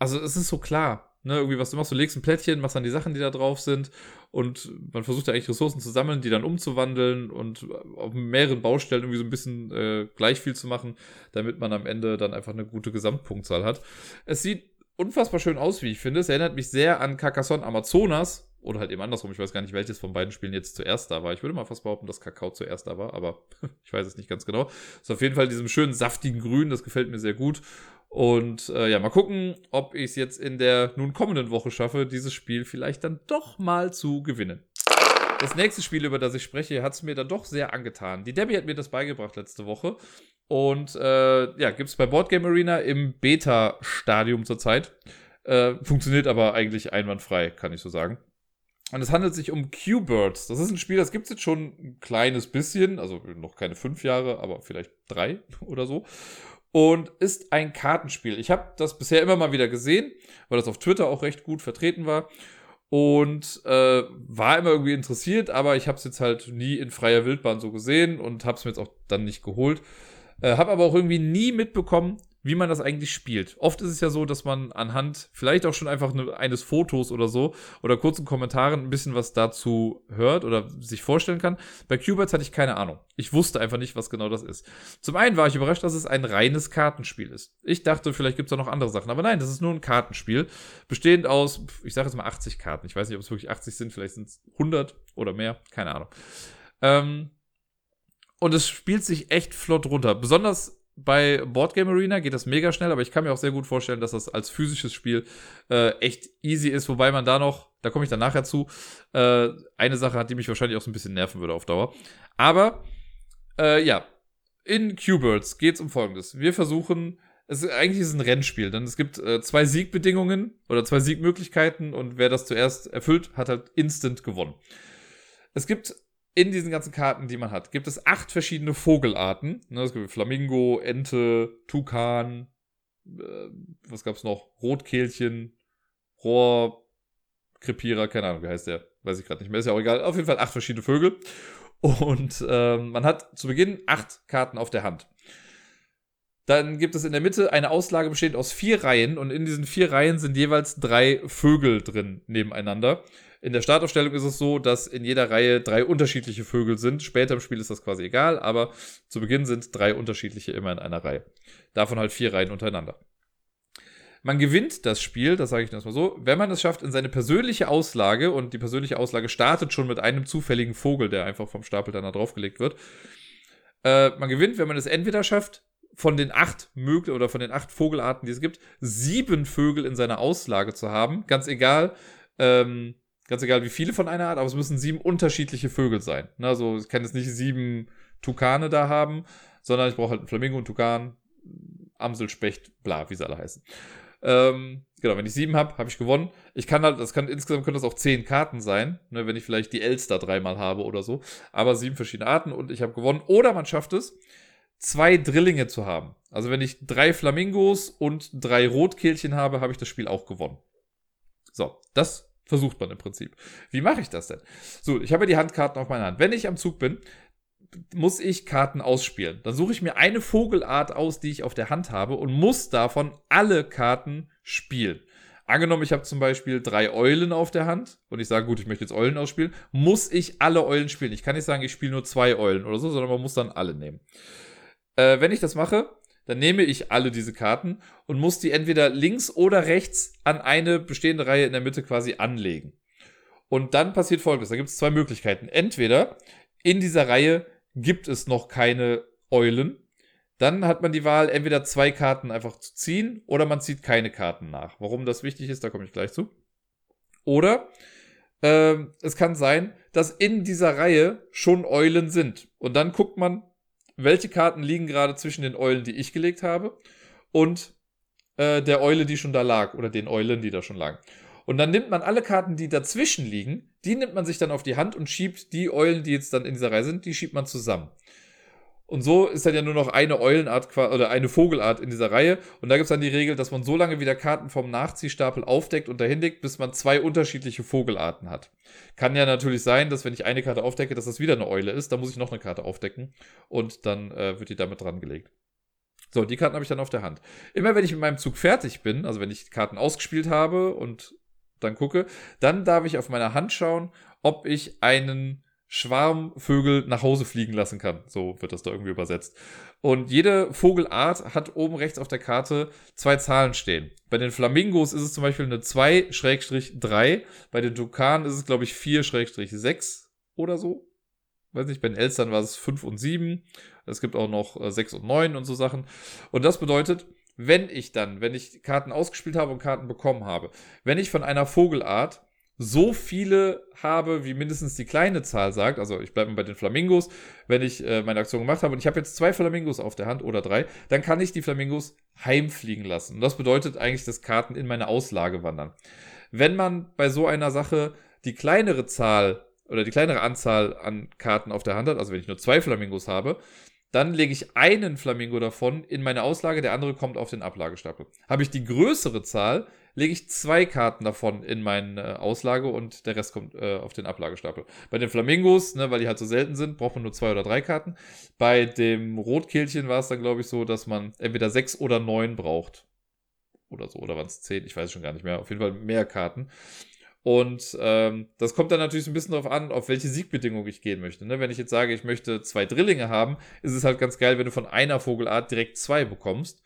also es ist so klar. Ne, irgendwie, was du machst, du legst ein Plättchen, machst dann die Sachen, die da drauf sind und man versucht ja eigentlich Ressourcen zu sammeln, die dann umzuwandeln und auf mehreren Baustellen irgendwie so ein bisschen äh, gleich viel zu machen, damit man am Ende dann einfach eine gute Gesamtpunktzahl hat. Es sieht unfassbar schön aus, wie ich finde. Es erinnert mich sehr an Carcassonne Amazonas oder halt eben andersrum. Ich weiß gar nicht, welches von beiden Spielen jetzt zuerst da war. Ich würde mal fast behaupten, dass Kakao zuerst da war, aber [LAUGHS] ich weiß es nicht ganz genau. Ist auf jeden Fall diesem schönen saftigen Grün, das gefällt mir sehr gut. Und äh, ja, mal gucken, ob ich es jetzt in der nun kommenden Woche schaffe, dieses Spiel vielleicht dann doch mal zu gewinnen. Das nächste Spiel, über das ich spreche, hat es mir dann doch sehr angetan. Die Debbie hat mir das beigebracht letzte Woche. Und äh, ja, gibt es bei Boardgame Arena im Beta-Stadium zurzeit. Äh, funktioniert aber eigentlich einwandfrei, kann ich so sagen. Und es handelt sich um Q-Birds. Das ist ein Spiel, das gibt es jetzt schon ein kleines bisschen, also noch keine fünf Jahre, aber vielleicht drei [LAUGHS] oder so und ist ein Kartenspiel. Ich habe das bisher immer mal wieder gesehen, weil das auf Twitter auch recht gut vertreten war und äh, war immer irgendwie interessiert, aber ich habe es jetzt halt nie in freier Wildbahn so gesehen und habe es mir jetzt auch dann nicht geholt. Äh, habe aber auch irgendwie nie mitbekommen, wie man das eigentlich spielt. Oft ist es ja so, dass man anhand vielleicht auch schon einfach ne, eines Fotos oder so oder kurzen Kommentaren ein bisschen was dazu hört oder sich vorstellen kann. Bei Qbirds hatte ich keine Ahnung. Ich wusste einfach nicht, was genau das ist. Zum einen war ich überrascht, dass es ein reines Kartenspiel ist. Ich dachte, vielleicht gibt es da noch andere Sachen, aber nein, das ist nur ein Kartenspiel, bestehend aus, ich sage jetzt mal 80 Karten. Ich weiß nicht, ob es wirklich 80 sind, vielleicht sind es 100 oder mehr, keine Ahnung. Ähm, und es spielt sich echt flott runter. Besonders bei Boardgame Arena geht das mega schnell, aber ich kann mir auch sehr gut vorstellen, dass das als physisches Spiel äh, echt easy ist, wobei man da noch, da komme ich dann nachher zu, äh, eine Sache hat, die mich wahrscheinlich auch so ein bisschen nerven würde auf Dauer. Aber äh, ja, in Q-Birds geht es um Folgendes. Wir versuchen, es ist, eigentlich ist es ein Rennspiel, denn es gibt äh, zwei Siegbedingungen oder zwei Siegmöglichkeiten und wer das zuerst erfüllt, hat halt instant gewonnen. Es gibt in diesen ganzen Karten, die man hat, gibt es acht verschiedene Vogelarten. Ne, es gibt Flamingo, Ente, Tukan, äh, was gab's noch? Rotkehlchen, Rohrkrepierer, keine Ahnung, wie heißt der? Weiß ich gerade nicht mehr, ist ja auch egal. Auf jeden Fall acht verschiedene Vögel. Und ähm, man hat zu Beginn acht Karten auf der Hand. Dann gibt es in der Mitte eine Auslage bestehend aus vier Reihen und in diesen vier Reihen sind jeweils drei Vögel drin nebeneinander. In der Startaufstellung ist es so, dass in jeder Reihe drei unterschiedliche Vögel sind. Später im Spiel ist das quasi egal, aber zu Beginn sind drei unterschiedliche immer in einer Reihe. Davon halt vier Reihen untereinander. Man gewinnt das Spiel, das sage ich erstmal so, wenn man es schafft in seine persönliche Auslage, und die persönliche Auslage startet schon mit einem zufälligen Vogel, der einfach vom Stapel dann da draufgelegt wird. Äh, man gewinnt, wenn man es entweder schafft, von den acht möglichen oder von den acht Vogelarten, die es gibt, sieben Vögel in seiner Auslage zu haben. Ganz egal, ähm, Ganz egal, wie viele von einer Art, aber es müssen sieben unterschiedliche Vögel sein. Ne, also ich kann jetzt nicht sieben Tukane da haben, sondern ich brauche halt einen Flamingo, einen Tukan, Amsel, Specht, bla, wie sie alle heißen. Ähm, genau, wenn ich sieben habe, habe ich gewonnen. Ich kann halt, das kann insgesamt können das auch zehn Karten sein, ne, wenn ich vielleicht die Elster dreimal habe oder so. Aber sieben verschiedene Arten und ich habe gewonnen. Oder man schafft es, zwei Drillinge zu haben. Also wenn ich drei Flamingos und drei Rotkehlchen habe, habe ich das Spiel auch gewonnen. So, das Versucht man im Prinzip. Wie mache ich das denn? So, ich habe die Handkarten auf meiner Hand. Wenn ich am Zug bin, muss ich Karten ausspielen. Dann suche ich mir eine Vogelart aus, die ich auf der Hand habe und muss davon alle Karten spielen. Angenommen, ich habe zum Beispiel drei Eulen auf der Hand und ich sage, gut, ich möchte jetzt Eulen ausspielen, muss ich alle Eulen spielen. Ich kann nicht sagen, ich spiele nur zwei Eulen oder so, sondern man muss dann alle nehmen. Äh, wenn ich das mache, dann nehme ich alle diese Karten und muss die entweder links oder rechts an eine bestehende Reihe in der Mitte quasi anlegen. Und dann passiert folgendes: Da gibt es zwei Möglichkeiten. Entweder in dieser Reihe gibt es noch keine Eulen. Dann hat man die Wahl, entweder zwei Karten einfach zu ziehen oder man zieht keine Karten nach. Warum das wichtig ist, da komme ich gleich zu. Oder äh, es kann sein, dass in dieser Reihe schon Eulen sind. Und dann guckt man, welche Karten liegen gerade zwischen den Eulen, die ich gelegt habe, und äh, der Eule, die schon da lag, oder den Eulen, die da schon lagen. Und dann nimmt man alle Karten, die dazwischen liegen, die nimmt man sich dann auf die Hand und schiebt die Eulen, die jetzt dann in dieser Reihe sind, die schiebt man zusammen. Und so ist dann ja nur noch eine Eulenart oder eine Vogelart in dieser Reihe. Und da gibt es dann die Regel, dass man so lange wieder Karten vom Nachziehstapel aufdeckt und dahin legt, bis man zwei unterschiedliche Vogelarten hat. Kann ja natürlich sein, dass wenn ich eine Karte aufdecke, dass das wieder eine Eule ist. Da muss ich noch eine Karte aufdecken und dann äh, wird die damit dran gelegt. So, die Karten habe ich dann auf der Hand. Immer wenn ich mit meinem Zug fertig bin, also wenn ich Karten ausgespielt habe und dann gucke, dann darf ich auf meiner Hand schauen, ob ich einen Schwarmvögel nach Hause fliegen lassen kann. So wird das da irgendwie übersetzt. Und jede Vogelart hat oben rechts auf der Karte zwei Zahlen stehen. Bei den Flamingos ist es zum Beispiel eine 2-3. Bei den Tukanen ist es, glaube ich, 4-6 oder so. Weiß nicht, bei den Elstern war es 5 und 7. Es gibt auch noch 6 äh, und 9 und so Sachen. Und das bedeutet, wenn ich dann, wenn ich Karten ausgespielt habe und Karten bekommen habe, wenn ich von einer Vogelart so viele habe, wie mindestens die kleine Zahl sagt, also ich bleibe bei den Flamingos, wenn ich äh, meine Aktion gemacht habe und ich habe jetzt zwei Flamingos auf der Hand oder drei, dann kann ich die Flamingos heimfliegen lassen. Und das bedeutet eigentlich, dass Karten in meine Auslage wandern. Wenn man bei so einer Sache die kleinere Zahl oder die kleinere Anzahl an Karten auf der Hand hat, also wenn ich nur zwei Flamingos habe, dann lege ich einen Flamingo davon in meine Auslage, der andere kommt auf den Ablagestapel. Habe ich die größere Zahl, lege ich zwei Karten davon in meine Auslage und der Rest kommt äh, auf den Ablagestapel. Bei den Flamingos, ne, weil die halt so selten sind, braucht man nur zwei oder drei Karten. Bei dem Rotkehlchen war es dann, glaube ich, so, dass man entweder sechs oder neun braucht. Oder so, oder waren es zehn, ich weiß schon gar nicht mehr. Auf jeden Fall mehr Karten. Und ähm, das kommt dann natürlich so ein bisschen darauf an, auf welche Siegbedingung ich gehen möchte. Ne? Wenn ich jetzt sage, ich möchte zwei Drillinge haben, ist es halt ganz geil, wenn du von einer Vogelart direkt zwei bekommst.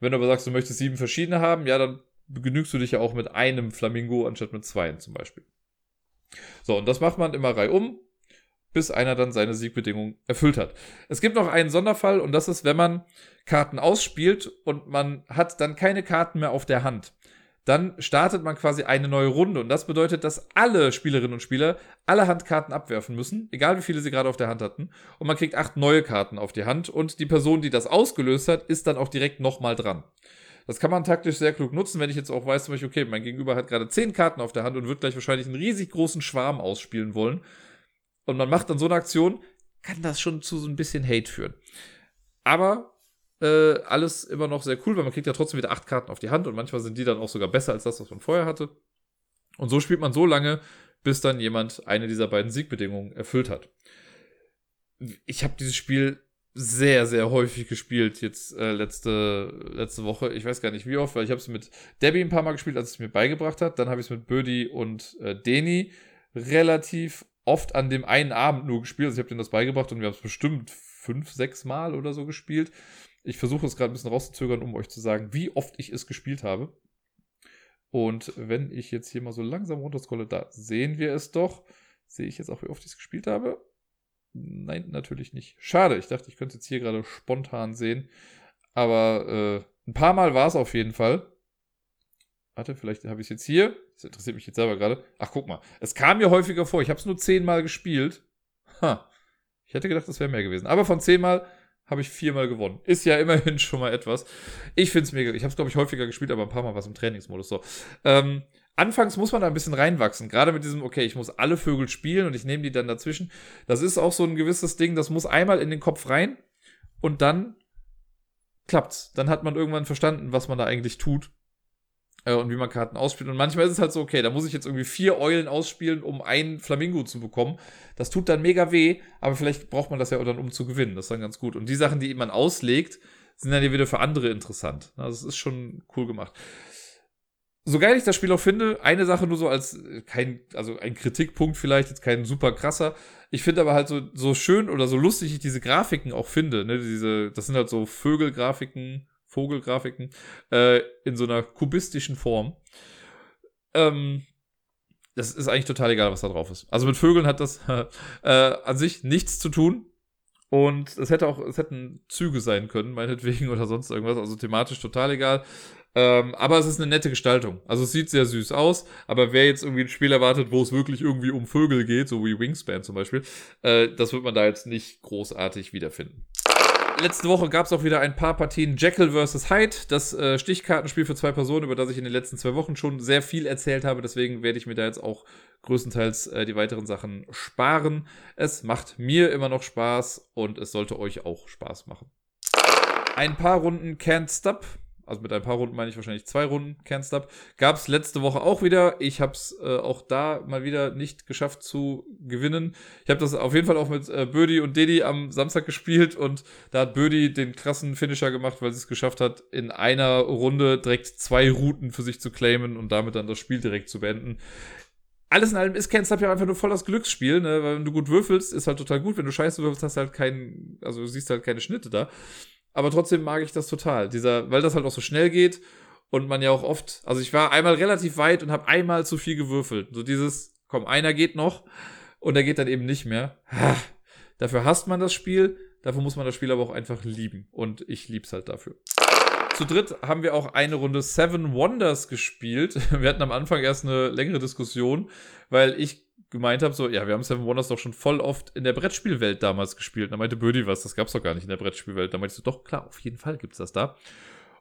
Wenn du aber sagst, du möchtest sieben verschiedene haben, ja, dann genügst du dich ja auch mit einem Flamingo anstatt mit zweien zum Beispiel. So, und das macht man immer reihum, bis einer dann seine Siegbedingung erfüllt hat. Es gibt noch einen Sonderfall und das ist, wenn man Karten ausspielt und man hat dann keine Karten mehr auf der Hand dann startet man quasi eine neue Runde. Und das bedeutet, dass alle Spielerinnen und Spieler alle Handkarten abwerfen müssen, egal wie viele sie gerade auf der Hand hatten. Und man kriegt acht neue Karten auf die Hand. Und die Person, die das ausgelöst hat, ist dann auch direkt nochmal dran. Das kann man taktisch sehr klug nutzen, wenn ich jetzt auch weiß, zum Beispiel, okay, mein Gegenüber hat gerade zehn Karten auf der Hand und wird gleich wahrscheinlich einen riesig großen Schwarm ausspielen wollen. Und man macht dann so eine Aktion, kann das schon zu so ein bisschen Hate führen. Aber äh, alles immer noch sehr cool, weil man kriegt ja trotzdem wieder acht Karten auf die Hand und manchmal sind die dann auch sogar besser als das, was man vorher hatte. Und so spielt man so lange, bis dann jemand eine dieser beiden Siegbedingungen erfüllt hat. Ich habe dieses Spiel sehr, sehr häufig gespielt jetzt äh, letzte, letzte Woche. Ich weiß gar nicht wie oft, weil ich habe es mit Debbie ein paar Mal gespielt, als es mir beigebracht hat. Dann habe ich es mit Birdie und äh, Deni relativ oft an dem einen Abend nur gespielt. Also ich habe denen das beigebracht und wir haben es bestimmt fünf, sechs Mal oder so gespielt. Ich versuche es gerade ein bisschen rauszuzögern, um euch zu sagen, wie oft ich es gespielt habe. Und wenn ich jetzt hier mal so langsam runterscrolle, da sehen wir es doch. Sehe ich jetzt auch, wie oft ich es gespielt habe? Nein, natürlich nicht. Schade, ich dachte, ich könnte es jetzt hier gerade spontan sehen. Aber äh, ein paar Mal war es auf jeden Fall. Warte, vielleicht habe ich es jetzt hier. Das interessiert mich jetzt selber gerade. Ach, guck mal. Es kam mir häufiger vor. Ich habe es nur zehnmal gespielt. Ha. Ich hätte gedacht, das wäre mehr gewesen. Aber von zehnmal habe ich viermal gewonnen. Ist ja immerhin [LAUGHS] schon mal etwas. Ich finde es mega. Ich habe es, glaube ich, häufiger gespielt, aber ein paar Mal was im Trainingsmodus. So. Ähm, anfangs muss man da ein bisschen reinwachsen. Gerade mit diesem, okay, ich muss alle Vögel spielen und ich nehme die dann dazwischen. Das ist auch so ein gewisses Ding, das muss einmal in den Kopf rein und dann klappt's. Dann hat man irgendwann verstanden, was man da eigentlich tut äh, und wie man Karten ausspielt. Und manchmal ist es halt so, okay, da muss ich jetzt irgendwie vier Eulen ausspielen, um einen Flamingo zu bekommen. Das tut dann mega weh, aber vielleicht braucht man das ja dann, um zu gewinnen. Das ist dann ganz gut. Und die Sachen, die man auslegt, sind dann ja wieder für andere interessant. Also es ist schon cool gemacht. So geil ich das Spiel auch finde, eine Sache nur so als äh, kein, also ein Kritikpunkt vielleicht, jetzt kein super krasser. Ich finde aber halt so, so schön oder so lustig ich diese Grafiken auch finde. Ne? Diese, das sind halt so Vögelgrafiken, Vogelgrafiken äh, in so einer kubistischen Form. Ähm, das ist eigentlich total egal, was da drauf ist. Also mit Vögeln hat das [LAUGHS] äh, an sich nichts zu tun. Und es hätte auch, es hätten Züge sein können, meinetwegen [LAUGHS] oder sonst irgendwas. Also thematisch total egal. Ähm, aber es ist eine nette Gestaltung. Also es sieht sehr süß aus. Aber wer jetzt irgendwie ein Spiel erwartet, wo es wirklich irgendwie um Vögel geht, so wie Wingspan zum Beispiel, äh, das wird man da jetzt nicht großartig wiederfinden letzte Woche gab es auch wieder ein paar Partien Jekyll vs. Hyde, das äh, Stichkartenspiel für zwei Personen, über das ich in den letzten zwei Wochen schon sehr viel erzählt habe. Deswegen werde ich mir da jetzt auch größtenteils äh, die weiteren Sachen sparen. Es macht mir immer noch Spaß und es sollte euch auch Spaß machen. Ein paar Runden Can't Stop also mit ein paar Runden meine ich wahrscheinlich zwei Runden Kernstop, gab es letzte Woche auch wieder. Ich habe es äh, auch da mal wieder nicht geschafft zu gewinnen. Ich habe das auf jeden Fall auch mit äh, Birdie und Dedi am Samstag gespielt und da hat Birdie den krassen Finisher gemacht, weil sie es geschafft hat, in einer Runde direkt zwei Routen für sich zu claimen und damit dann das Spiel direkt zu beenden. Alles in allem ist Kernstop ja einfach nur voll das Glücksspiel, ne? weil wenn du gut würfelst, ist halt total gut. Wenn du scheiße würfelst, hast du halt keinen, also siehst halt keine Schnitte da aber trotzdem mag ich das total. Dieser, weil das halt auch so schnell geht und man ja auch oft, also ich war einmal relativ weit und habe einmal zu viel gewürfelt. So dieses, komm, einer geht noch und der geht dann eben nicht mehr. Dafür hasst man das Spiel, dafür muss man das Spiel aber auch einfach lieben und ich lieb's halt dafür. Zu dritt haben wir auch eine Runde Seven Wonders gespielt. [LAUGHS] Wir hatten am Anfang erst eine längere Diskussion, weil ich gemeint habe, so, ja, wir haben Seven Wonders doch schon voll oft in der Brettspielwelt damals gespielt. Und da meinte Birdie was, das gab's doch gar nicht in der Brettspielwelt. Da meinte ich so, doch, klar, auf jeden Fall gibt's das da.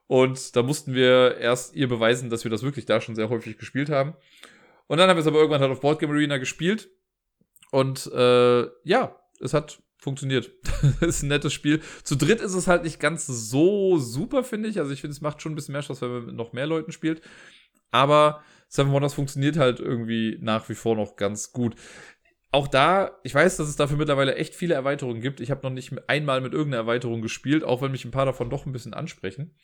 Und da mussten wir erst ihr beweisen, dass wir das wirklich da schon sehr häufig gespielt haben. Und dann haben wir es aber irgendwann halt auf Boardgame Arena gespielt. Und äh, ja, es hat funktioniert. [LAUGHS] ist ein nettes Spiel. Zu dritt ist es halt nicht ganz so super, finde ich. Also ich finde, es macht schon ein bisschen mehr Spaß, wenn man mit noch mehr Leuten spielt. Aber Seven Wonders funktioniert halt irgendwie nach wie vor noch ganz gut. Auch da, ich weiß, dass es dafür mittlerweile echt viele Erweiterungen gibt. Ich habe noch nicht einmal mit irgendeiner Erweiterung gespielt, auch wenn mich ein paar davon doch ein bisschen ansprechen.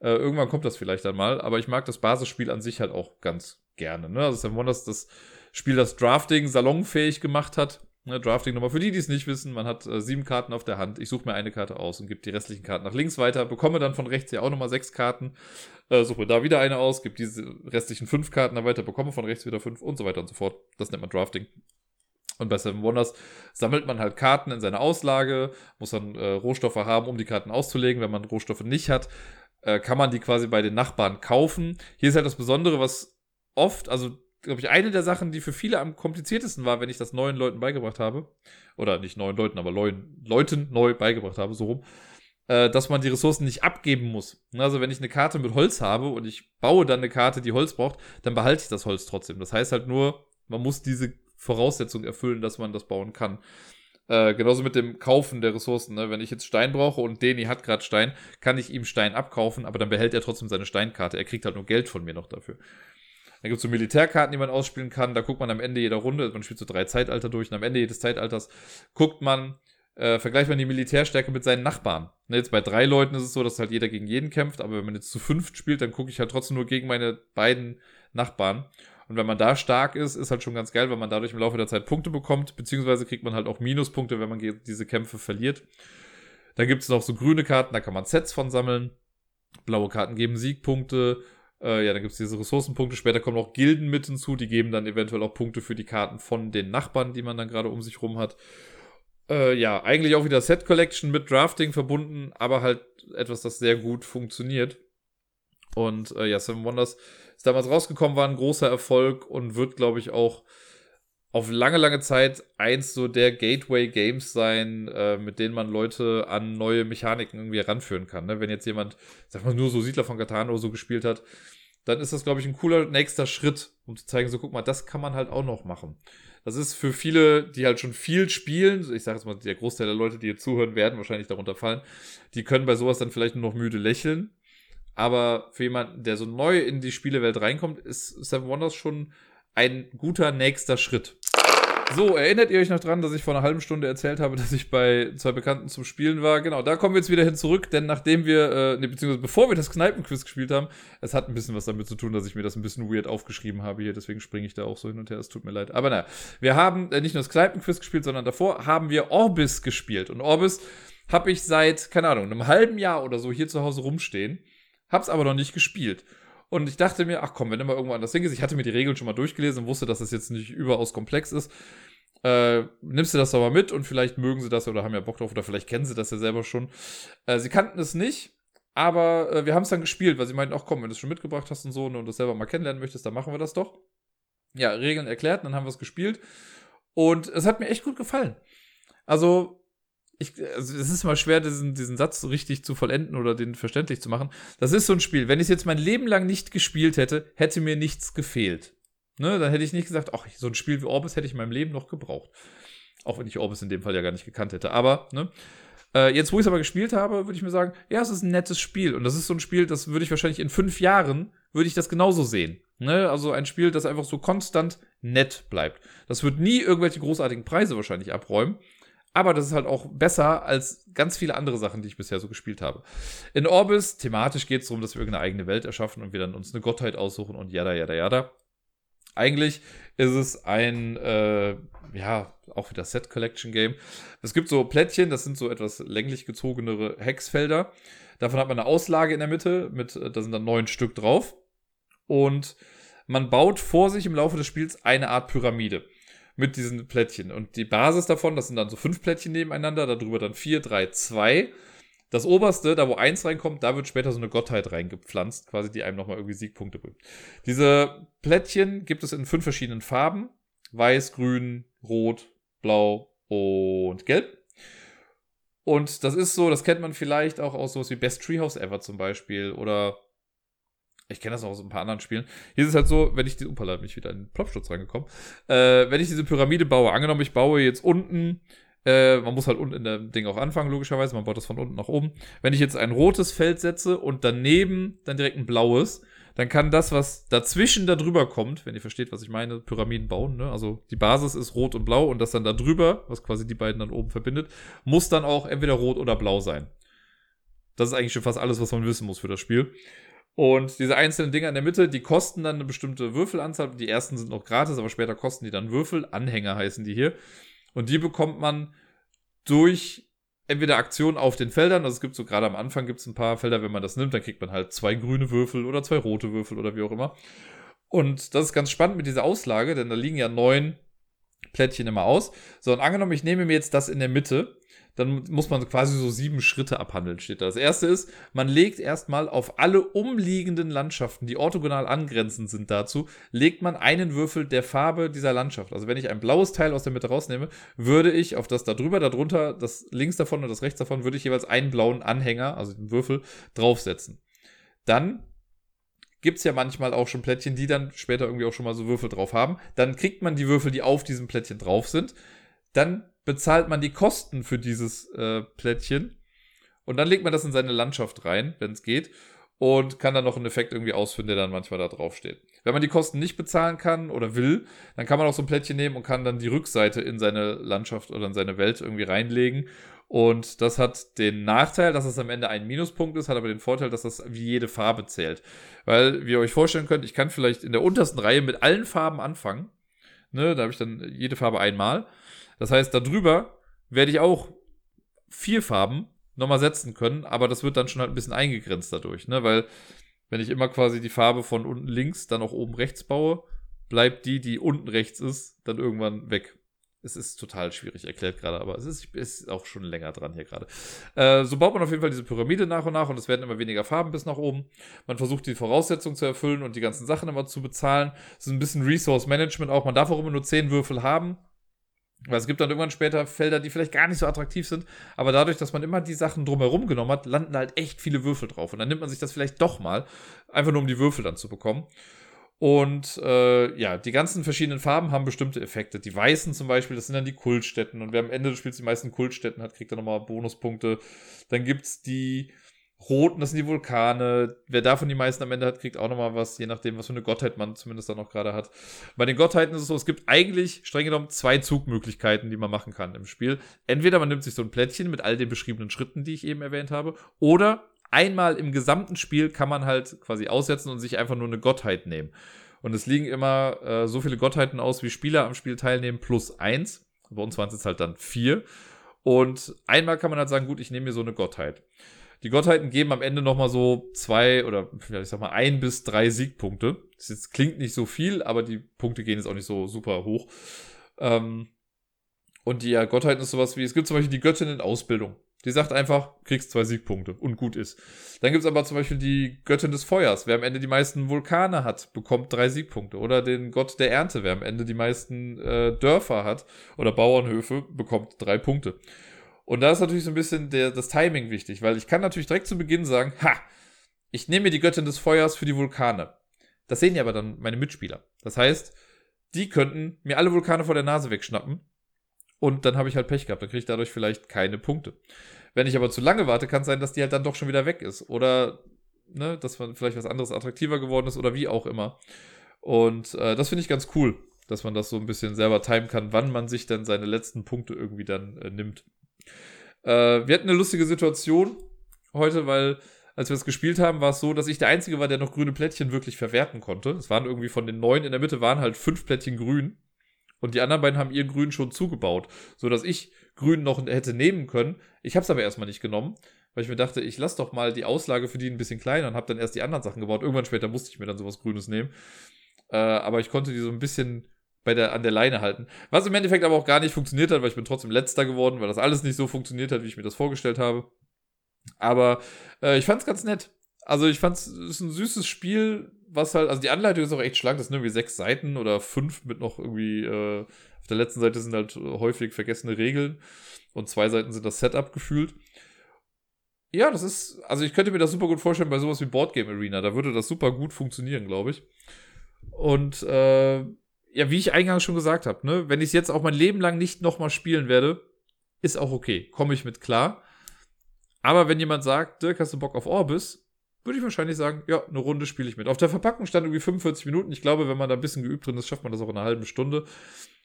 Äh, irgendwann kommt das vielleicht dann mal, aber ich mag das Basisspiel an sich halt auch ganz gerne. Ne? Also Seven Wonders, das Spiel, das Drafting salonfähig gemacht hat. Ne, Drafting nochmal für die, die es nicht wissen. Man hat äh, sieben Karten auf der Hand. Ich suche mir eine Karte aus und gebe die restlichen Karten nach links weiter. Bekomme dann von rechts hier auch nochmal sechs Karten. Äh, suche mir da wieder eine aus, gebe diese restlichen fünf Karten dann weiter, bekomme von rechts wieder fünf und so weiter und so fort. Das nennt man Drafting. Und bei Seven Wonders sammelt man halt Karten in seine Auslage, muss dann äh, Rohstoffe haben, um die Karten auszulegen. Wenn man Rohstoffe nicht hat, äh, kann man die quasi bei den Nachbarn kaufen. Hier ist halt das Besondere, was oft, also glaube ich, eine der Sachen, die für viele am kompliziertesten war, wenn ich das neuen Leuten beigebracht habe, oder nicht neuen Leuten, aber neuen Leuten neu beigebracht habe, so rum, äh, dass man die Ressourcen nicht abgeben muss. Also wenn ich eine Karte mit Holz habe und ich baue dann eine Karte, die Holz braucht, dann behalte ich das Holz trotzdem. Das heißt halt nur, man muss diese Voraussetzung erfüllen, dass man das bauen kann. Äh, genauso mit dem Kaufen der Ressourcen. Ne? Wenn ich jetzt Stein brauche und Deni hat gerade Stein, kann ich ihm Stein abkaufen, aber dann behält er trotzdem seine Steinkarte. Er kriegt halt nur Geld von mir noch dafür. Dann gibt es so Militärkarten, die man ausspielen kann. Da guckt man am Ende jeder Runde, man spielt so drei Zeitalter durch und am Ende jedes Zeitalters guckt man, äh, vergleicht man die Militärstärke mit seinen Nachbarn. Ne, jetzt bei drei Leuten ist es so, dass halt jeder gegen jeden kämpft, aber wenn man jetzt zu fünft spielt, dann gucke ich halt trotzdem nur gegen meine beiden Nachbarn. Und wenn man da stark ist, ist halt schon ganz geil, weil man dadurch im Laufe der Zeit Punkte bekommt, beziehungsweise kriegt man halt auch Minuspunkte, wenn man diese Kämpfe verliert. Dann gibt es noch so grüne Karten, da kann man Sets von sammeln. Blaue Karten geben Siegpunkte, äh, ja, dann gibt es diese Ressourcenpunkte. Später kommen auch Gilden mit hinzu, die geben dann eventuell auch Punkte für die Karten von den Nachbarn, die man dann gerade um sich rum hat. Äh, ja, eigentlich auch wieder Set Collection mit Drafting verbunden, aber halt etwas, das sehr gut funktioniert. Und äh, ja, Seven Wonders ist damals rausgekommen, war ein großer Erfolg und wird, glaube ich, auch auf lange, lange Zeit eins so der Gateway-Games sein, äh, mit denen man Leute an neue Mechaniken irgendwie heranführen kann. Ne? Wenn jetzt jemand, sag mal, nur so Siedler von Catan oder so gespielt hat, dann ist das, glaube ich, ein cooler nächster Schritt, um zu zeigen, so guck mal, das kann man halt auch noch machen. Das ist für viele, die halt schon viel spielen, ich sage jetzt mal, der Großteil der Leute, die hier zuhören, werden wahrscheinlich darunter fallen, die können bei sowas dann vielleicht nur noch müde lächeln. Aber für jemanden, der so neu in die Spielewelt reinkommt, ist Seven Wonders schon ein guter nächster Schritt. So, erinnert ihr euch noch dran, dass ich vor einer halben Stunde erzählt habe, dass ich bei zwei Bekannten zum Spielen war? Genau, da kommen wir jetzt wieder hin zurück, denn nachdem wir, äh, ne, beziehungsweise bevor wir das Kneipenquiz gespielt haben, es hat ein bisschen was damit zu tun, dass ich mir das ein bisschen weird aufgeschrieben habe hier, deswegen springe ich da auch so hin und her, es tut mir leid. Aber naja, wir haben äh, nicht nur das Kneipenquiz gespielt, sondern davor haben wir Orbis gespielt. Und Orbis habe ich seit, keine Ahnung, einem halben Jahr oder so hier zu Hause rumstehen, hab's aber noch nicht gespielt. Und ich dachte mir, ach komm, wenn du mal irgendwo anders hingehst, ich hatte mir die Regeln schon mal durchgelesen und wusste, dass das jetzt nicht überaus komplex ist. Äh, nimmst du das doch mal mit und vielleicht mögen sie das oder haben ja Bock drauf oder vielleicht kennen sie das ja selber schon. Äh, sie kannten es nicht, aber äh, wir haben es dann gespielt, weil sie meinten, ach komm, wenn du es schon mitgebracht hast und so und das selber mal kennenlernen möchtest, dann machen wir das doch. Ja, Regeln erklärt, dann haben wir es gespielt und es hat mir echt gut gefallen. Also ich, also es ist mal schwer, diesen, diesen Satz richtig zu vollenden oder den verständlich zu machen. Das ist so ein Spiel. Wenn ich es jetzt mein Leben lang nicht gespielt hätte, hätte mir nichts gefehlt. Ne, dann hätte ich nicht gesagt, ach, so ein Spiel wie Orbis hätte ich in meinem Leben noch gebraucht. Auch wenn ich Orbis in dem Fall ja gar nicht gekannt hätte. Aber, ne, äh, jetzt, wo ich es aber gespielt habe, würde ich mir sagen, ja, es ist ein nettes Spiel. Und das ist so ein Spiel, das würde ich wahrscheinlich in fünf Jahren, würde ich das genauso sehen. Ne? Also ein Spiel, das einfach so konstant nett bleibt. Das wird nie irgendwelche großartigen Preise wahrscheinlich abräumen. Aber das ist halt auch besser als ganz viele andere Sachen, die ich bisher so gespielt habe. In Orbis, thematisch geht es darum, dass wir irgendeine eigene Welt erschaffen und wir dann uns eine Gottheit aussuchen und jada, jada, jada. Eigentlich ist es ein, äh, ja, auch wieder Set Collection Game. Es gibt so Plättchen, das sind so etwas länglich gezogenere Hexfelder. Davon hat man eine Auslage in der Mitte, mit, da sind dann neun Stück drauf. Und man baut vor sich im Laufe des Spiels eine Art Pyramide mit diesen Plättchen. Und die Basis davon, das sind dann so fünf Plättchen nebeneinander, darüber dann vier, drei, zwei. Das oberste, da wo eins reinkommt, da wird später so eine Gottheit reingepflanzt, quasi, die einem nochmal irgendwie Siegpunkte bringt. Diese Plättchen gibt es in fünf verschiedenen Farben. Weiß, grün, rot, blau und gelb. Und das ist so, das kennt man vielleicht auch aus sowas wie Best Treehouse Ever zum Beispiel oder ich kenne das auch aus ein paar anderen Spielen. Hier ist es halt so, wenn ich die, upala, bin ich wieder in den Plopschutz reingekommen. Äh, wenn ich diese Pyramide baue, angenommen, ich baue jetzt unten, äh, man muss halt unten in dem Ding auch anfangen, logischerweise, man baut das von unten nach oben. Wenn ich jetzt ein rotes Feld setze und daneben dann direkt ein blaues, dann kann das, was dazwischen da drüber kommt, wenn ihr versteht, was ich meine, Pyramiden bauen, ne? also die Basis ist rot und blau und das dann da drüber, was quasi die beiden dann oben verbindet, muss dann auch entweder rot oder blau sein. Das ist eigentlich schon fast alles, was man wissen muss für das Spiel. Und diese einzelnen Dinger in der Mitte, die kosten dann eine bestimmte Würfelanzahl. Die ersten sind noch gratis, aber später kosten die dann Würfel. Anhänger heißen die hier. Und die bekommt man durch entweder Aktionen auf den Feldern, also es gibt so gerade am Anfang gibt es ein paar Felder, wenn man das nimmt, dann kriegt man halt zwei grüne Würfel oder zwei rote Würfel oder wie auch immer. Und das ist ganz spannend mit dieser Auslage, denn da liegen ja neun Plättchen immer aus. So, und angenommen, ich nehme mir jetzt das in der Mitte dann muss man quasi so sieben Schritte abhandeln, steht da. Das erste ist, man legt erstmal auf alle umliegenden Landschaften, die orthogonal angrenzend sind dazu, legt man einen Würfel der Farbe dieser Landschaft. Also wenn ich ein blaues Teil aus der Mitte rausnehme, würde ich auf das da drüber, darunter, das links davon und das rechts davon, würde ich jeweils einen blauen Anhänger, also den Würfel, draufsetzen. Dann gibt es ja manchmal auch schon Plättchen, die dann später irgendwie auch schon mal so Würfel drauf haben. Dann kriegt man die Würfel, die auf diesem Plättchen drauf sind. Dann bezahlt man die Kosten für dieses äh, Plättchen. Und dann legt man das in seine Landschaft rein, wenn es geht. Und kann dann noch einen Effekt irgendwie ausführen, der dann manchmal da drauf steht. Wenn man die Kosten nicht bezahlen kann oder will, dann kann man auch so ein Plättchen nehmen und kann dann die Rückseite in seine Landschaft oder in seine Welt irgendwie reinlegen. Und das hat den Nachteil, dass es am Ende ein Minuspunkt ist, hat aber den Vorteil, dass das wie jede Farbe zählt. Weil, wie ihr euch vorstellen könnt, ich kann vielleicht in der untersten Reihe mit allen Farben anfangen. Ne, da habe ich dann jede Farbe einmal. Das heißt, darüber werde ich auch vier Farben nochmal setzen können, aber das wird dann schon halt ein bisschen eingegrenzt dadurch, ne? Weil, wenn ich immer quasi die Farbe von unten links dann auch oben rechts baue, bleibt die, die unten rechts ist, dann irgendwann weg. Es ist total schwierig erklärt gerade, aber es ist, ist auch schon länger dran hier gerade. Äh, so baut man auf jeden Fall diese Pyramide nach und nach und es werden immer weniger Farben bis nach oben. Man versucht die Voraussetzungen zu erfüllen und die ganzen Sachen immer zu bezahlen. Es ist ein bisschen Resource Management auch. Man darf auch immer nur 10 Würfel haben. Weil es gibt dann irgendwann später Felder, die vielleicht gar nicht so attraktiv sind, aber dadurch, dass man immer die Sachen drumherum genommen hat, landen halt echt viele Würfel drauf. Und dann nimmt man sich das vielleicht doch mal, einfach nur um die Würfel dann zu bekommen. Und äh, ja, die ganzen verschiedenen Farben haben bestimmte Effekte. Die weißen zum Beispiel, das sind dann die Kultstätten. Und wer am Ende des Spiels die meisten Kultstätten hat, kriegt dann nochmal Bonuspunkte. Dann gibt es die Roten, das sind die Vulkane. Wer davon die meisten am Ende hat, kriegt auch nochmal was, je nachdem, was für eine Gottheit man zumindest dann noch gerade hat. Bei den Gottheiten ist es so, es gibt eigentlich streng genommen zwei Zugmöglichkeiten, die man machen kann im Spiel. Entweder man nimmt sich so ein Plättchen mit all den beschriebenen Schritten, die ich eben erwähnt habe, oder einmal im gesamten Spiel kann man halt quasi aussetzen und sich einfach nur eine Gottheit nehmen. Und es liegen immer äh, so viele Gottheiten aus, wie Spieler am Spiel teilnehmen, plus eins. Bei uns waren es jetzt halt dann vier. Und einmal kann man halt sagen, gut, ich nehme mir so eine Gottheit. Die Gottheiten geben am Ende nochmal so zwei oder ich sag mal ein bis drei Siegpunkte. Das jetzt klingt nicht so viel, aber die Punkte gehen jetzt auch nicht so super hoch. Ähm, und die ja, Gottheiten ist sowas wie, es gibt zum Beispiel die Göttin in Ausbildung. Die sagt einfach, kriegst zwei Siegpunkte und gut ist. Dann gibt es aber zum Beispiel die Göttin des Feuers. Wer am Ende die meisten Vulkane hat, bekommt drei Siegpunkte. Oder den Gott der Ernte. Wer am Ende die meisten äh, Dörfer hat oder Bauernhöfe, bekommt drei Punkte. Und da ist natürlich so ein bisschen der, das Timing wichtig, weil ich kann natürlich direkt zu Beginn sagen, ha, ich nehme mir die Göttin des Feuers für die Vulkane. Das sehen ja aber dann meine Mitspieler. Das heißt, die könnten mir alle Vulkane vor der Nase wegschnappen und dann habe ich halt Pech gehabt. Dann kriege ich dadurch vielleicht keine Punkte. Wenn ich aber zu lange warte, kann es sein, dass die halt dann doch schon wieder weg ist. Oder, ne, dass vielleicht was anderes attraktiver geworden ist oder wie auch immer. Und äh, das finde ich ganz cool, dass man das so ein bisschen selber timen kann, wann man sich dann seine letzten Punkte irgendwie dann äh, nimmt. Äh, wir hatten eine lustige Situation heute, weil als wir es gespielt haben, war es so, dass ich der Einzige war, der noch grüne Plättchen wirklich verwerten konnte. Es waren irgendwie von den neun in der Mitte waren halt fünf Plättchen grün. Und die anderen beiden haben ihr Grün schon zugebaut, sodass ich Grün noch hätte nehmen können. Ich habe es aber erstmal nicht genommen, weil ich mir dachte, ich lasse doch mal die Auslage für die ein bisschen kleiner und habe dann erst die anderen Sachen gebaut. Irgendwann später musste ich mir dann sowas Grünes nehmen. Äh, aber ich konnte die so ein bisschen bei der, an der Leine halten. Was im Endeffekt aber auch gar nicht funktioniert hat, weil ich bin trotzdem letzter geworden, weil das alles nicht so funktioniert hat, wie ich mir das vorgestellt habe. Aber äh, ich fand's ganz nett. Also ich fand's ist ein süßes Spiel, was halt, also die Anleitung ist auch echt schlank, das sind irgendwie sechs Seiten oder fünf mit noch irgendwie, äh, auf der letzten Seite sind halt häufig vergessene Regeln und zwei Seiten sind das Setup gefühlt. Ja, das ist, also ich könnte mir das super gut vorstellen bei sowas wie Boardgame Arena, da würde das super gut funktionieren, glaube ich. Und äh, ja, wie ich eingangs schon gesagt habe, ne, wenn ich es jetzt auch mein Leben lang nicht nochmal spielen werde, ist auch okay. Komme ich mit klar. Aber wenn jemand sagt, Dirk, hast du Bock auf Orbis? würde ich wahrscheinlich sagen, ja, eine Runde spiele ich mit. Auf der Verpackung stand irgendwie 45 Minuten. Ich glaube, wenn man da ein bisschen geübt drin ist, schafft man das auch in einer halben Stunde,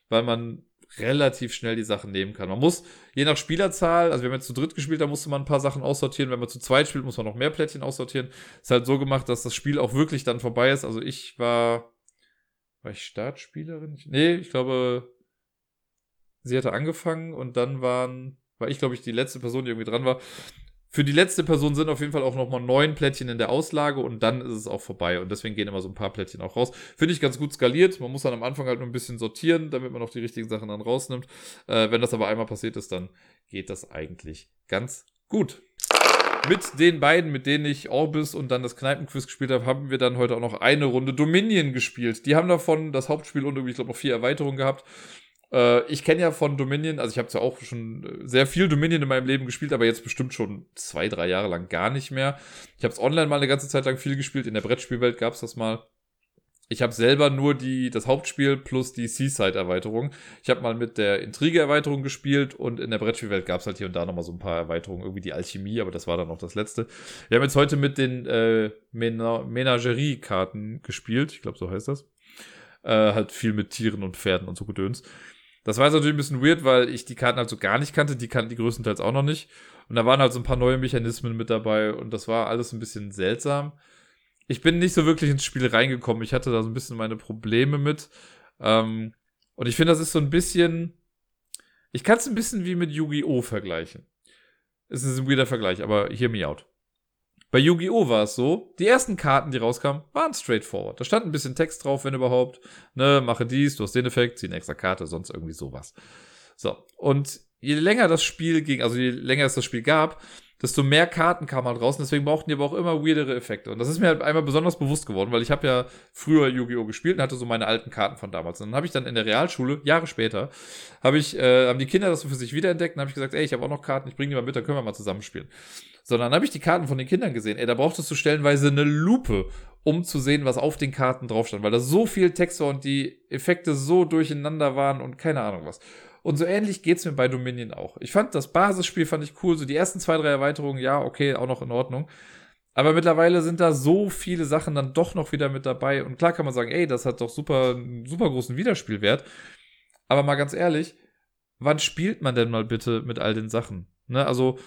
weil man relativ schnell die Sachen nehmen kann. Man muss, je nach Spielerzahl, also haben jetzt zu dritt gespielt, da musste man ein paar Sachen aussortieren. Wenn man zu zweit spielt, muss man noch mehr Plättchen aussortieren. Ist halt so gemacht, dass das Spiel auch wirklich dann vorbei ist. Also ich war, war ich Startspielerin? Nee, ich glaube, sie hatte angefangen und dann waren, war ich glaube ich die letzte Person, die irgendwie dran war. Für die letzte Person sind auf jeden Fall auch nochmal neun Plättchen in der Auslage und dann ist es auch vorbei. Und deswegen gehen immer so ein paar Plättchen auch raus. Finde ich ganz gut skaliert. Man muss dann am Anfang halt nur ein bisschen sortieren, damit man auch die richtigen Sachen dann rausnimmt. Äh, wenn das aber einmal passiert ist, dann geht das eigentlich ganz gut. Mit den beiden, mit denen ich Orbis und dann das Kneipenquiz gespielt habe, haben wir dann heute auch noch eine Runde Dominion gespielt. Die haben davon das Hauptspiel und irgendwie, ich glaube, noch vier Erweiterungen gehabt. Äh, ich kenne ja von Dominion, also ich habe ja auch schon äh, sehr viel Dominion in meinem Leben gespielt, aber jetzt bestimmt schon zwei, drei Jahre lang gar nicht mehr. Ich habe es online mal eine ganze Zeit lang viel gespielt, in der Brettspielwelt gab es das mal. Ich habe selber nur die, das Hauptspiel plus die Seaside-Erweiterung. Ich habe mal mit der Intrige-Erweiterung gespielt und in der Brettspielwelt gab es halt hier und da nochmal so ein paar Erweiterungen, irgendwie die Alchemie, aber das war dann auch das letzte. Wir haben jetzt heute mit den äh, Menagerie-Karten gespielt, ich glaube, so heißt das. Äh, halt viel mit Tieren und Pferden und so Gedöns. Das war jetzt natürlich ein bisschen weird, weil ich die Karten halt so gar nicht kannte. Die kannten die größtenteils auch noch nicht. Und da waren halt so ein paar neue Mechanismen mit dabei und das war alles ein bisschen seltsam. Ich bin nicht so wirklich ins Spiel reingekommen. Ich hatte da so ein bisschen meine Probleme mit. Ähm, und ich finde, das ist so ein bisschen. Ich kann es ein bisschen wie mit Yu-Gi-Oh! vergleichen. Es ist ein weirder Vergleich, aber hear me out. Bei Yu-Gi-Oh! war es so, die ersten Karten, die rauskamen, waren straightforward. Da stand ein bisschen Text drauf, wenn überhaupt. Ne, mache dies, du hast den Effekt, zieh eine extra Karte, sonst irgendwie sowas. So. Und je länger das Spiel ging, also je länger es das Spiel gab, desto mehr Karten kamen halt raus. Und deswegen brauchten die aber auch immer weirdere Effekte. Und das ist mir halt einmal besonders bewusst geworden, weil ich habe ja früher Yu-Gi-Oh! gespielt und hatte so meine alten Karten von damals. Und dann habe ich dann in der Realschule, Jahre später, habe ich, äh, haben die Kinder das für sich wiederentdeckt und habe ich gesagt, ey, ich habe auch noch Karten, ich bringe die mal mit, dann können wir mal zusammenspielen. Sondern habe ich die Karten von den Kindern gesehen. Ey, da brauchtest du stellenweise eine Lupe, um zu sehen, was auf den Karten drauf stand, weil da so viel Text war und die Effekte so durcheinander waren und keine Ahnung was. Und so ähnlich geht's mir bei Dominion auch. Ich fand das Basisspiel fand ich cool, so die ersten zwei, drei Erweiterungen, ja, okay, auch noch in Ordnung. Aber mittlerweile sind da so viele Sachen dann doch noch wieder mit dabei. Und klar kann man sagen, ey, das hat doch super, super großen Wiederspielwert. Aber mal ganz ehrlich, wann spielt man denn mal bitte mit all den Sachen? Ne, also,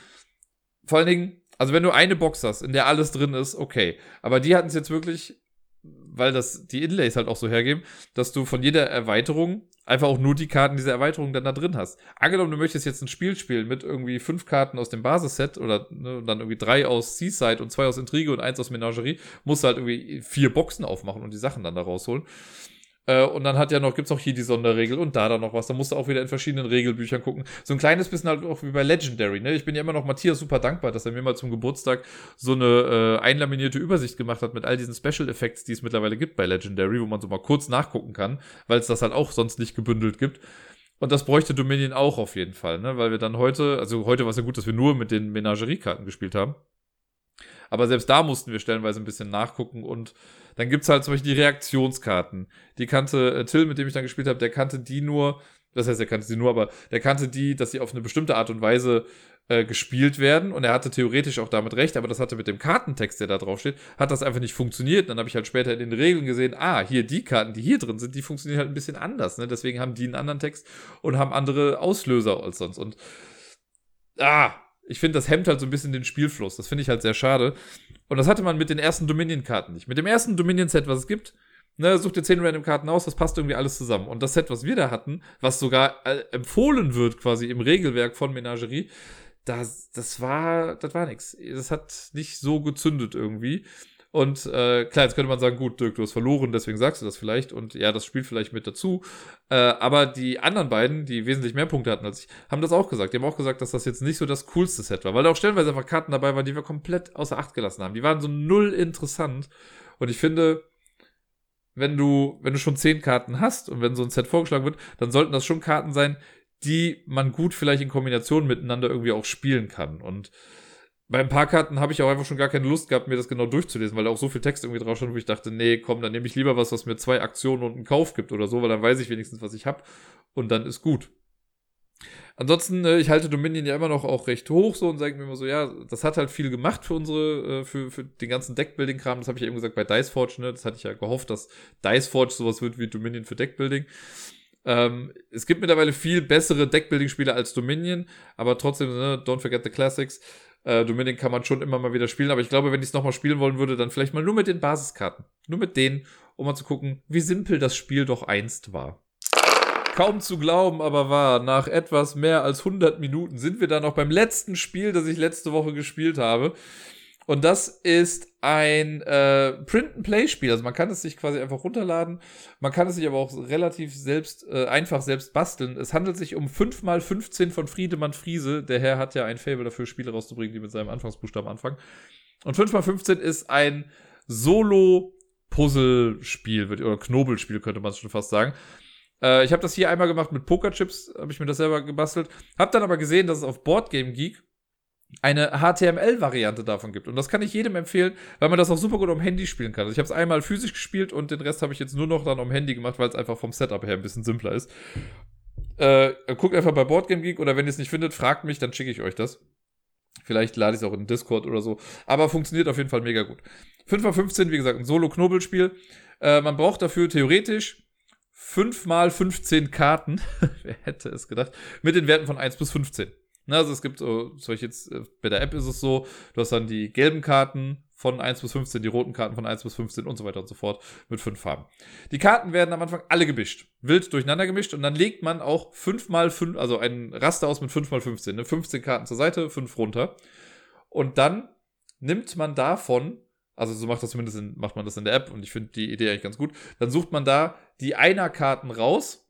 vor allen Dingen, also wenn du eine Box hast, in der alles drin ist, okay. Aber die hatten es jetzt wirklich, weil das die Inlays halt auch so hergeben, dass du von jeder Erweiterung einfach auch nur die Karten dieser Erweiterung dann da drin hast. Angenommen, du möchtest jetzt ein Spiel spielen mit irgendwie fünf Karten aus dem Basisset oder ne, dann irgendwie drei aus Seaside und zwei aus Intrige und eins aus Menagerie, musst du halt irgendwie vier Boxen aufmachen und die Sachen dann da rausholen. Äh, und dann hat ja noch, gibt's auch hier die Sonderregel und da dann noch was. Da musst du auch wieder in verschiedenen Regelbüchern gucken. So ein kleines bisschen halt auch wie bei Legendary, ne? Ich bin ja immer noch Matthias super dankbar, dass er mir mal zum Geburtstag so eine äh, einlaminierte Übersicht gemacht hat mit all diesen Special Effects, die es mittlerweile gibt bei Legendary, wo man so mal kurz nachgucken kann, weil es das halt auch sonst nicht gebündelt gibt. Und das bräuchte Dominion auch auf jeden Fall, ne? Weil wir dann heute, also heute war es ja gut, dass wir nur mit den Menageriekarten gespielt haben. Aber selbst da mussten wir stellenweise ein bisschen nachgucken und dann gibt's halt zum Beispiel die Reaktionskarten. Die kannte äh, Till, mit dem ich dann gespielt habe, der kannte die nur, das heißt, er kannte sie nur, aber der kannte die, dass sie auf eine bestimmte Art und Weise äh, gespielt werden und er hatte theoretisch auch damit recht, aber das hatte mit dem Kartentext, der da drauf steht, hat das einfach nicht funktioniert. Und dann habe ich halt später in den Regeln gesehen, ah, hier die Karten, die hier drin sind, die funktionieren halt ein bisschen anders. Ne? Deswegen haben die einen anderen Text und haben andere Auslöser als sonst. Und ah, ich finde, das hemmt halt so ein bisschen den Spielfluss. Das finde ich halt sehr schade. Und das hatte man mit den ersten Dominion-Karten nicht. Mit dem ersten Dominion-Set, was es gibt, ne, such dir 10 Random-Karten aus, das passt irgendwie alles zusammen. Und das Set, was wir da hatten, was sogar äh, empfohlen wird quasi im Regelwerk von Menagerie, das, das war, das war nix. Das hat nicht so gezündet irgendwie. Und äh, klar, jetzt könnte man sagen, gut, Dirk, du hast verloren, deswegen sagst du das vielleicht. Und ja, das spielt vielleicht mit dazu. Äh, aber die anderen beiden, die wesentlich mehr Punkte hatten als ich, haben das auch gesagt. Die haben auch gesagt, dass das jetzt nicht so das coolste Set war. Weil da auch stellenweise einfach Karten dabei waren, die wir komplett außer Acht gelassen haben. Die waren so null interessant. Und ich finde, wenn du, wenn du schon zehn Karten hast und wenn so ein Set vorgeschlagen wird, dann sollten das schon Karten sein, die man gut vielleicht in Kombination miteinander irgendwie auch spielen kann. Und bei ein paar Karten habe ich auch einfach schon gar keine Lust gehabt, mir das genau durchzulesen, weil da auch so viel Text irgendwie drauf stand, wo ich dachte, nee, komm, dann nehme ich lieber was, was mir zwei Aktionen und einen Kauf gibt oder so, weil dann weiß ich wenigstens, was ich habe und dann ist gut. Ansonsten, äh, ich halte Dominion ja immer noch auch recht hoch so und sage mir immer so, ja, das hat halt viel gemacht für unsere, äh, für, für den ganzen Deckbuilding-Kram. Das habe ich ja eben gesagt bei Diceforge, ne? Das hatte ich ja gehofft, dass Diceforge sowas wird wie Dominion für Deckbuilding. Ähm, es gibt mittlerweile viel bessere Deckbuilding-Spiele als Dominion, aber trotzdem, ne, don't forget the classics. Äh, Dominion kann man schon immer mal wieder spielen, aber ich glaube, wenn ich es nochmal spielen wollen würde, dann vielleicht mal nur mit den Basiskarten. Nur mit denen, um mal zu gucken, wie simpel das Spiel doch einst war. Kaum zu glauben, aber wahr. Nach etwas mehr als 100 Minuten sind wir dann noch beim letzten Spiel, das ich letzte Woche gespielt habe. Und das ist ein äh, Print-and-Play-Spiel. Also man kann es sich quasi einfach runterladen. Man kann es sich aber auch relativ selbst, äh, einfach selbst basteln. Es handelt sich um 5x15 von Friedemann Friese. Der Herr hat ja ein Fable dafür, Spiele rauszubringen, die mit seinem Anfangsbuchstaben anfangen. Und 5x15 ist ein Solo-Puzzle-Spiel, oder Knobelspiel könnte man es schon fast sagen. Äh, ich habe das hier einmal gemacht mit Pokerchips, habe ich mir das selber gebastelt. Hab dann aber gesehen, dass es auf Boardgame Geek eine HTML-Variante davon gibt. Und das kann ich jedem empfehlen, weil man das auch super gut am Handy spielen kann. Also ich habe es einmal physisch gespielt und den Rest habe ich jetzt nur noch dann am Handy gemacht, weil es einfach vom Setup her ein bisschen simpler ist. Äh, guckt einfach bei Boardgame Geek oder wenn ihr es nicht findet, fragt mich, dann schicke ich euch das. Vielleicht lade ich es auch in Discord oder so. Aber funktioniert auf jeden Fall mega gut. 5x15, wie gesagt, ein Solo-Knobelspiel. Äh, man braucht dafür theoretisch 5 mal 15 Karten. [LAUGHS] Wer hätte es gedacht? Mit den Werten von 1 bis 15. Na, also es gibt so, solche jetzt, äh, bei der App ist es so, du hast dann die gelben Karten von 1 bis 15, die roten Karten von 1 bis 15 und so weiter und so fort mit fünf Farben. Die Karten werden am Anfang alle gemischt, wild durcheinander gemischt und dann legt man auch 5 mal 5, also ein Raster aus mit 5 mal 15, ne? 15 Karten zur Seite, 5 runter. Und dann nimmt man davon, also so macht das zumindest in, macht man das in der App und ich finde die Idee eigentlich ganz gut, dann sucht man da die Einer-Karten raus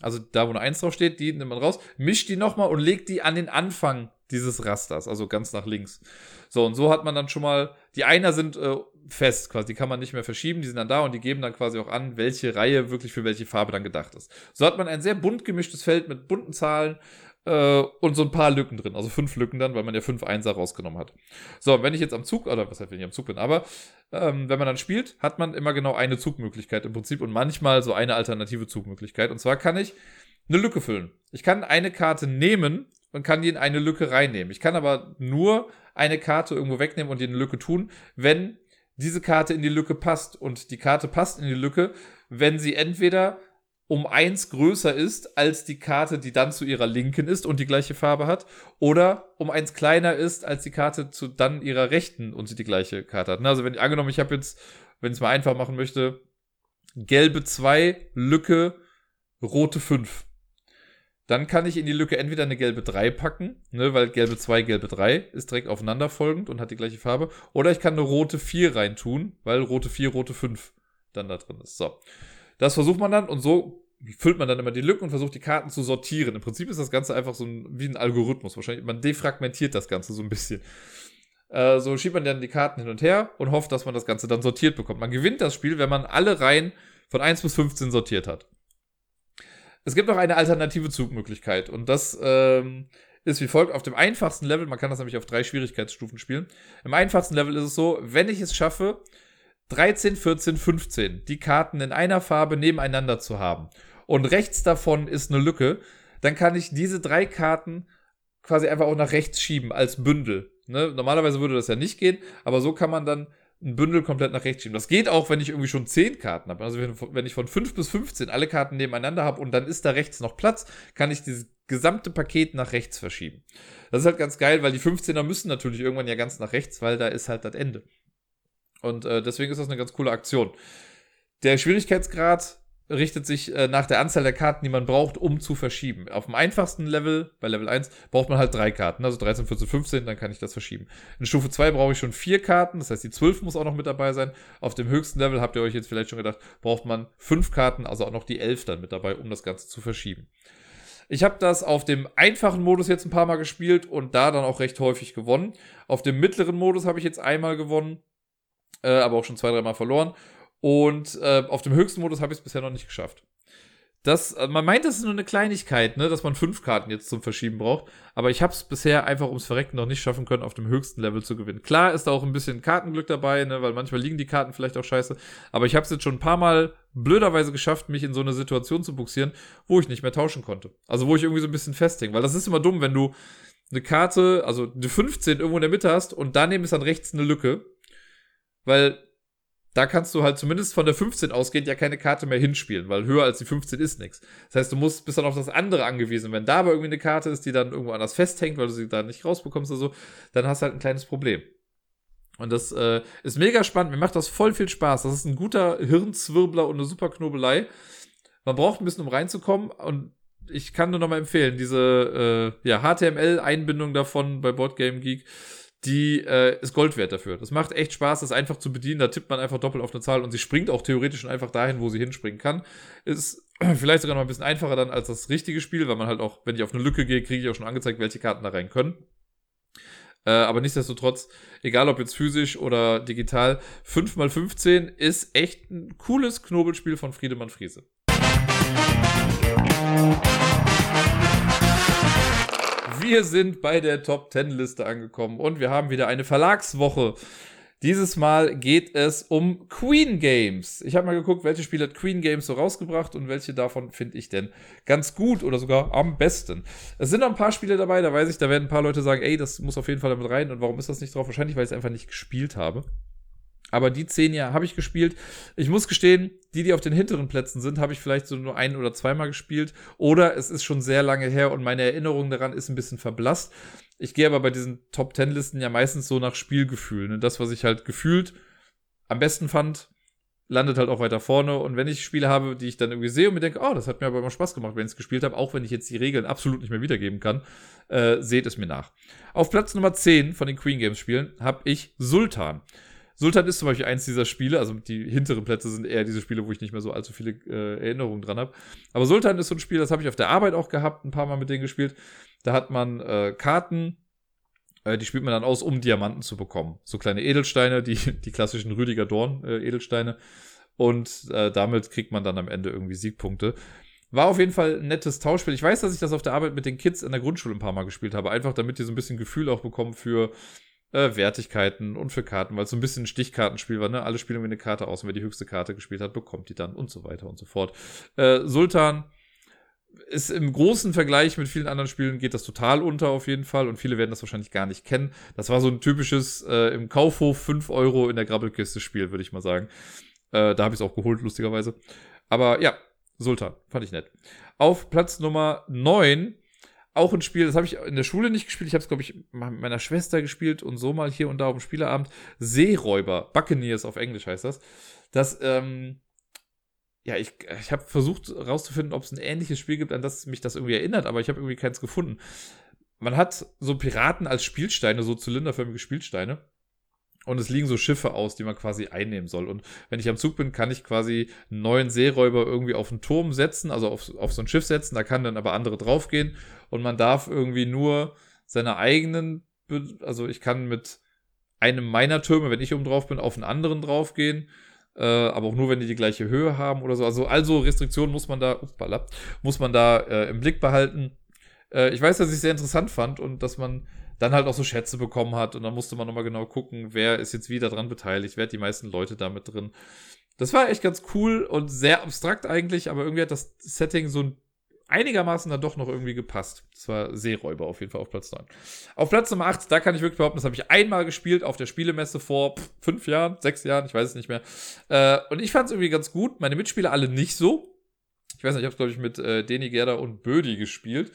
also da, wo eine 1 drauf steht, die nimmt man raus, mischt die nochmal und legt die an den Anfang dieses Rasters, also ganz nach links. So, und so hat man dann schon mal, die Einer sind äh, fest quasi, die kann man nicht mehr verschieben, die sind dann da und die geben dann quasi auch an, welche Reihe wirklich für welche Farbe dann gedacht ist. So hat man ein sehr bunt gemischtes Feld mit bunten Zahlen äh, und so ein paar Lücken drin, also fünf Lücken dann, weil man ja fünf Einser rausgenommen hat. So, wenn ich jetzt am Zug, oder was heißt, wenn ich am Zug bin, aber ähm, wenn man dann spielt, hat man immer genau eine Zugmöglichkeit im Prinzip und manchmal so eine alternative Zugmöglichkeit. Und zwar kann ich eine Lücke füllen. Ich kann eine Karte nehmen und kann die in eine Lücke reinnehmen. Ich kann aber nur eine Karte irgendwo wegnehmen und die in eine Lücke tun, wenn diese Karte in die Lücke passt. Und die Karte passt in die Lücke, wenn sie entweder um eins größer ist als die Karte, die dann zu ihrer Linken ist und die gleiche Farbe hat, oder um eins kleiner ist als die Karte zu dann ihrer Rechten und sie die gleiche Karte hat. Also wenn angenommen, ich habe jetzt, wenn ich es mal einfach machen möchte, gelbe 2, Lücke, rote 5. Dann kann ich in die Lücke entweder eine gelbe 3 packen, ne, weil gelbe 2, gelbe 3 ist direkt aufeinanderfolgend und hat die gleiche Farbe. Oder ich kann eine rote 4 reintun, weil rote 4, rote 5 dann da drin ist. So. Das versucht man dann und so füllt man dann immer die Lücken und versucht die Karten zu sortieren. Im Prinzip ist das Ganze einfach so ein, wie ein Algorithmus. Wahrscheinlich, man defragmentiert das Ganze so ein bisschen. Äh, so schiebt man dann die Karten hin und her und hofft, dass man das Ganze dann sortiert bekommt. Man gewinnt das Spiel, wenn man alle Reihen von 1 bis 15 sortiert hat. Es gibt noch eine alternative Zugmöglichkeit und das ähm, ist wie folgt. Auf dem einfachsten Level, man kann das nämlich auf drei Schwierigkeitsstufen spielen. Im einfachsten Level ist es so, wenn ich es schaffe, 13, 14, 15, die Karten in einer Farbe nebeneinander zu haben und rechts davon ist eine Lücke, dann kann ich diese drei Karten quasi einfach auch nach rechts schieben als Bündel. Ne? Normalerweise würde das ja nicht gehen, aber so kann man dann ein Bündel komplett nach rechts schieben. Das geht auch, wenn ich irgendwie schon 10 Karten habe. Also wenn, ich von 5 bis 15 alle Karten nebeneinander habe und dann ist da rechts noch Platz, kann ich dieses gesamte Paket nach rechts verschieben. Das ist halt ganz geil, weil die 15er müssen natürlich irgendwann ja ganz nach rechts, weil da ist halt das Ende. Und äh, deswegen ist das eine ganz coole Aktion. Der Schwierigkeitsgrad richtet sich äh, nach der Anzahl der Karten, die man braucht, um zu verschieben. Auf dem einfachsten Level, bei Level 1, braucht man halt drei Karten, also 13, 14, 15, dann kann ich das verschieben. In Stufe 2 brauche ich schon vier Karten, das heißt, die 12 muss auch noch mit dabei sein. Auf dem höchsten Level, habt ihr euch jetzt vielleicht schon gedacht, braucht man fünf Karten, also auch noch die 11 dann mit dabei, um das Ganze zu verschieben. Ich habe das auf dem einfachen Modus jetzt ein paar Mal gespielt und da dann auch recht häufig gewonnen. Auf dem mittleren Modus habe ich jetzt einmal gewonnen äh, aber auch schon zwei, dreimal verloren. Und äh, auf dem höchsten Modus habe ich es bisher noch nicht geschafft. das, äh, man meint, das ist nur eine Kleinigkeit, ne, dass man fünf Karten jetzt zum Verschieben braucht. Aber ich habe es bisher einfach ums Verrecken noch nicht schaffen können, auf dem höchsten Level zu gewinnen. Klar ist da auch ein bisschen Kartenglück dabei, ne, weil manchmal liegen die Karten vielleicht auch scheiße. Aber ich habe es jetzt schon ein paar Mal blöderweise geschafft, mich in so eine Situation zu buxieren, wo ich nicht mehr tauschen konnte. Also wo ich irgendwie so ein bisschen festhing. Weil das ist immer dumm, wenn du eine Karte, also eine 15 irgendwo in der Mitte hast und daneben ist dann rechts eine Lücke. Weil da kannst du halt zumindest von der 15 ausgehend ja keine Karte mehr hinspielen, weil höher als die 15 ist nichts. Das heißt, du musst bist dann auf das andere angewiesen. Wenn da aber irgendwie eine Karte ist, die dann irgendwo anders festhängt, weil du sie da nicht rausbekommst oder so, dann hast du halt ein kleines Problem. Und das äh, ist mega spannend. Mir macht das voll viel Spaß. Das ist ein guter Hirnzwirbler und eine super Knobelei. Man braucht ein bisschen, um reinzukommen. Und ich kann nur noch mal empfehlen, diese äh, ja, HTML-Einbindung davon bei Boardgame Geek die äh, ist Gold wert dafür. Das macht echt Spaß, das einfach zu bedienen. Da tippt man einfach doppelt auf eine Zahl und sie springt auch theoretisch schon einfach dahin, wo sie hinspringen kann. Ist [CLEARS THROAT] vielleicht sogar noch ein bisschen einfacher dann als das richtige Spiel, weil man halt auch, wenn ich auf eine Lücke gehe, kriege ich auch schon angezeigt, welche Karten da rein können. Äh, aber nichtsdestotrotz, egal ob jetzt physisch oder digital, 5x15 ist echt ein cooles Knobelspiel von Friedemann Friese. Wir sind bei der Top 10 Liste angekommen und wir haben wieder eine Verlagswoche. Dieses Mal geht es um Queen Games. Ich habe mal geguckt, welche Spiele hat Queen Games so rausgebracht und welche davon finde ich denn ganz gut oder sogar am besten. Es sind noch ein paar Spiele dabei, da weiß ich, da werden ein paar Leute sagen, ey, das muss auf jeden Fall damit rein und warum ist das nicht drauf? Wahrscheinlich, weil ich es einfach nicht gespielt habe. Aber die zehn Jahre habe ich gespielt. Ich muss gestehen, die, die auf den hinteren Plätzen sind, habe ich vielleicht so nur ein oder zweimal gespielt. Oder es ist schon sehr lange her und meine Erinnerung daran ist ein bisschen verblasst. Ich gehe aber bei diesen Top Ten Listen ja meistens so nach Spielgefühl. Ne? Das, was ich halt gefühlt am besten fand, landet halt auch weiter vorne. Und wenn ich Spiele habe, die ich dann irgendwie sehe und mir denke, oh, das hat mir aber immer Spaß gemacht, wenn ich es gespielt habe, auch wenn ich jetzt die Regeln absolut nicht mehr wiedergeben kann, äh, seht es mir nach. Auf Platz Nummer 10 von den Queen Games Spielen habe ich Sultan. Sultan ist zum Beispiel eins dieser Spiele, also die hinteren Plätze sind eher diese Spiele, wo ich nicht mehr so allzu viele äh, Erinnerungen dran habe. Aber Sultan ist so ein Spiel, das habe ich auf der Arbeit auch gehabt, ein paar Mal mit denen gespielt. Da hat man äh, Karten, äh, die spielt man dann aus, um Diamanten zu bekommen. So kleine Edelsteine, die, die klassischen Rüdiger Dorn-Edelsteine. Äh, und äh, damit kriegt man dann am Ende irgendwie Siegpunkte. War auf jeden Fall ein nettes Tauschspiel. Ich weiß, dass ich das auf der Arbeit mit den Kids in der Grundschule ein paar Mal gespielt habe, einfach damit die so ein bisschen Gefühl auch bekommen für äh, Wertigkeiten und für Karten, weil es so ein bisschen ein Stichkartenspiel war, ne? Alle spielen irgendwie eine Karte aus und wer die höchste Karte gespielt hat, bekommt die dann und so weiter und so fort. Äh, Sultan ist im großen Vergleich mit vielen anderen Spielen geht das total unter auf jeden Fall und viele werden das wahrscheinlich gar nicht kennen. Das war so ein typisches äh, im Kaufhof 5 Euro in der Grabbelkiste Spiel, würde ich mal sagen. Äh, da habe ich es auch geholt, lustigerweise. Aber ja, Sultan, fand ich nett. Auf Platz Nummer 9 auch ein Spiel, das habe ich in der Schule nicht gespielt. Ich habe es, glaube ich, mit meiner Schwester gespielt und so mal hier und da auf dem Spieleabend. Seeräuber, Buccaneers auf Englisch heißt das. Das, ähm, ja, ich, ich habe versucht rauszufinden, ob es ein ähnliches Spiel gibt, an das mich das irgendwie erinnert, aber ich habe irgendwie keins gefunden. Man hat so Piraten als Spielsteine, so zylinderförmige Spielsteine. Und es liegen so Schiffe aus, die man quasi einnehmen soll. Und wenn ich am Zug bin, kann ich quasi einen neuen Seeräuber irgendwie auf einen Turm setzen, also auf, auf so ein Schiff setzen. Da kann dann aber andere draufgehen. Und man darf irgendwie nur seine eigenen, also ich kann mit einem meiner Türme, wenn ich oben drauf bin, auf einen anderen draufgehen. Äh, aber auch nur, wenn die die gleiche Höhe haben oder so. Also, also Restriktionen muss man da, upala, muss man da äh, im Blick behalten. Äh, ich weiß, dass ich es sehr interessant fand und dass man dann halt auch so Schätze bekommen hat und dann musste man nochmal genau gucken, wer ist jetzt wieder dran beteiligt, wer hat die meisten Leute damit drin. Das war echt ganz cool und sehr abstrakt eigentlich, aber irgendwie hat das Setting so einigermaßen dann doch noch irgendwie gepasst. Das war Seeräuber auf jeden Fall auf Platz 9. Auf Platz Nummer 8, da kann ich wirklich behaupten, das habe ich einmal gespielt auf der Spielemesse vor pff, fünf Jahren, sechs Jahren, ich weiß es nicht mehr. Äh, und ich fand es irgendwie ganz gut. Meine Mitspieler alle nicht so. Ich weiß nicht, ich habe es, glaube ich, mit äh, Deni Gerda und Bödi gespielt.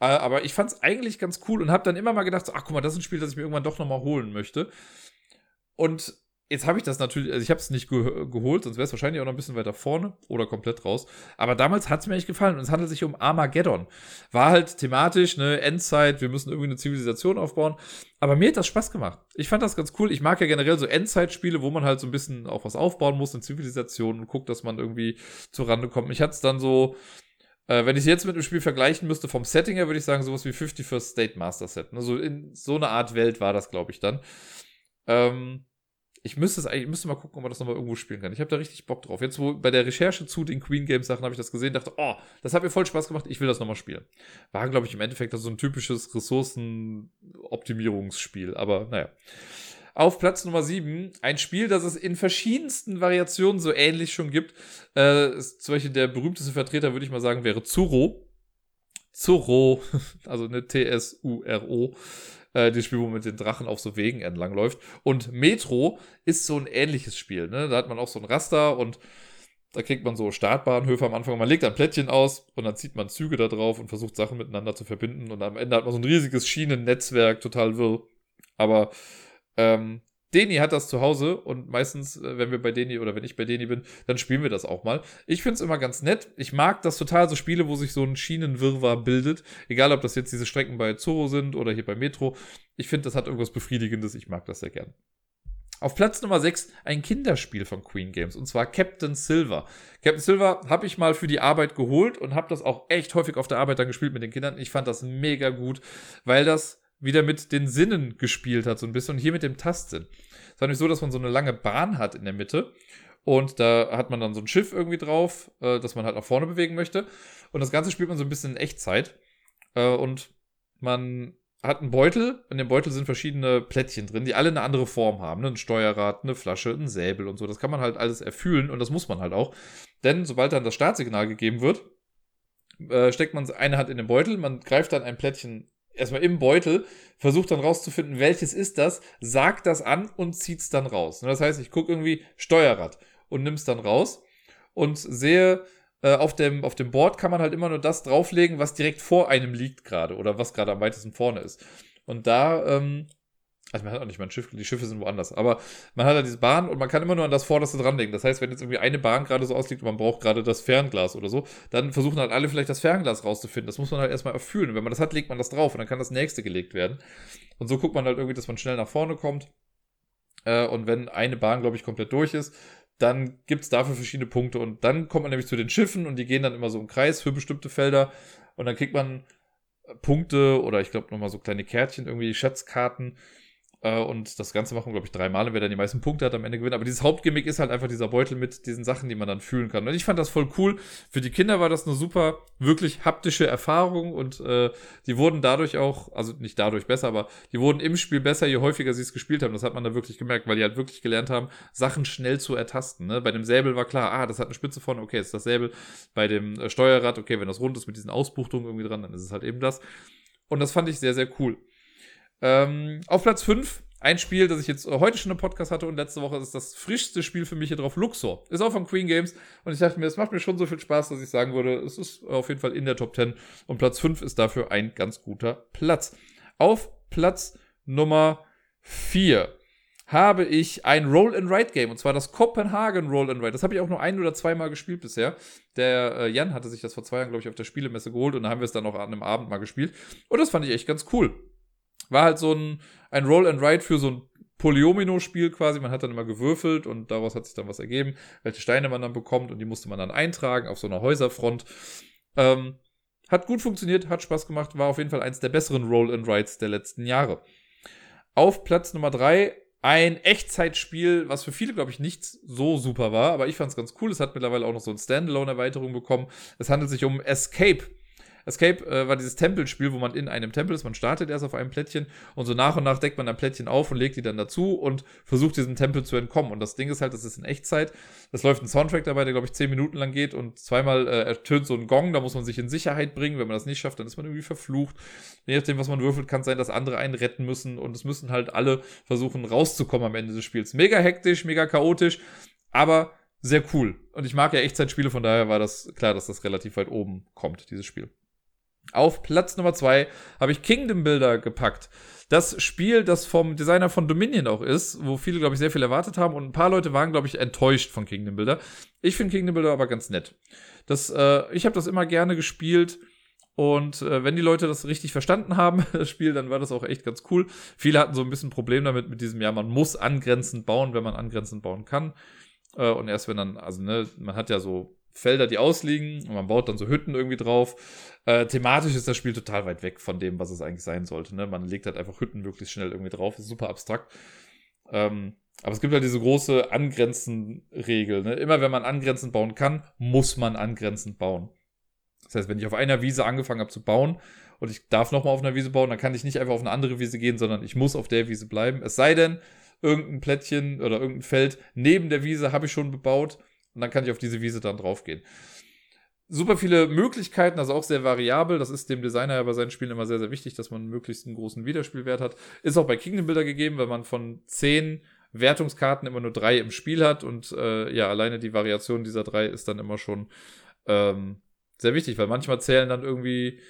Äh, aber ich fand es eigentlich ganz cool und habe dann immer mal gedacht, so, ach guck mal, das ist ein Spiel, das ich mir irgendwann doch nochmal holen möchte. Und Jetzt habe ich das natürlich, also ich habe es nicht ge geholt, sonst wäre es wahrscheinlich auch noch ein bisschen weiter vorne oder komplett raus. Aber damals hat es mir echt gefallen und es handelt sich um Armageddon. War halt thematisch, ne, Endzeit, wir müssen irgendwie eine Zivilisation aufbauen. Aber mir hat das Spaß gemacht. Ich fand das ganz cool. Ich mag ja generell so Endzeitspiele, wo man halt so ein bisschen auch was aufbauen muss in Zivilisation und guckt, dass man irgendwie zur Rande kommt. Mich hat es dann so, äh, wenn ich es jetzt mit dem Spiel vergleichen müsste vom Setting her, würde ich sagen, sowas wie 51st State Master Set. Also in so eine Art Welt war das, glaube ich, dann. Ähm, ich müsste es eigentlich, müsste mal gucken, ob man das nochmal irgendwo spielen kann. Ich habe da richtig Bock drauf. Jetzt, wo bei der Recherche zu den Queen Games Sachen habe ich das gesehen, dachte, oh, das hat mir voll Spaß gemacht, ich will das nochmal spielen. War, glaube ich, im Endeffekt so ein typisches Ressourcenoptimierungsspiel, aber naja. Auf Platz Nummer 7, ein Spiel, das es in verschiedensten Variationen so ähnlich schon gibt. Äh, ist zum Beispiel der berühmteste Vertreter, würde ich mal sagen, wäre Zuro. Zuro, [LAUGHS] also eine T-S-U-R-O äh, das Spiel, wo man mit den Drachen auf so Wegen entlang läuft. Und Metro ist so ein ähnliches Spiel. Ne? Da hat man auch so ein Raster und da kriegt man so Startbahnhöfe am Anfang. Man legt ein Plättchen aus und dann zieht man Züge da drauf und versucht Sachen miteinander zu verbinden. Und am Ende hat man so ein riesiges Schienennetzwerk, total wirr. Aber ähm, Deni hat das zu Hause und meistens, äh, wenn wir bei Deni oder wenn ich bei Deni bin, dann spielen wir das auch mal. Ich finde es immer ganz nett. Ich mag das total, so Spiele, wo sich so ein Schienenwirrwarr bildet. Egal, ob das jetzt diese Strecken bei Zoro sind oder hier bei Metro. Ich finde, das hat irgendwas Befriedigendes. Ich mag das sehr gern. Auf Platz Nummer 6 ein Kinderspiel von Queen Games und zwar Captain Silver. Captain Silver habe ich mal für die Arbeit geholt und habe das auch echt häufig auf der Arbeit dann gespielt mit den Kindern. Ich fand das mega gut, weil das wieder mit den Sinnen gespielt hat, so ein bisschen. Und hier mit dem Tastsinn. Es ist nämlich so, dass man so eine lange Bahn hat in der Mitte. Und da hat man dann so ein Schiff irgendwie drauf, äh, das man halt nach vorne bewegen möchte. Und das Ganze spielt man so ein bisschen in Echtzeit. Äh, und man hat einen Beutel. In dem Beutel sind verschiedene Plättchen drin, die alle eine andere Form haben. Ne? Ein Steuerrad, eine Flasche, ein Säbel und so. Das kann man halt alles erfüllen und das muss man halt auch. Denn sobald dann das Startsignal gegeben wird, äh, steckt man eine Hand in den Beutel, man greift dann ein Plättchen erstmal im Beutel, versucht dann rauszufinden, welches ist das, sagt das an und zieht es dann raus. Das heißt, ich gucke irgendwie Steuerrad und nimm es dann raus und sehe, äh, auf, dem, auf dem Board kann man halt immer nur das drauflegen, was direkt vor einem liegt gerade oder was gerade am weitesten vorne ist. Und da ähm, also man hat auch nicht mal ein Schiff, die Schiffe sind woanders. Aber man hat ja diese Bahn und man kann immer nur an das Vorderste dranlegen. Das heißt, wenn jetzt irgendwie eine Bahn gerade so ausliegt und man braucht gerade das Fernglas oder so, dann versuchen halt alle vielleicht das Fernglas rauszufinden. Das muss man halt erstmal erfüllen. Wenn man das hat, legt man das drauf und dann kann das nächste gelegt werden. Und so guckt man halt irgendwie, dass man schnell nach vorne kommt. Äh, und wenn eine Bahn, glaube ich, komplett durch ist, dann gibt es dafür verschiedene Punkte. Und dann kommt man nämlich zu den Schiffen und die gehen dann immer so im Kreis für bestimmte Felder. Und dann kriegt man Punkte oder ich glaube nochmal so kleine Kärtchen, irgendwie Schatzkarten und das Ganze machen, glaube ich, dreimal wer dann die meisten Punkte hat, am Ende gewinnt. Aber dieses Hauptgimmick ist halt einfach dieser Beutel mit diesen Sachen, die man dann fühlen kann. Und ich fand das voll cool. Für die Kinder war das eine super, wirklich haptische Erfahrung und äh, die wurden dadurch auch, also nicht dadurch besser, aber die wurden im Spiel besser, je häufiger sie es gespielt haben. Das hat man da wirklich gemerkt, weil die halt wirklich gelernt haben, Sachen schnell zu ertasten. Ne? Bei dem Säbel war klar, ah, das hat eine Spitze vorne, okay, ist das Säbel. Bei dem äh, Steuerrad, okay, wenn das rund ist mit diesen Ausbuchtungen irgendwie dran, dann ist es halt eben das. Und das fand ich sehr, sehr cool. Ähm, auf Platz 5 ein Spiel, das ich jetzt heute schon im Podcast hatte und letzte Woche ist das frischste Spiel für mich hier drauf, Luxor. Ist auch von Queen Games und ich dachte mir, es macht mir schon so viel Spaß, dass ich sagen würde, es ist auf jeden Fall in der Top 10 und Platz 5 ist dafür ein ganz guter Platz. Auf Platz Nummer 4 habe ich ein Roll-and-Write-Game und zwar das Copenhagen Roll-and-Write. Das habe ich auch nur ein oder zweimal gespielt bisher. Der äh, Jan hatte sich das vor zwei Jahren, glaube ich, auf der Spielemesse geholt und da haben wir es dann auch an einem Abend mal gespielt und das fand ich echt ganz cool war halt so ein, ein Roll and Write für so ein Polyomino-Spiel quasi. Man hat dann immer gewürfelt und daraus hat sich dann was ergeben, welche Steine man dann bekommt und die musste man dann eintragen auf so einer Häuserfront. Ähm, hat gut funktioniert, hat Spaß gemacht, war auf jeden Fall eins der besseren Roll and Writes der letzten Jahre. Auf Platz Nummer drei ein Echtzeitspiel, was für viele, glaube ich, nicht so super war, aber ich fand es ganz cool. Es hat mittlerweile auch noch so eine Standalone-Erweiterung bekommen. Es handelt sich um Escape. Escape äh, war dieses Tempelspiel, wo man in einem Tempel ist. Man startet erst auf einem Plättchen und so nach und nach deckt man ein Plättchen auf und legt die dann dazu und versucht diesem Tempel zu entkommen. Und das Ding ist halt, das ist in Echtzeit. Es läuft ein Soundtrack dabei, der glaube ich zehn Minuten lang geht und zweimal äh, ertönt so ein Gong. Da muss man sich in Sicherheit bringen. Wenn man das nicht schafft, dann ist man irgendwie verflucht. Je nachdem, was man würfelt, kann es sein, dass andere einen retten müssen und es müssen halt alle versuchen rauszukommen am Ende des Spiels. Mega hektisch, mega chaotisch, aber sehr cool. Und ich mag ja Echtzeitspiele, von daher war das klar, dass das relativ weit oben kommt, dieses Spiel. Auf Platz Nummer zwei habe ich Kingdom Builder gepackt. Das Spiel, das vom Designer von Dominion auch ist, wo viele, glaube ich, sehr viel erwartet haben und ein paar Leute waren, glaube ich, enttäuscht von Kingdom Builder. Ich finde Kingdom Builder aber ganz nett. Das, äh, ich habe das immer gerne gespielt. Und äh, wenn die Leute das richtig verstanden haben, [LAUGHS] das Spiel, dann war das auch echt ganz cool. Viele hatten so ein bisschen Problem damit, mit diesem, ja, man muss angrenzend bauen, wenn man angrenzend bauen kann. Äh, und erst wenn dann, also, ne, man hat ja so Felder, die ausliegen und man baut dann so Hütten irgendwie drauf. Äh, thematisch ist das Spiel total weit weg von dem, was es eigentlich sein sollte. Ne? Man legt halt einfach Hütten möglichst schnell irgendwie drauf. Ist super abstrakt. Ähm, Aber es gibt halt diese große Angrenzen-Regel. Ne? Immer wenn man angrenzend bauen kann, muss man angrenzend bauen. Das heißt, wenn ich auf einer Wiese angefangen habe zu bauen und ich darf nochmal auf einer Wiese bauen, dann kann ich nicht einfach auf eine andere Wiese gehen, sondern ich muss auf der Wiese bleiben. Es sei denn, irgendein Plättchen oder irgendein Feld neben der Wiese habe ich schon bebaut und dann kann ich auf diese Wiese dann draufgehen. Super viele Möglichkeiten, also auch sehr variabel. Das ist dem Designer ja bei seinen Spielen immer sehr, sehr wichtig, dass man möglichst einen großen Wiederspielwert hat. Ist auch bei Kingdom Builder gegeben, weil man von zehn Wertungskarten immer nur drei im Spiel hat und äh, ja, alleine die Variation dieser drei ist dann immer schon ähm, sehr wichtig, weil manchmal zählen dann irgendwie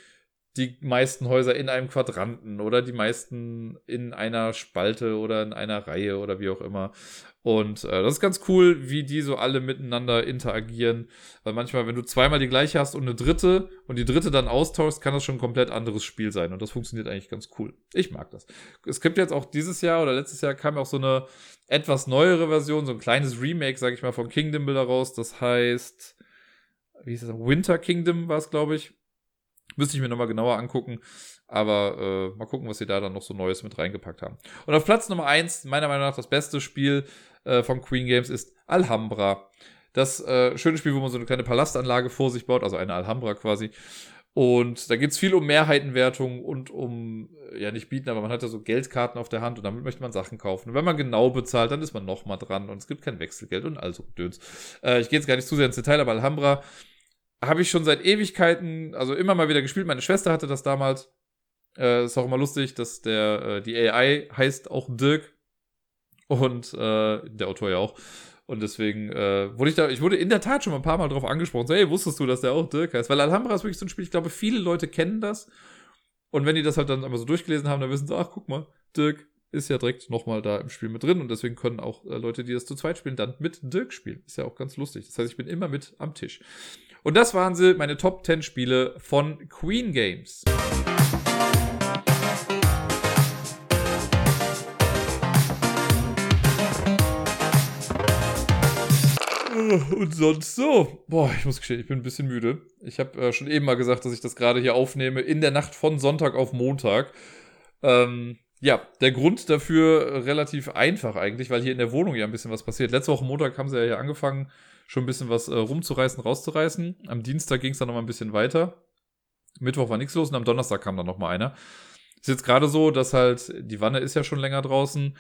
die meisten Häuser in einem Quadranten oder die meisten in einer Spalte oder in einer Reihe oder wie auch immer. Und äh, das ist ganz cool, wie die so alle miteinander interagieren. Weil manchmal, wenn du zweimal die gleiche hast und eine dritte und die dritte dann austauschst, kann das schon ein komplett anderes Spiel sein. Und das funktioniert eigentlich ganz cool. Ich mag das. Es gibt jetzt auch dieses Jahr oder letztes Jahr kam auch so eine etwas neuere Version, so ein kleines Remake, sag ich mal, von Kingdom Builder raus. Das heißt, wie hieß das? Winter Kingdom war es, glaube ich. Müsste ich mir nochmal genauer angucken. Aber äh, mal gucken, was sie da dann noch so Neues mit reingepackt haben. Und auf Platz Nummer 1, meiner Meinung nach das beste Spiel äh, von Queen Games, ist Alhambra. Das äh, schöne Spiel, wo man so eine kleine Palastanlage vor sich baut, also eine Alhambra quasi. Und da geht es viel um Mehrheitenwertung und um, äh, ja nicht bieten, aber man hat ja so Geldkarten auf der Hand und damit möchte man Sachen kaufen. Und wenn man genau bezahlt, dann ist man nochmal dran und es gibt kein Wechselgeld und also Döns. Äh, ich gehe jetzt gar nicht zu sehr ins Detail, aber Alhambra habe ich schon seit Ewigkeiten, also immer mal wieder gespielt. Meine Schwester hatte das damals. Äh, ist auch immer lustig, dass der, äh, die AI heißt auch Dirk. Und äh, der Autor ja auch. Und deswegen äh, wurde ich da, ich wurde in der Tat schon mal ein paar Mal drauf angesprochen. So, hey, wusstest du, dass der auch Dirk heißt? Weil Alhambra ist wirklich so ein Spiel, ich glaube, viele Leute kennen das. Und wenn die das halt dann aber so durchgelesen haben, dann wissen sie, ach, guck mal, Dirk ist ja direkt nochmal da im Spiel mit drin. Und deswegen können auch äh, Leute, die das zu zweit spielen, dann mit Dirk spielen. Ist ja auch ganz lustig. Das heißt, ich bin immer mit am Tisch. Und das waren sie, meine Top 10 Spiele von Queen Games. Und sonst so. Boah, ich muss gestehen, ich bin ein bisschen müde. Ich habe äh, schon eben mal gesagt, dass ich das gerade hier aufnehme in der Nacht von Sonntag auf Montag. Ähm, ja, der Grund dafür relativ einfach eigentlich, weil hier in der Wohnung ja ein bisschen was passiert. Letzte Woche Montag haben sie ja hier angefangen, schon ein bisschen was äh, rumzureißen, rauszureißen. Am Dienstag ging es dann noch mal ein bisschen weiter. Mittwoch war nichts los und am Donnerstag kam dann noch mal einer. Ist jetzt gerade so, dass halt die Wanne ist ja schon länger draußen.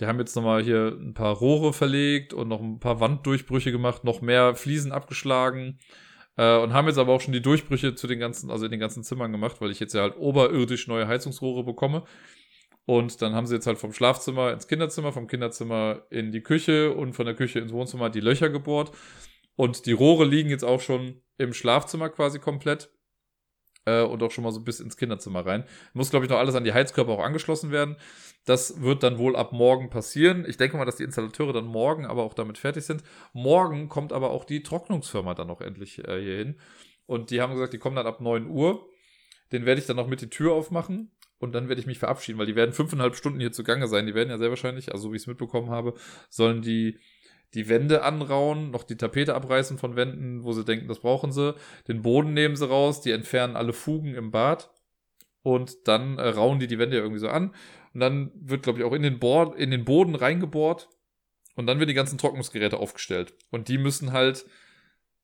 Die haben jetzt noch mal hier ein paar Rohre verlegt und noch ein paar Wanddurchbrüche gemacht, noch mehr Fliesen abgeschlagen äh, und haben jetzt aber auch schon die Durchbrüche zu den ganzen, also in den ganzen Zimmern gemacht, weil ich jetzt ja halt oberirdisch neue Heizungsrohre bekomme. Und dann haben sie jetzt halt vom Schlafzimmer ins Kinderzimmer, vom Kinderzimmer in die Küche und von der Küche ins Wohnzimmer die Löcher gebohrt. Und die Rohre liegen jetzt auch schon im Schlafzimmer quasi komplett. Äh, und auch schon mal so bis ins Kinderzimmer rein. Muss, glaube ich, noch alles an die Heizkörper auch angeschlossen werden. Das wird dann wohl ab morgen passieren. Ich denke mal, dass die Installateure dann morgen aber auch damit fertig sind. Morgen kommt aber auch die Trocknungsfirma dann noch endlich äh, hier hin. Und die haben gesagt, die kommen dann ab 9 Uhr. Den werde ich dann noch mit die Tür aufmachen und dann werde ich mich verabschieden, weil die werden fünfeinhalb Stunden hier zugange sein. Die werden ja sehr wahrscheinlich, also so wie ich es mitbekommen habe, sollen die die Wände anrauen, noch die Tapete abreißen von Wänden, wo sie denken, das brauchen sie. Den Boden nehmen sie raus, die entfernen alle Fugen im Bad und dann äh, rauen die die Wände irgendwie so an. Und dann wird, glaube ich, auch in den, Board, in den Boden reingebohrt und dann werden die ganzen Trocknungsgeräte aufgestellt. Und die müssen halt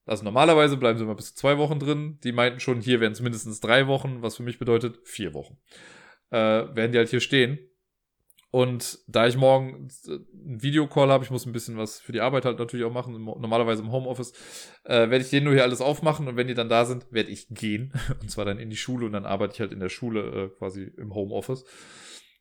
also normalerweise bleiben sie immer bis zu zwei Wochen drin. Die meinten schon, hier wären es mindestens drei Wochen, was für mich bedeutet vier Wochen äh, werden die halt hier stehen. Und da ich morgen einen Videocall habe, ich muss ein bisschen was für die Arbeit halt natürlich auch machen, normalerweise im Homeoffice, äh, werde ich denen nur hier alles aufmachen und wenn die dann da sind, werde ich gehen. [LAUGHS] Und zwar dann in die Schule und dann arbeite ich halt in der Schule äh, quasi im Homeoffice.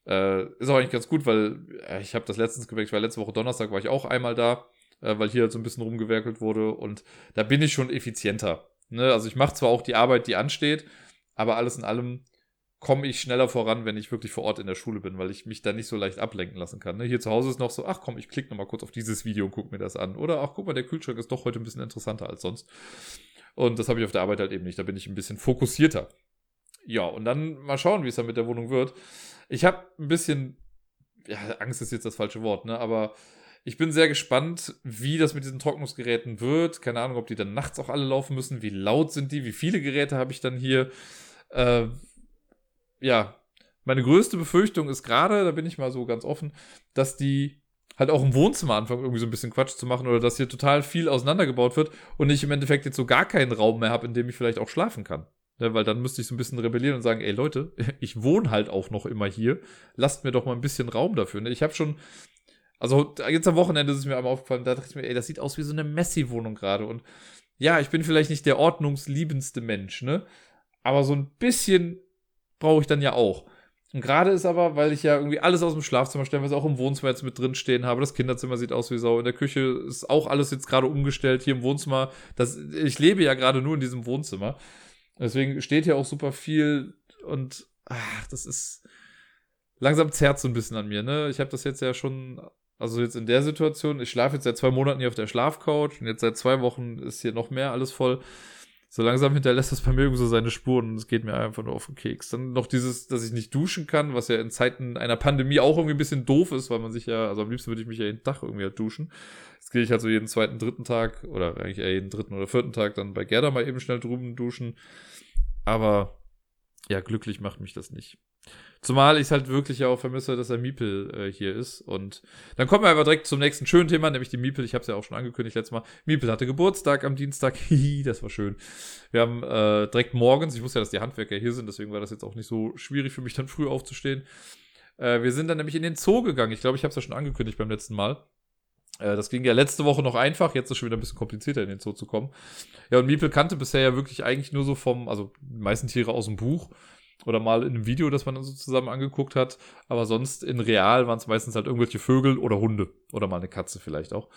Äh, ist auch eigentlich ganz gut, weil äh, ich habe das letztens gemerkt, war letzte Woche Donnerstag, war ich auch einmal da, äh, weil hier halt so ein bisschen rumgewerkelt wurde und da bin ich schon effizienter. Ne? Also ich mache zwar auch die Arbeit, die ansteht, aber alles in allem komme ich schneller voran, wenn ich wirklich vor Ort in der Schule bin, weil ich mich da nicht so leicht ablenken lassen kann. Ne? Hier zu Hause ist noch so, ach komm, ich klicke nochmal kurz auf dieses Video und gucke mir das an. Oder ach guck mal, der Kühlschrank ist doch heute ein bisschen interessanter als sonst. Und das habe ich auf der Arbeit halt eben nicht. Da bin ich ein bisschen fokussierter. Ja, und dann mal schauen, wie es dann mit der Wohnung wird. Ich habe ein bisschen, ja, Angst ist jetzt das falsche Wort, ne? Aber ich bin sehr gespannt, wie das mit diesen Trocknungsgeräten wird. Keine Ahnung, ob die dann nachts auch alle laufen müssen. Wie laut sind die? Wie viele Geräte habe ich dann hier? Äh, ja, meine größte Befürchtung ist gerade, da bin ich mal so ganz offen, dass die halt auch im Wohnzimmer anfangen, irgendwie so ein bisschen Quatsch zu machen oder dass hier total viel auseinandergebaut wird und ich im Endeffekt jetzt so gar keinen Raum mehr habe, in dem ich vielleicht auch schlafen kann. Ne, weil dann müsste ich so ein bisschen rebellieren und sagen, ey Leute, [LAUGHS] ich wohne halt auch noch immer hier. Lasst mir doch mal ein bisschen Raum dafür. Ne? Ich habe schon, also jetzt am Wochenende ist es mir einmal aufgefallen, da dachte ich mir, ey, das sieht aus wie so eine Messi-Wohnung gerade. Und ja, ich bin vielleicht nicht der ordnungsliebendste Mensch, ne? Aber so ein bisschen brauche ich dann ja auch. Und gerade ist aber, weil ich ja irgendwie alles aus dem Schlafzimmer stellen, was auch im Wohnzimmer jetzt mit drin stehen habe. Das Kinderzimmer sieht aus wie Sau. In der Küche ist auch alles jetzt gerade umgestellt. Hier im Wohnzimmer, das, ich lebe ja gerade nur in diesem Wohnzimmer. Deswegen steht hier auch super viel und ach, das ist langsam zerrt so ein bisschen an mir, ne? Ich habe das jetzt ja schon, also jetzt in der Situation, ich schlafe jetzt seit zwei Monaten hier auf der Schlafcouch und jetzt seit zwei Wochen ist hier noch mehr alles voll so langsam hinterlässt das irgendwie so seine Spuren und es geht mir einfach nur auf den Keks. Dann noch dieses, dass ich nicht duschen kann, was ja in Zeiten einer Pandemie auch irgendwie ein bisschen doof ist, weil man sich ja, also am liebsten würde ich mich ja jeden Tag irgendwie halt duschen. Jetzt gehe ich halt so jeden zweiten, dritten Tag oder eigentlich eher jeden dritten oder vierten Tag dann bei Gerda mal eben schnell drüben duschen. Aber ja, glücklich macht mich das nicht. Zumal ich halt wirklich auch vermisse, dass der Miepel äh, hier ist. Und dann kommen wir aber direkt zum nächsten schönen Thema, nämlich die Miepel. Ich habe es ja auch schon angekündigt letztes Mal. Miepel hatte Geburtstag am Dienstag. [LAUGHS] Hihi, das war schön. Wir haben äh, direkt morgens, ich wusste ja, dass die Handwerker hier sind, deswegen war das jetzt auch nicht so schwierig für mich, dann früh aufzustehen. Äh, wir sind dann nämlich in den Zoo gegangen. Ich glaube, ich habe es ja schon angekündigt beim letzten Mal. Äh, das ging ja letzte Woche noch einfach, jetzt ist es schon wieder ein bisschen komplizierter in den Zoo zu kommen. Ja, und Miepel kannte bisher ja wirklich eigentlich nur so vom, also die meisten Tiere aus dem Buch oder mal in einem Video, das man dann so zusammen angeguckt hat. Aber sonst in real waren es meistens halt irgendwelche Vögel oder Hunde oder mal eine Katze vielleicht auch.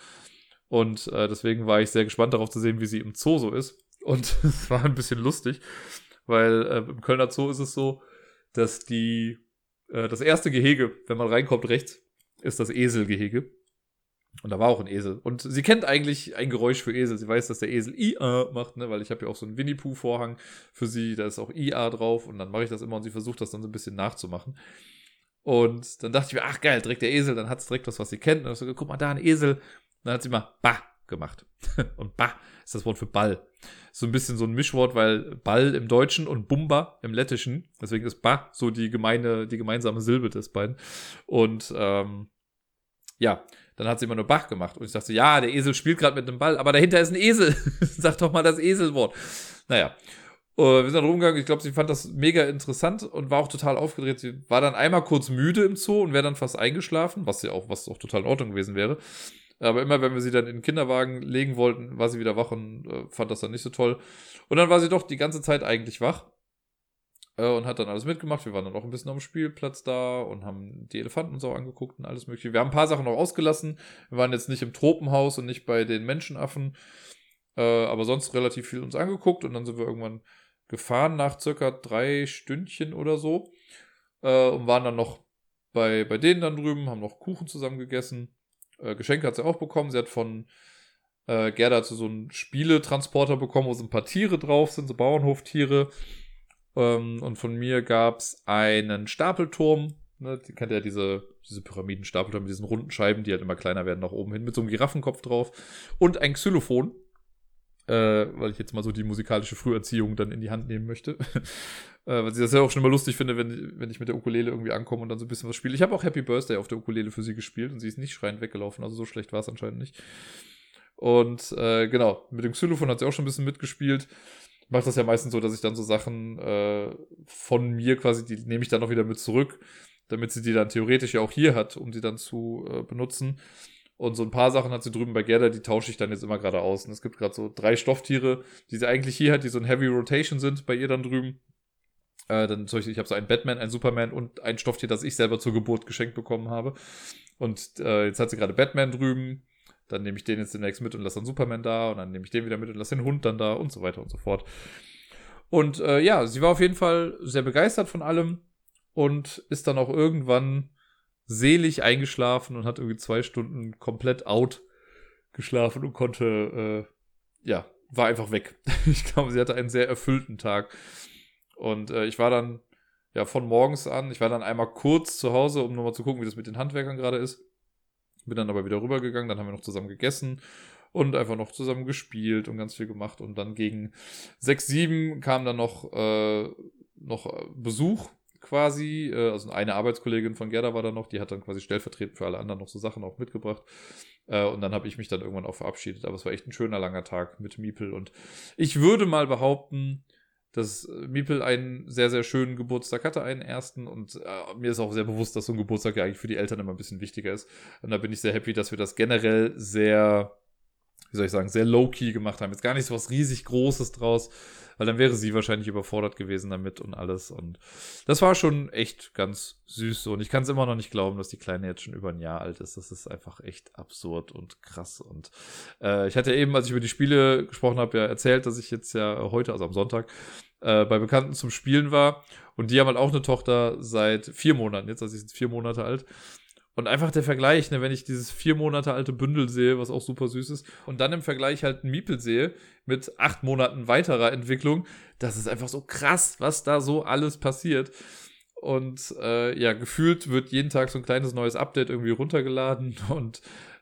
Und äh, deswegen war ich sehr gespannt darauf zu sehen, wie sie im Zoo so ist. Und [LAUGHS] es war ein bisschen lustig, weil äh, im Kölner Zoo ist es so, dass die äh, das erste Gehege, wenn man reinkommt rechts, ist das Eselgehege. Und da war auch ein Esel. Und sie kennt eigentlich ein Geräusch für Esel. Sie weiß, dass der Esel IA macht, ne? weil ich habe ja auch so einen Winnie Pooh-Vorhang für sie. Da ist auch IA drauf. Und dann mache ich das immer und sie versucht das dann so ein bisschen nachzumachen. Und dann dachte ich mir, ach geil, direkt der Esel, dann hat es direkt was, was sie kennt. Und dann so, guck mal, da ein Esel. Und dann hat sie mal Ba gemacht. [LAUGHS] und Ba ist das Wort für Ball. So ein bisschen so ein Mischwort, weil Ball im Deutschen und Bumba im Lettischen. Deswegen ist Ba so die gemeine, die gemeinsame Silbe des beiden. Und ähm, ja, dann hat sie immer nur Bach gemacht. Und ich dachte, ja, der Esel spielt gerade mit dem Ball, aber dahinter ist ein Esel. [LAUGHS] Sag doch mal das Eselwort. Naja. Uh, wir sind dann rumgegangen. Ich glaube, sie fand das mega interessant und war auch total aufgedreht. Sie war dann einmal kurz müde im Zoo und wäre dann fast eingeschlafen, was ja auch, was auch total in Ordnung gewesen wäre. Aber immer, wenn wir sie dann in den Kinderwagen legen wollten, war sie wieder wach und äh, fand das dann nicht so toll. Und dann war sie doch die ganze Zeit eigentlich wach. Äh, und hat dann alles mitgemacht. Wir waren dann auch ein bisschen am Spielplatz da und haben die Elefanten und so angeguckt und alles mögliche. Wir haben ein paar Sachen noch ausgelassen. Wir waren jetzt nicht im Tropenhaus und nicht bei den Menschenaffen, äh, aber sonst relativ viel uns angeguckt und dann sind wir irgendwann gefahren nach circa drei Stündchen oder so äh, und waren dann noch bei, bei denen dann drüben, haben noch Kuchen zusammen gegessen. Äh, Geschenke hat sie auch bekommen. Sie hat von äh, Gerda so einen Spieletransporter bekommen, wo so ein paar Tiere drauf sind, so Bauernhoftiere. Ähm, und von mir gab es einen Stapelturm. Ne, die kennt ja diese, diese Pyramidenstapelturm mit diesen runden Scheiben, die halt immer kleiner werden nach oben hin, mit so einem Giraffenkopf drauf. Und ein Xylophon. Äh, weil ich jetzt mal so die musikalische Früherziehung dann in die Hand nehmen möchte. [LAUGHS] äh, weil ich das ja auch schon immer lustig finde, wenn, wenn ich mit der Ukulele irgendwie ankomme und dann so ein bisschen was spiele. Ich habe auch Happy Birthday auf der Ukulele für sie gespielt und sie ist nicht schreiend weggelaufen, also so schlecht war es anscheinend nicht. Und äh, genau, mit dem Xylophon hat sie auch schon ein bisschen mitgespielt mache das ja meistens so, dass ich dann so Sachen äh, von mir quasi, die nehme ich dann auch wieder mit zurück, damit sie die dann theoretisch ja auch hier hat, um die dann zu äh, benutzen. Und so ein paar Sachen hat sie drüben bei Gerda, die tausche ich dann jetzt immer gerade aus. Und es gibt gerade so drei Stofftiere, die sie eigentlich hier hat, die so ein Heavy Rotation sind bei ihr dann drüben. Äh, dann zum Beispiel, ich habe so einen Batman, einen Superman und ein Stofftier, das ich selber zur Geburt geschenkt bekommen habe. Und äh, jetzt hat sie gerade Batman drüben, dann nehme ich den jetzt demnächst mit und lasse dann Superman da und dann nehme ich den wieder mit und lasse den Hund dann da und so weiter und so fort. Und äh, ja, sie war auf jeden Fall sehr begeistert von allem und ist dann auch irgendwann selig eingeschlafen und hat irgendwie zwei Stunden komplett out geschlafen und konnte, äh, ja, war einfach weg. [LAUGHS] ich glaube, sie hatte einen sehr erfüllten Tag. Und äh, ich war dann ja von morgens an, ich war dann einmal kurz zu Hause, um nochmal zu gucken, wie das mit den Handwerkern gerade ist. Bin dann aber wieder rübergegangen, dann haben wir noch zusammen gegessen und einfach noch zusammen gespielt und ganz viel gemacht. Und dann gegen 6, 7 kam dann noch, äh, noch Besuch quasi. Äh, also eine Arbeitskollegin von Gerda war da noch, die hat dann quasi stellvertretend für alle anderen noch so Sachen auch mitgebracht. Äh, und dann habe ich mich dann irgendwann auch verabschiedet. Aber es war echt ein schöner langer Tag mit Miepel. Und ich würde mal behaupten, dass Miepel einen sehr, sehr schönen Geburtstag hatte, einen ersten. Und äh, mir ist auch sehr bewusst, dass so ein Geburtstag ja eigentlich für die Eltern immer ein bisschen wichtiger ist. Und da bin ich sehr happy, dass wir das generell sehr, wie soll ich sagen, sehr low-key gemacht haben. Jetzt gar nicht so was riesig Großes draus, weil dann wäre sie wahrscheinlich überfordert gewesen damit und alles. Und das war schon echt ganz süß. Und ich kann es immer noch nicht glauben, dass die Kleine jetzt schon über ein Jahr alt ist. Das ist einfach echt absurd und krass. Und äh, ich hatte eben, als ich über die Spiele gesprochen habe, ja erzählt, dass ich jetzt ja heute, also am Sonntag, äh, bei Bekannten zum Spielen war. Und die haben halt auch eine Tochter seit vier Monaten jetzt, also sie ist vier Monate alt. Und einfach der Vergleich, ne, wenn ich dieses vier Monate alte Bündel sehe, was auch super süß ist, und dann im Vergleich halt ein Miepel sehe mit acht Monaten weiterer Entwicklung, das ist einfach so krass, was da so alles passiert. Und äh, ja, gefühlt wird jeden Tag so ein kleines neues Update irgendwie runtergeladen [LAUGHS] und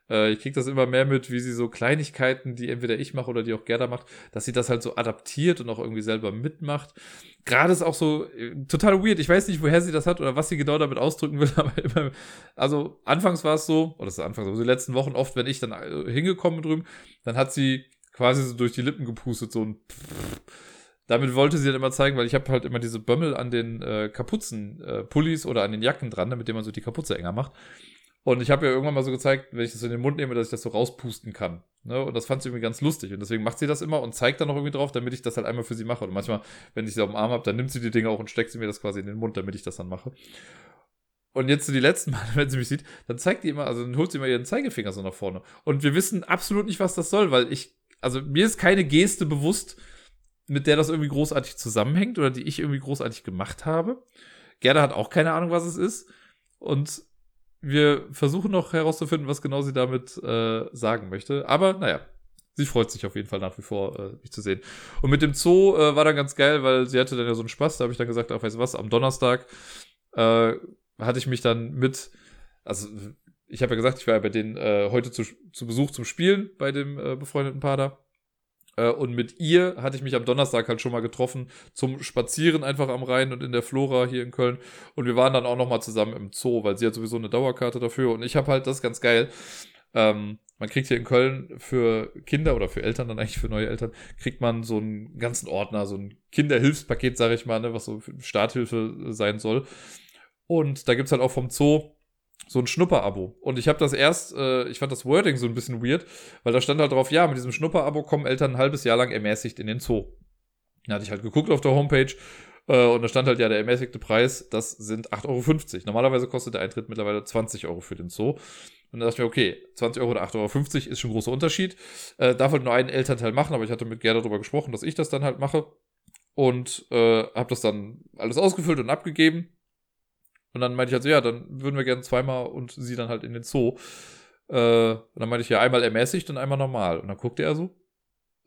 äh, ich kriege das immer mehr mit, wie sie so Kleinigkeiten, die entweder ich mache oder die auch Gerda macht, dass sie das halt so adaptiert und auch irgendwie selber mitmacht. Gerade ist auch so äh, total weird. Ich weiß nicht, woher sie das hat oder was sie genau damit ausdrücken will, [LAUGHS] aber immer, also anfangs war es so, oder das ist anfangs, also die letzten Wochen oft, wenn ich dann äh, hingekommen bin drüben, dann hat sie quasi so durch die Lippen gepustet, so ein Pfff. [LAUGHS] damit wollte sie dann immer zeigen, weil ich habe halt immer diese Bömmel an den äh, Kapuzen, äh, oder an den Jacken dran, damit man so die Kapuze enger macht. Und ich habe ja irgendwann mal so gezeigt, wenn ich das in den Mund nehme, dass ich das so rauspusten kann. Ne? Und das fand sie irgendwie ganz lustig. Und deswegen macht sie das immer und zeigt dann noch irgendwie drauf, damit ich das halt einmal für sie mache. Und manchmal, wenn ich sie auf dem Arm habe, dann nimmt sie die Dinge auch und steckt sie mir das quasi in den Mund, damit ich das dann mache. Und jetzt so die letzten [LAUGHS] Mal, wenn sie mich sieht, dann zeigt die immer, also dann holt sie immer ihren Zeigefinger so nach vorne. Und wir wissen absolut nicht, was das soll, weil ich, also mir ist keine Geste bewusst, mit der das irgendwie großartig zusammenhängt oder die ich irgendwie großartig gemacht habe. Gerda hat auch keine Ahnung, was es ist. Und wir versuchen noch herauszufinden, was genau sie damit äh, sagen möchte. Aber naja, sie freut sich auf jeden Fall nach wie vor, äh, mich zu sehen. Und mit dem Zoo äh, war dann ganz geil, weil sie hatte dann ja so einen Spaß. Da habe ich dann gesagt, ach, weißt du was, am Donnerstag äh, hatte ich mich dann mit, also ich habe ja gesagt, ich war ja bei denen äh, heute zu, zu Besuch zum Spielen bei dem äh, befreundeten da. Äh, und mit ihr hatte ich mich am Donnerstag halt schon mal getroffen zum Spazieren einfach am Rhein und in der Flora hier in Köln. Und wir waren dann auch noch mal zusammen im Zoo, weil sie hat sowieso eine Dauerkarte dafür. Und ich habe halt, das ganz geil, ähm, man kriegt hier in Köln für Kinder oder für Eltern dann eigentlich für neue Eltern, kriegt man so einen ganzen Ordner, so ein Kinderhilfspaket, sage ich mal, ne, was so Starthilfe sein soll. Und da gibt's halt auch vom Zoo so ein Schnupper-Abo. Und ich habe das erst, äh, ich fand das Wording so ein bisschen weird, weil da stand halt drauf, ja, mit diesem Schnupper-Abo kommen Eltern ein halbes Jahr lang ermäßigt in den Zoo. Da hatte ich halt geguckt auf der Homepage äh, und da stand halt ja der ermäßigte Preis, das sind 8,50 Euro. Normalerweise kostet der Eintritt mittlerweile 20 Euro für den Zoo. Und da dachte ich mir, okay, 20 Euro oder 8,50 Euro ist schon ein großer Unterschied. Äh, darf halt nur einen Elternteil machen, aber ich hatte mit Gerda darüber gesprochen, dass ich das dann halt mache. Und äh, habe das dann alles ausgefüllt und abgegeben. Und dann meinte ich halt so, ja, dann würden wir gerne zweimal und sie dann halt in den Zoo. Äh, und dann meinte ich ja, einmal ermäßigt und einmal normal. Und dann guckte er so,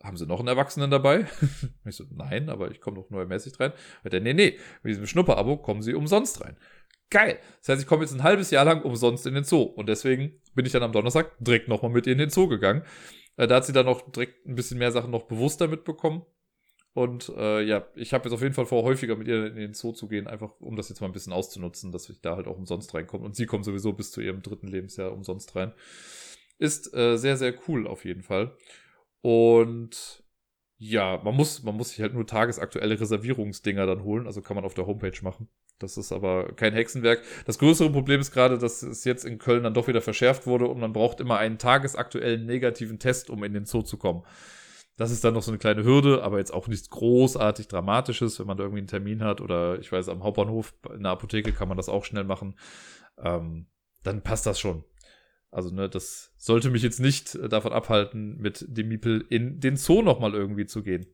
haben Sie noch einen Erwachsenen dabei? [LAUGHS] ich so, nein, aber ich komme doch nur ermäßigt rein. Und er, nee, nee, mit diesem Schnupper-Abo kommen Sie umsonst rein. Geil. Das heißt, ich komme jetzt ein halbes Jahr lang umsonst in den Zoo. Und deswegen bin ich dann am Donnerstag direkt nochmal mit ihr in den Zoo gegangen. Äh, da hat sie dann noch direkt ein bisschen mehr Sachen noch bewusster mitbekommen. Und äh, ja, ich habe jetzt auf jeden Fall vor, häufiger mit ihr in den Zoo zu gehen, einfach um das jetzt mal ein bisschen auszunutzen, dass ich da halt auch umsonst reinkomme. Und sie kommt sowieso bis zu ihrem dritten Lebensjahr umsonst rein. Ist äh, sehr, sehr cool auf jeden Fall. Und ja, man muss, man muss sich halt nur tagesaktuelle Reservierungsdinger dann holen. Also kann man auf der Homepage machen. Das ist aber kein Hexenwerk. Das größere Problem ist gerade, dass es jetzt in Köln dann doch wieder verschärft wurde und man braucht immer einen tagesaktuellen negativen Test, um in den Zoo zu kommen. Das ist dann noch so eine kleine Hürde, aber jetzt auch nichts großartig Dramatisches, wenn man da irgendwie einen Termin hat oder ich weiß, am Hauptbahnhof in der Apotheke kann man das auch schnell machen. Ähm, dann passt das schon. Also, ne, das sollte mich jetzt nicht davon abhalten, mit dem Miepel in den Zoo nochmal irgendwie zu gehen.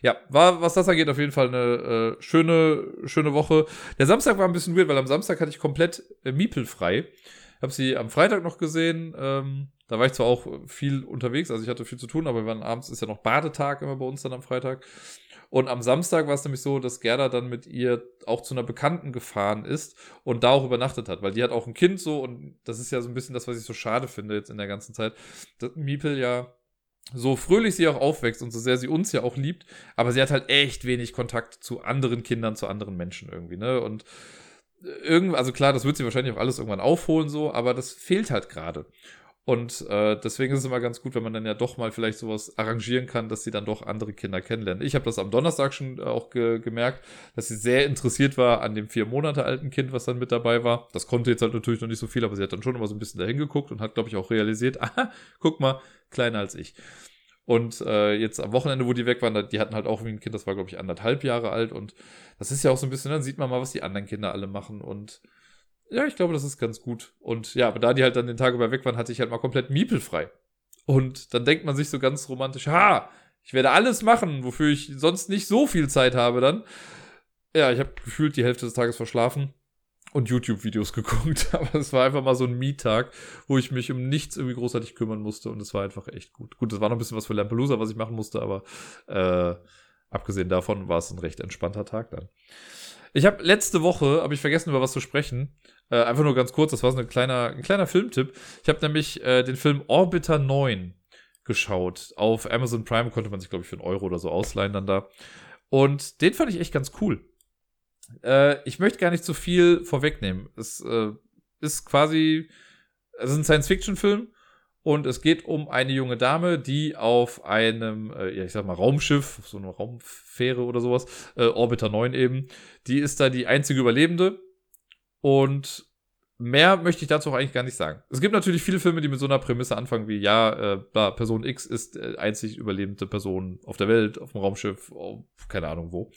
Ja, war, was das angeht, auf jeden Fall eine äh, schöne, schöne Woche. Der Samstag war ein bisschen weird, weil am Samstag hatte ich komplett äh, Miepel frei. Hab sie am Freitag noch gesehen. Ähm, da war ich zwar auch viel unterwegs, also ich hatte viel zu tun, aber wir waren abends, ist ja noch Badetag immer bei uns dann am Freitag. Und am Samstag war es nämlich so, dass Gerda dann mit ihr auch zu einer Bekannten gefahren ist und da auch übernachtet hat, weil die hat auch ein Kind so und das ist ja so ein bisschen das, was ich so schade finde jetzt in der ganzen Zeit, dass Miepel ja so fröhlich sie auch aufwächst und so sehr sie uns ja auch liebt, aber sie hat halt echt wenig Kontakt zu anderen Kindern, zu anderen Menschen irgendwie, ne? Und irgend, also klar, das wird sie wahrscheinlich auch alles irgendwann aufholen, so, aber das fehlt halt gerade. Und äh, deswegen ist es immer ganz gut, wenn man dann ja doch mal vielleicht sowas arrangieren kann, dass sie dann doch andere Kinder kennenlernen. Ich habe das am Donnerstag schon äh, auch ge gemerkt, dass sie sehr interessiert war an dem vier Monate alten Kind, was dann mit dabei war. Das konnte jetzt halt natürlich noch nicht so viel, aber sie hat dann schon immer so ein bisschen dahin geguckt und hat, glaube ich, auch realisiert, [LAUGHS] aha, guck mal, kleiner als ich. Und äh, jetzt am Wochenende, wo die weg waren, die hatten halt auch wie ein Kind, das war, glaube ich, anderthalb Jahre alt. Und das ist ja auch so ein bisschen, dann sieht man mal, was die anderen Kinder alle machen. Und ja, ich glaube, das ist ganz gut. Und ja, aber da die halt dann den Tag über weg waren, hatte ich halt mal komplett miepelfrei. Und dann denkt man sich so ganz romantisch, ha, ich werde alles machen, wofür ich sonst nicht so viel Zeit habe dann. Ja, ich habe gefühlt die Hälfte des Tages verschlafen und YouTube-Videos [LAUGHS] geguckt. Aber es war einfach mal so ein Mietag, wo ich mich um nichts irgendwie großartig kümmern musste und es war einfach echt gut. Gut, es war noch ein bisschen was für Lampelusa, was ich machen musste, aber äh, abgesehen davon war es ein recht entspannter Tag dann. Ich habe letzte Woche, habe ich vergessen, über was zu sprechen. Äh, einfach nur ganz kurz, das war so ein kleiner, ein kleiner Filmtipp. Ich habe nämlich äh, den Film Orbiter 9 geschaut. Auf Amazon Prime konnte man sich, glaube ich, für einen Euro oder so ausleihen dann da. Und den fand ich echt ganz cool. Äh, ich möchte gar nicht zu viel vorwegnehmen. Es äh, ist quasi, es ist ein Science-Fiction-Film und es geht um eine junge Dame, die auf einem, äh, ja, ich sag mal, Raumschiff, so eine Raumfähre oder sowas, äh, Orbiter 9 eben, die ist da die einzige Überlebende und mehr möchte ich dazu auch eigentlich gar nicht sagen. Es gibt natürlich viele Filme, die mit so einer Prämisse anfangen wie, ja, äh, Person X ist äh, einzig überlebende Person auf der Welt, auf dem Raumschiff, auf, keine Ahnung wo.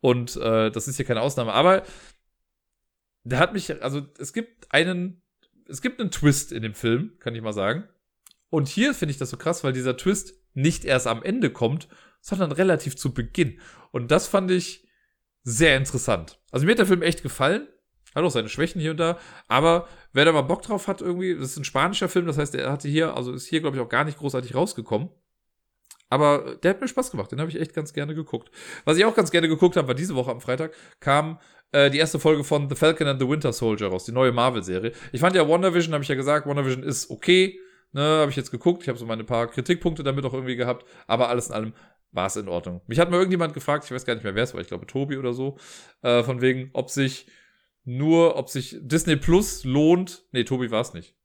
Und äh, das ist hier keine Ausnahme. Aber der hat mich, also es gibt einen, es gibt einen Twist in dem Film, kann ich mal sagen. Und hier finde ich das so krass, weil dieser Twist nicht erst am Ende kommt, sondern relativ zu Beginn. Und das fand ich sehr interessant. Also mir hat der Film echt gefallen. Hat auch seine Schwächen hier und da. Aber wer da mal Bock drauf hat, irgendwie, das ist ein spanischer Film, das heißt, er hatte hier, also ist hier, glaube ich, auch gar nicht großartig rausgekommen. Aber der hat mir Spaß gemacht, den habe ich echt ganz gerne geguckt. Was ich auch ganz gerne geguckt habe, war diese Woche am Freitag, kam äh, die erste Folge von The Falcon and the Winter Soldier raus, die neue Marvel-Serie. Ich fand ja WandaVision, habe ich ja gesagt, WandaVision ist okay, ne, habe ich jetzt geguckt, ich habe so meine paar Kritikpunkte damit auch irgendwie gehabt, aber alles in allem war es in Ordnung. Mich hat mal irgendjemand gefragt, ich weiß gar nicht mehr, wer es war, ich glaube Tobi oder so, äh, von wegen, ob sich nur, ob sich Disney Plus lohnt. Nee, Tobi war es nicht.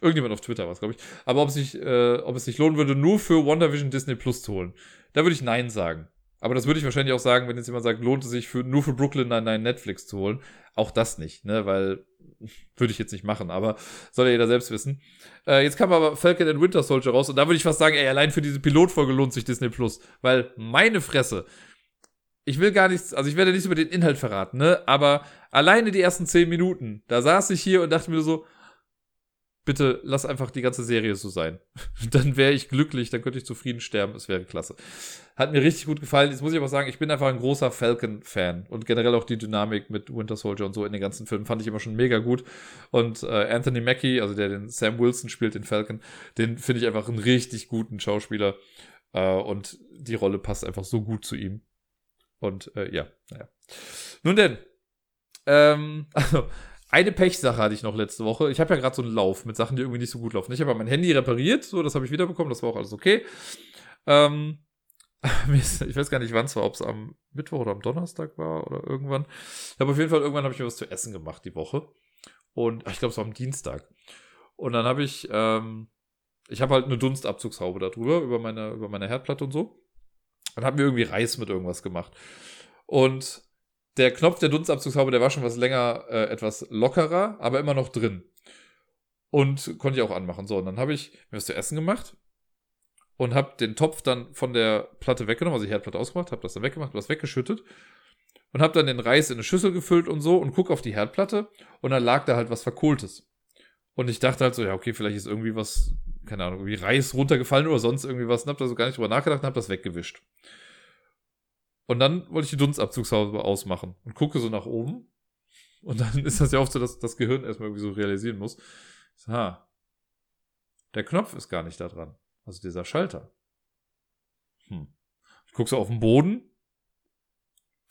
Irgendjemand auf Twitter war es, glaube ich. Aber ob, sich, äh, ob es sich lohnen würde, nur für WandaVision Disney Plus zu holen. Da würde ich Nein sagen. Aber das würde ich wahrscheinlich auch sagen, wenn jetzt jemand sagt, lohnt es sich für, nur für Brooklyn Nine-Nine Netflix zu holen. Auch das nicht, ne, weil [LAUGHS] würde ich jetzt nicht machen, aber soll ja jeder selbst wissen. Äh, jetzt kam aber Falcon and Winter Soldier raus und da würde ich fast sagen, ey, allein für diese Pilotfolge lohnt sich Disney Plus, weil meine Fresse, ich will gar nichts, also ich werde nichts über den Inhalt verraten, ne, aber alleine die ersten zehn Minuten, da saß ich hier und dachte mir so, bitte lass einfach die ganze Serie so sein. [LAUGHS] dann wäre ich glücklich, dann könnte ich zufrieden sterben, es wäre klasse. Hat mir richtig gut gefallen. Jetzt muss ich aber sagen, ich bin einfach ein großer Falcon-Fan und generell auch die Dynamik mit Winter Soldier und so in den ganzen Filmen fand ich immer schon mega gut. Und äh, Anthony Mackie, also der den Sam Wilson spielt, den Falcon, den finde ich einfach einen richtig guten Schauspieler. Äh, und die Rolle passt einfach so gut zu ihm. Und äh, ja, naja. Nun denn, ähm, [LAUGHS] also eine Pechsache hatte ich noch letzte Woche. Ich habe ja gerade so einen Lauf mit Sachen, die irgendwie nicht so gut laufen. Ich habe mein Handy repariert, so, das habe ich wiederbekommen, das war auch alles okay. Ähm, [LAUGHS] ich weiß gar nicht, wann es war, ob es am Mittwoch oder am Donnerstag war oder irgendwann. Aber auf jeden Fall, irgendwann habe ich mir was zu essen gemacht die Woche. Und ich glaube, es war am Dienstag. Und dann habe ich, ähm, ich habe halt eine Dunstabzugshaube da drüber, über meine, über meine Herdplatte und so. Und habe mir irgendwie Reis mit irgendwas gemacht. Und der Knopf der Dunstabzugshaube, der war schon was länger äh, etwas lockerer, aber immer noch drin. Und konnte ich auch anmachen. So, und dann habe ich mir was zu essen gemacht und habe den Topf dann von der Platte weggenommen, also die Herdplatte ausgemacht, habe das dann weggemacht, was weggeschüttet und habe dann den Reis in eine Schüssel gefüllt und so und guck auf die Herdplatte und dann lag da halt was Verkohltes. Und ich dachte halt so, ja, okay, vielleicht ist irgendwie was, keine Ahnung, irgendwie Reis runtergefallen oder sonst irgendwie was und hab da so gar nicht drüber nachgedacht und hab das weggewischt. Und dann wollte ich die Dunstabzugshaube ausmachen und gucke so nach oben. Und dann [LAUGHS] ist das ja oft so, dass das Gehirn erstmal irgendwie so realisieren muss. So, ha, der Knopf ist gar nicht da dran. Also dieser Schalter. Hm. Ich gucke so auf den Boden.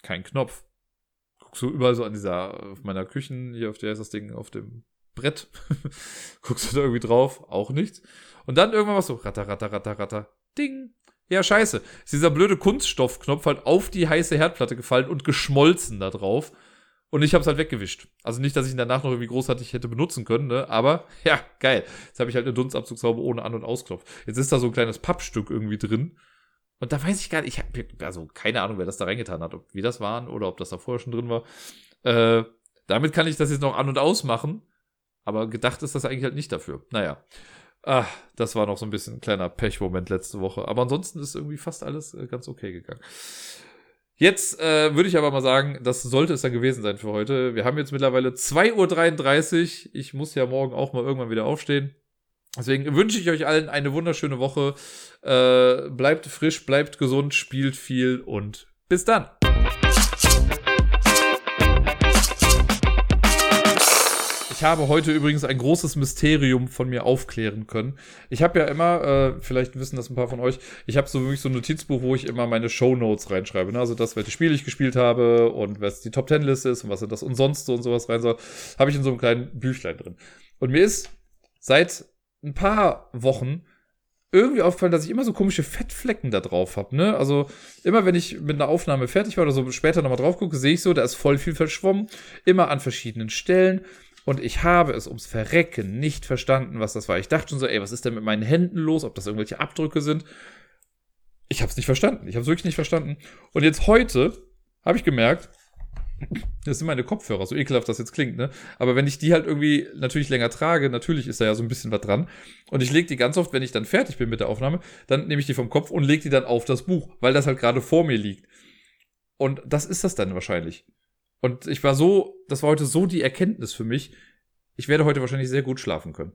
Kein Knopf. Guck so überall so an dieser, auf meiner Küchen, hier auf der ist das Ding, auf dem Brett. [LAUGHS] Guckst du da irgendwie drauf? Auch nichts. Und dann irgendwann was so, ratter, ratter, ratter, ratter. Ding. Ja, scheiße. Ist dieser blöde Kunststoffknopf halt auf die heiße Herdplatte gefallen und geschmolzen da drauf. Und ich habe es halt weggewischt. Also nicht, dass ich ihn danach noch irgendwie großartig hätte benutzen können, ne? Aber [LAUGHS] ja, geil. Jetzt habe ich halt eine Dunstabzugshaube ohne An- und Ausknopf. Jetzt ist da so ein kleines Pappstück irgendwie drin. Und da weiß ich gar nicht, ich habe also keine Ahnung, wer das da reingetan hat, ob wir das waren oder ob das da vorher schon drin war. Äh, damit kann ich das jetzt noch an- und ausmachen. Aber gedacht ist das eigentlich halt nicht dafür. Naja. Ah, das war noch so ein bisschen ein kleiner Pechmoment letzte Woche. Aber ansonsten ist irgendwie fast alles äh, ganz okay gegangen. Jetzt äh, würde ich aber mal sagen, das sollte es dann gewesen sein für heute. Wir haben jetzt mittlerweile 2.33 Uhr. Ich muss ja morgen auch mal irgendwann wieder aufstehen. Deswegen wünsche ich euch allen eine wunderschöne Woche. Äh, bleibt frisch, bleibt gesund, spielt viel und bis dann. Ich habe heute übrigens ein großes Mysterium von mir aufklären können. Ich habe ja immer, äh, vielleicht wissen das ein paar von euch, ich habe so wirklich so ein Notizbuch, wo ich immer meine Show Notes reinschreibe. Ne? Also das, welche Spiele ich gespielt habe und was die Top Ten Liste ist und was das und sonst so und sowas rein soll, habe ich in so einem kleinen Büchlein drin. Und mir ist seit ein paar Wochen irgendwie aufgefallen, dass ich immer so komische Fettflecken da drauf habe. Ne? Also immer wenn ich mit einer Aufnahme fertig war oder so später nochmal drauf gucke, sehe ich so, da ist voll viel verschwommen. Immer an verschiedenen Stellen. Und ich habe es ums Verrecken nicht verstanden, was das war. Ich dachte schon so, ey, was ist denn mit meinen Händen los? Ob das irgendwelche Abdrücke sind? Ich habe es nicht verstanden. Ich habe es wirklich nicht verstanden. Und jetzt heute habe ich gemerkt, das sind meine Kopfhörer, so ekelhaft das jetzt klingt, ne? Aber wenn ich die halt irgendwie natürlich länger trage, natürlich ist da ja so ein bisschen was dran. Und ich lege die ganz oft, wenn ich dann fertig bin mit der Aufnahme, dann nehme ich die vom Kopf und lege die dann auf das Buch, weil das halt gerade vor mir liegt. Und das ist das dann wahrscheinlich. Und ich war so, das war heute so die Erkenntnis für mich, ich werde heute wahrscheinlich sehr gut schlafen können.